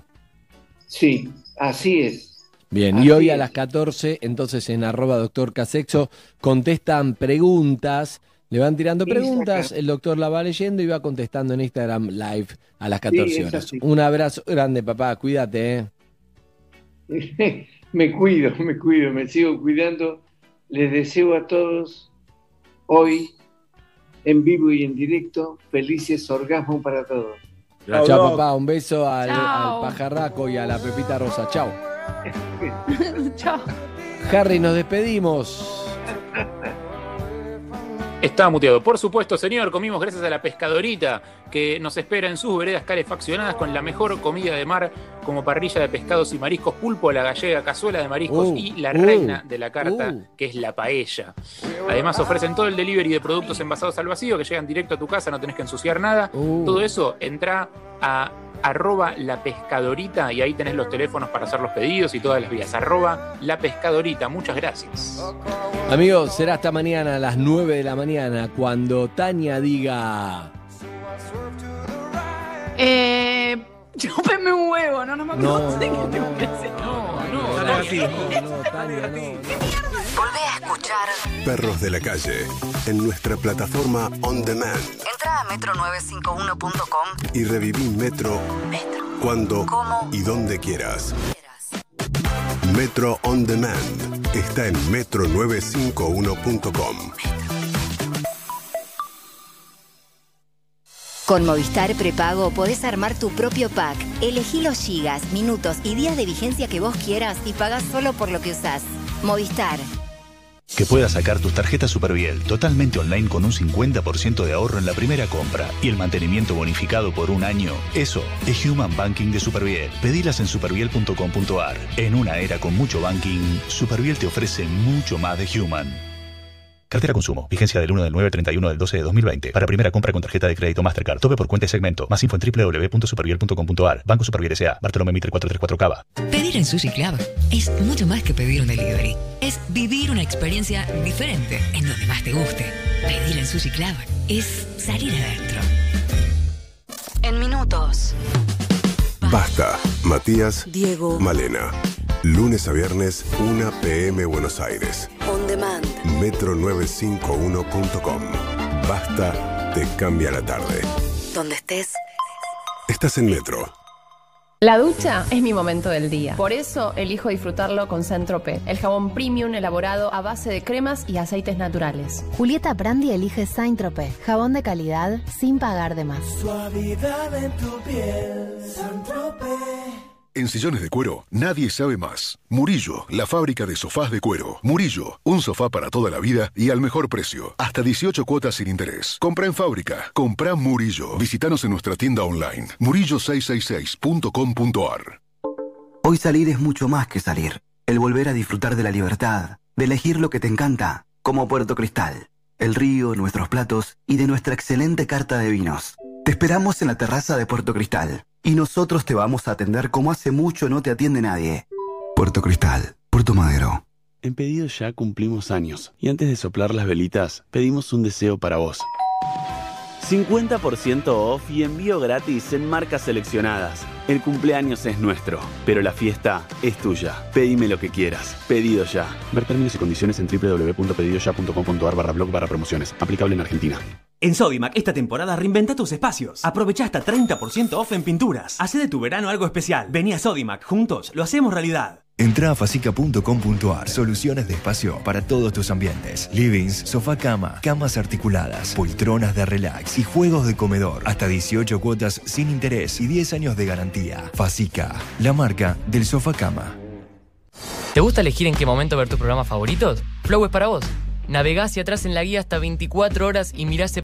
Sí, así es. Bien, y hoy a las 14, entonces en arroba doctor Casexo, contestan preguntas, le van tirando Sí, preguntas, el doctor la va leyendo y va contestando en Instagram live a las 14 es horas. Un abrazo grande, papá, cuídate. ¿eh? me cuido, me cuido, me sigo cuidando. Les deseo a todos hoy, en vivo y en directo, felices orgasmos para todos. Chao, papá, un beso al, Chao. al pajarraco y a la Pepita Rosa. Chao. Chao. Harry, nos despedimos. Está muteado. Por supuesto, señor, comimos gracias a la pescadorita que nos espera en sus veredas calefaccionadas con la mejor comida de mar como parrilla de pescados y mariscos, pulpo a la gallega, cazuela de mariscos Uh, y la uh, reina de la carta, uh. que es la paella. Además ofrecen todo el delivery de productos envasados al vacío que llegan directo a tu casa, no tenés que ensuciar nada. Uh. Todo eso entra a arroba la pescadorita y ahí tenés los teléfonos para hacer los pedidos y todas las vías. Arroba la pescadorita. Muchas gracias. Amigos, será hasta mañana a las 9 de la mañana cuando Tania diga. Eh, chúpeme un huevo, no, no me acuerdo No, no, qué tengo no, que hacer. No, no, No, no, no, Tania, no. Volvé a escuchar. Perros de la calle en nuestra plataforma On Demand Entra a metro951.com. y reviví Metro cuando ¿Cómo? y donde quieras. Metro On Demand está en metro951.com. Con Movistar Prepago podés armar tu propio pack. Elegí los gigas, minutos y días de vigencia que vos quieras y pagás solo por lo que usás. Movistar. Que puedas sacar tus tarjetas Superviel totalmente online con un 50% de ahorro en la primera compra y el mantenimiento bonificado por un año. Eso es Human Banking de Superviel. Pedilas en superviel.com.ar. En una era con mucho banking, Superviel te ofrece mucho más de Human. Cartera consumo. Vigencia del 1 del 9 al 31 del 12 de 2020. Para primera compra con tarjeta de crédito Mastercard. Tope por cuenta y segmento. Más info en www.superviel.com.ar. Banco Superviel S.A. Bartolomé Mitre 434 Cava. Pedir en Sushi Club es mucho más que pedir un delivery. Es vivir una experiencia diferente en donde más te guste. Pedir en Sushi Club es salir adentro. En minutos. Basta. Matías, Diego. Malena. Lunes a viernes, 1 p.m. Buenos Aires. On demand. Metro951.com. Basta, te cambia la tarde. Donde estés. Estás en Metro. La ducha es mi momento del día. Por eso elijo disfrutarlo con Centrope, el jabón premium elaborado a base de cremas y aceites naturales. Julieta Brandi elige Saint-Tropez, jabón de calidad sin pagar de más. Suavidad en tu piel, En sillones de cuero, nadie sabe más. Murillo, la fábrica de sofás de cuero. Murillo, un sofá para toda la vida y al mejor precio. Hasta 18 cuotas sin interés. Compra en fábrica. Compra Murillo. Visítanos en nuestra tienda online. murillo666.com.ar Hoy salir es mucho más que salir. El volver a disfrutar de la libertad, de elegir lo que te encanta, como Puerto Cristal, el río, nuestros platos y de nuestra excelente carta de vinos. Te esperamos en la terraza de Puerto Cristal y nosotros te vamos a atender como hace mucho no te atiende nadie. Puerto Cristal, Puerto Madero. En pedido ya cumplimos años y antes de soplar las velitas pedimos un deseo para vos. 50% off y envío gratis en marcas seleccionadas. El cumpleaños es nuestro, pero la fiesta es tuya. Pedime lo que quieras. Pedido ya. Ver términos y condiciones en www.pedidoya.com.ar barra blog barra promociones. Aplicable en Argentina. En Sodimac, esta temporada reinventa tus espacios. Aprovecha hasta 30% off en pinturas. Hace de tu verano algo especial. Vení a Sodimac, juntos lo hacemos realidad. Entra a facica.com.ar. Soluciones de espacio para todos tus ambientes. Livings, sofá cama, camas articuladas, poltronas de relax y juegos de comedor. Hasta 18 cuotas sin interés y 10 años de garantía. Facica, la marca del sofá cama. ¿Te gusta elegir en qué momento ver tus programas favoritos? Flow es para vos. Navegá hacia atrás en la guía hasta 24 horas y mirá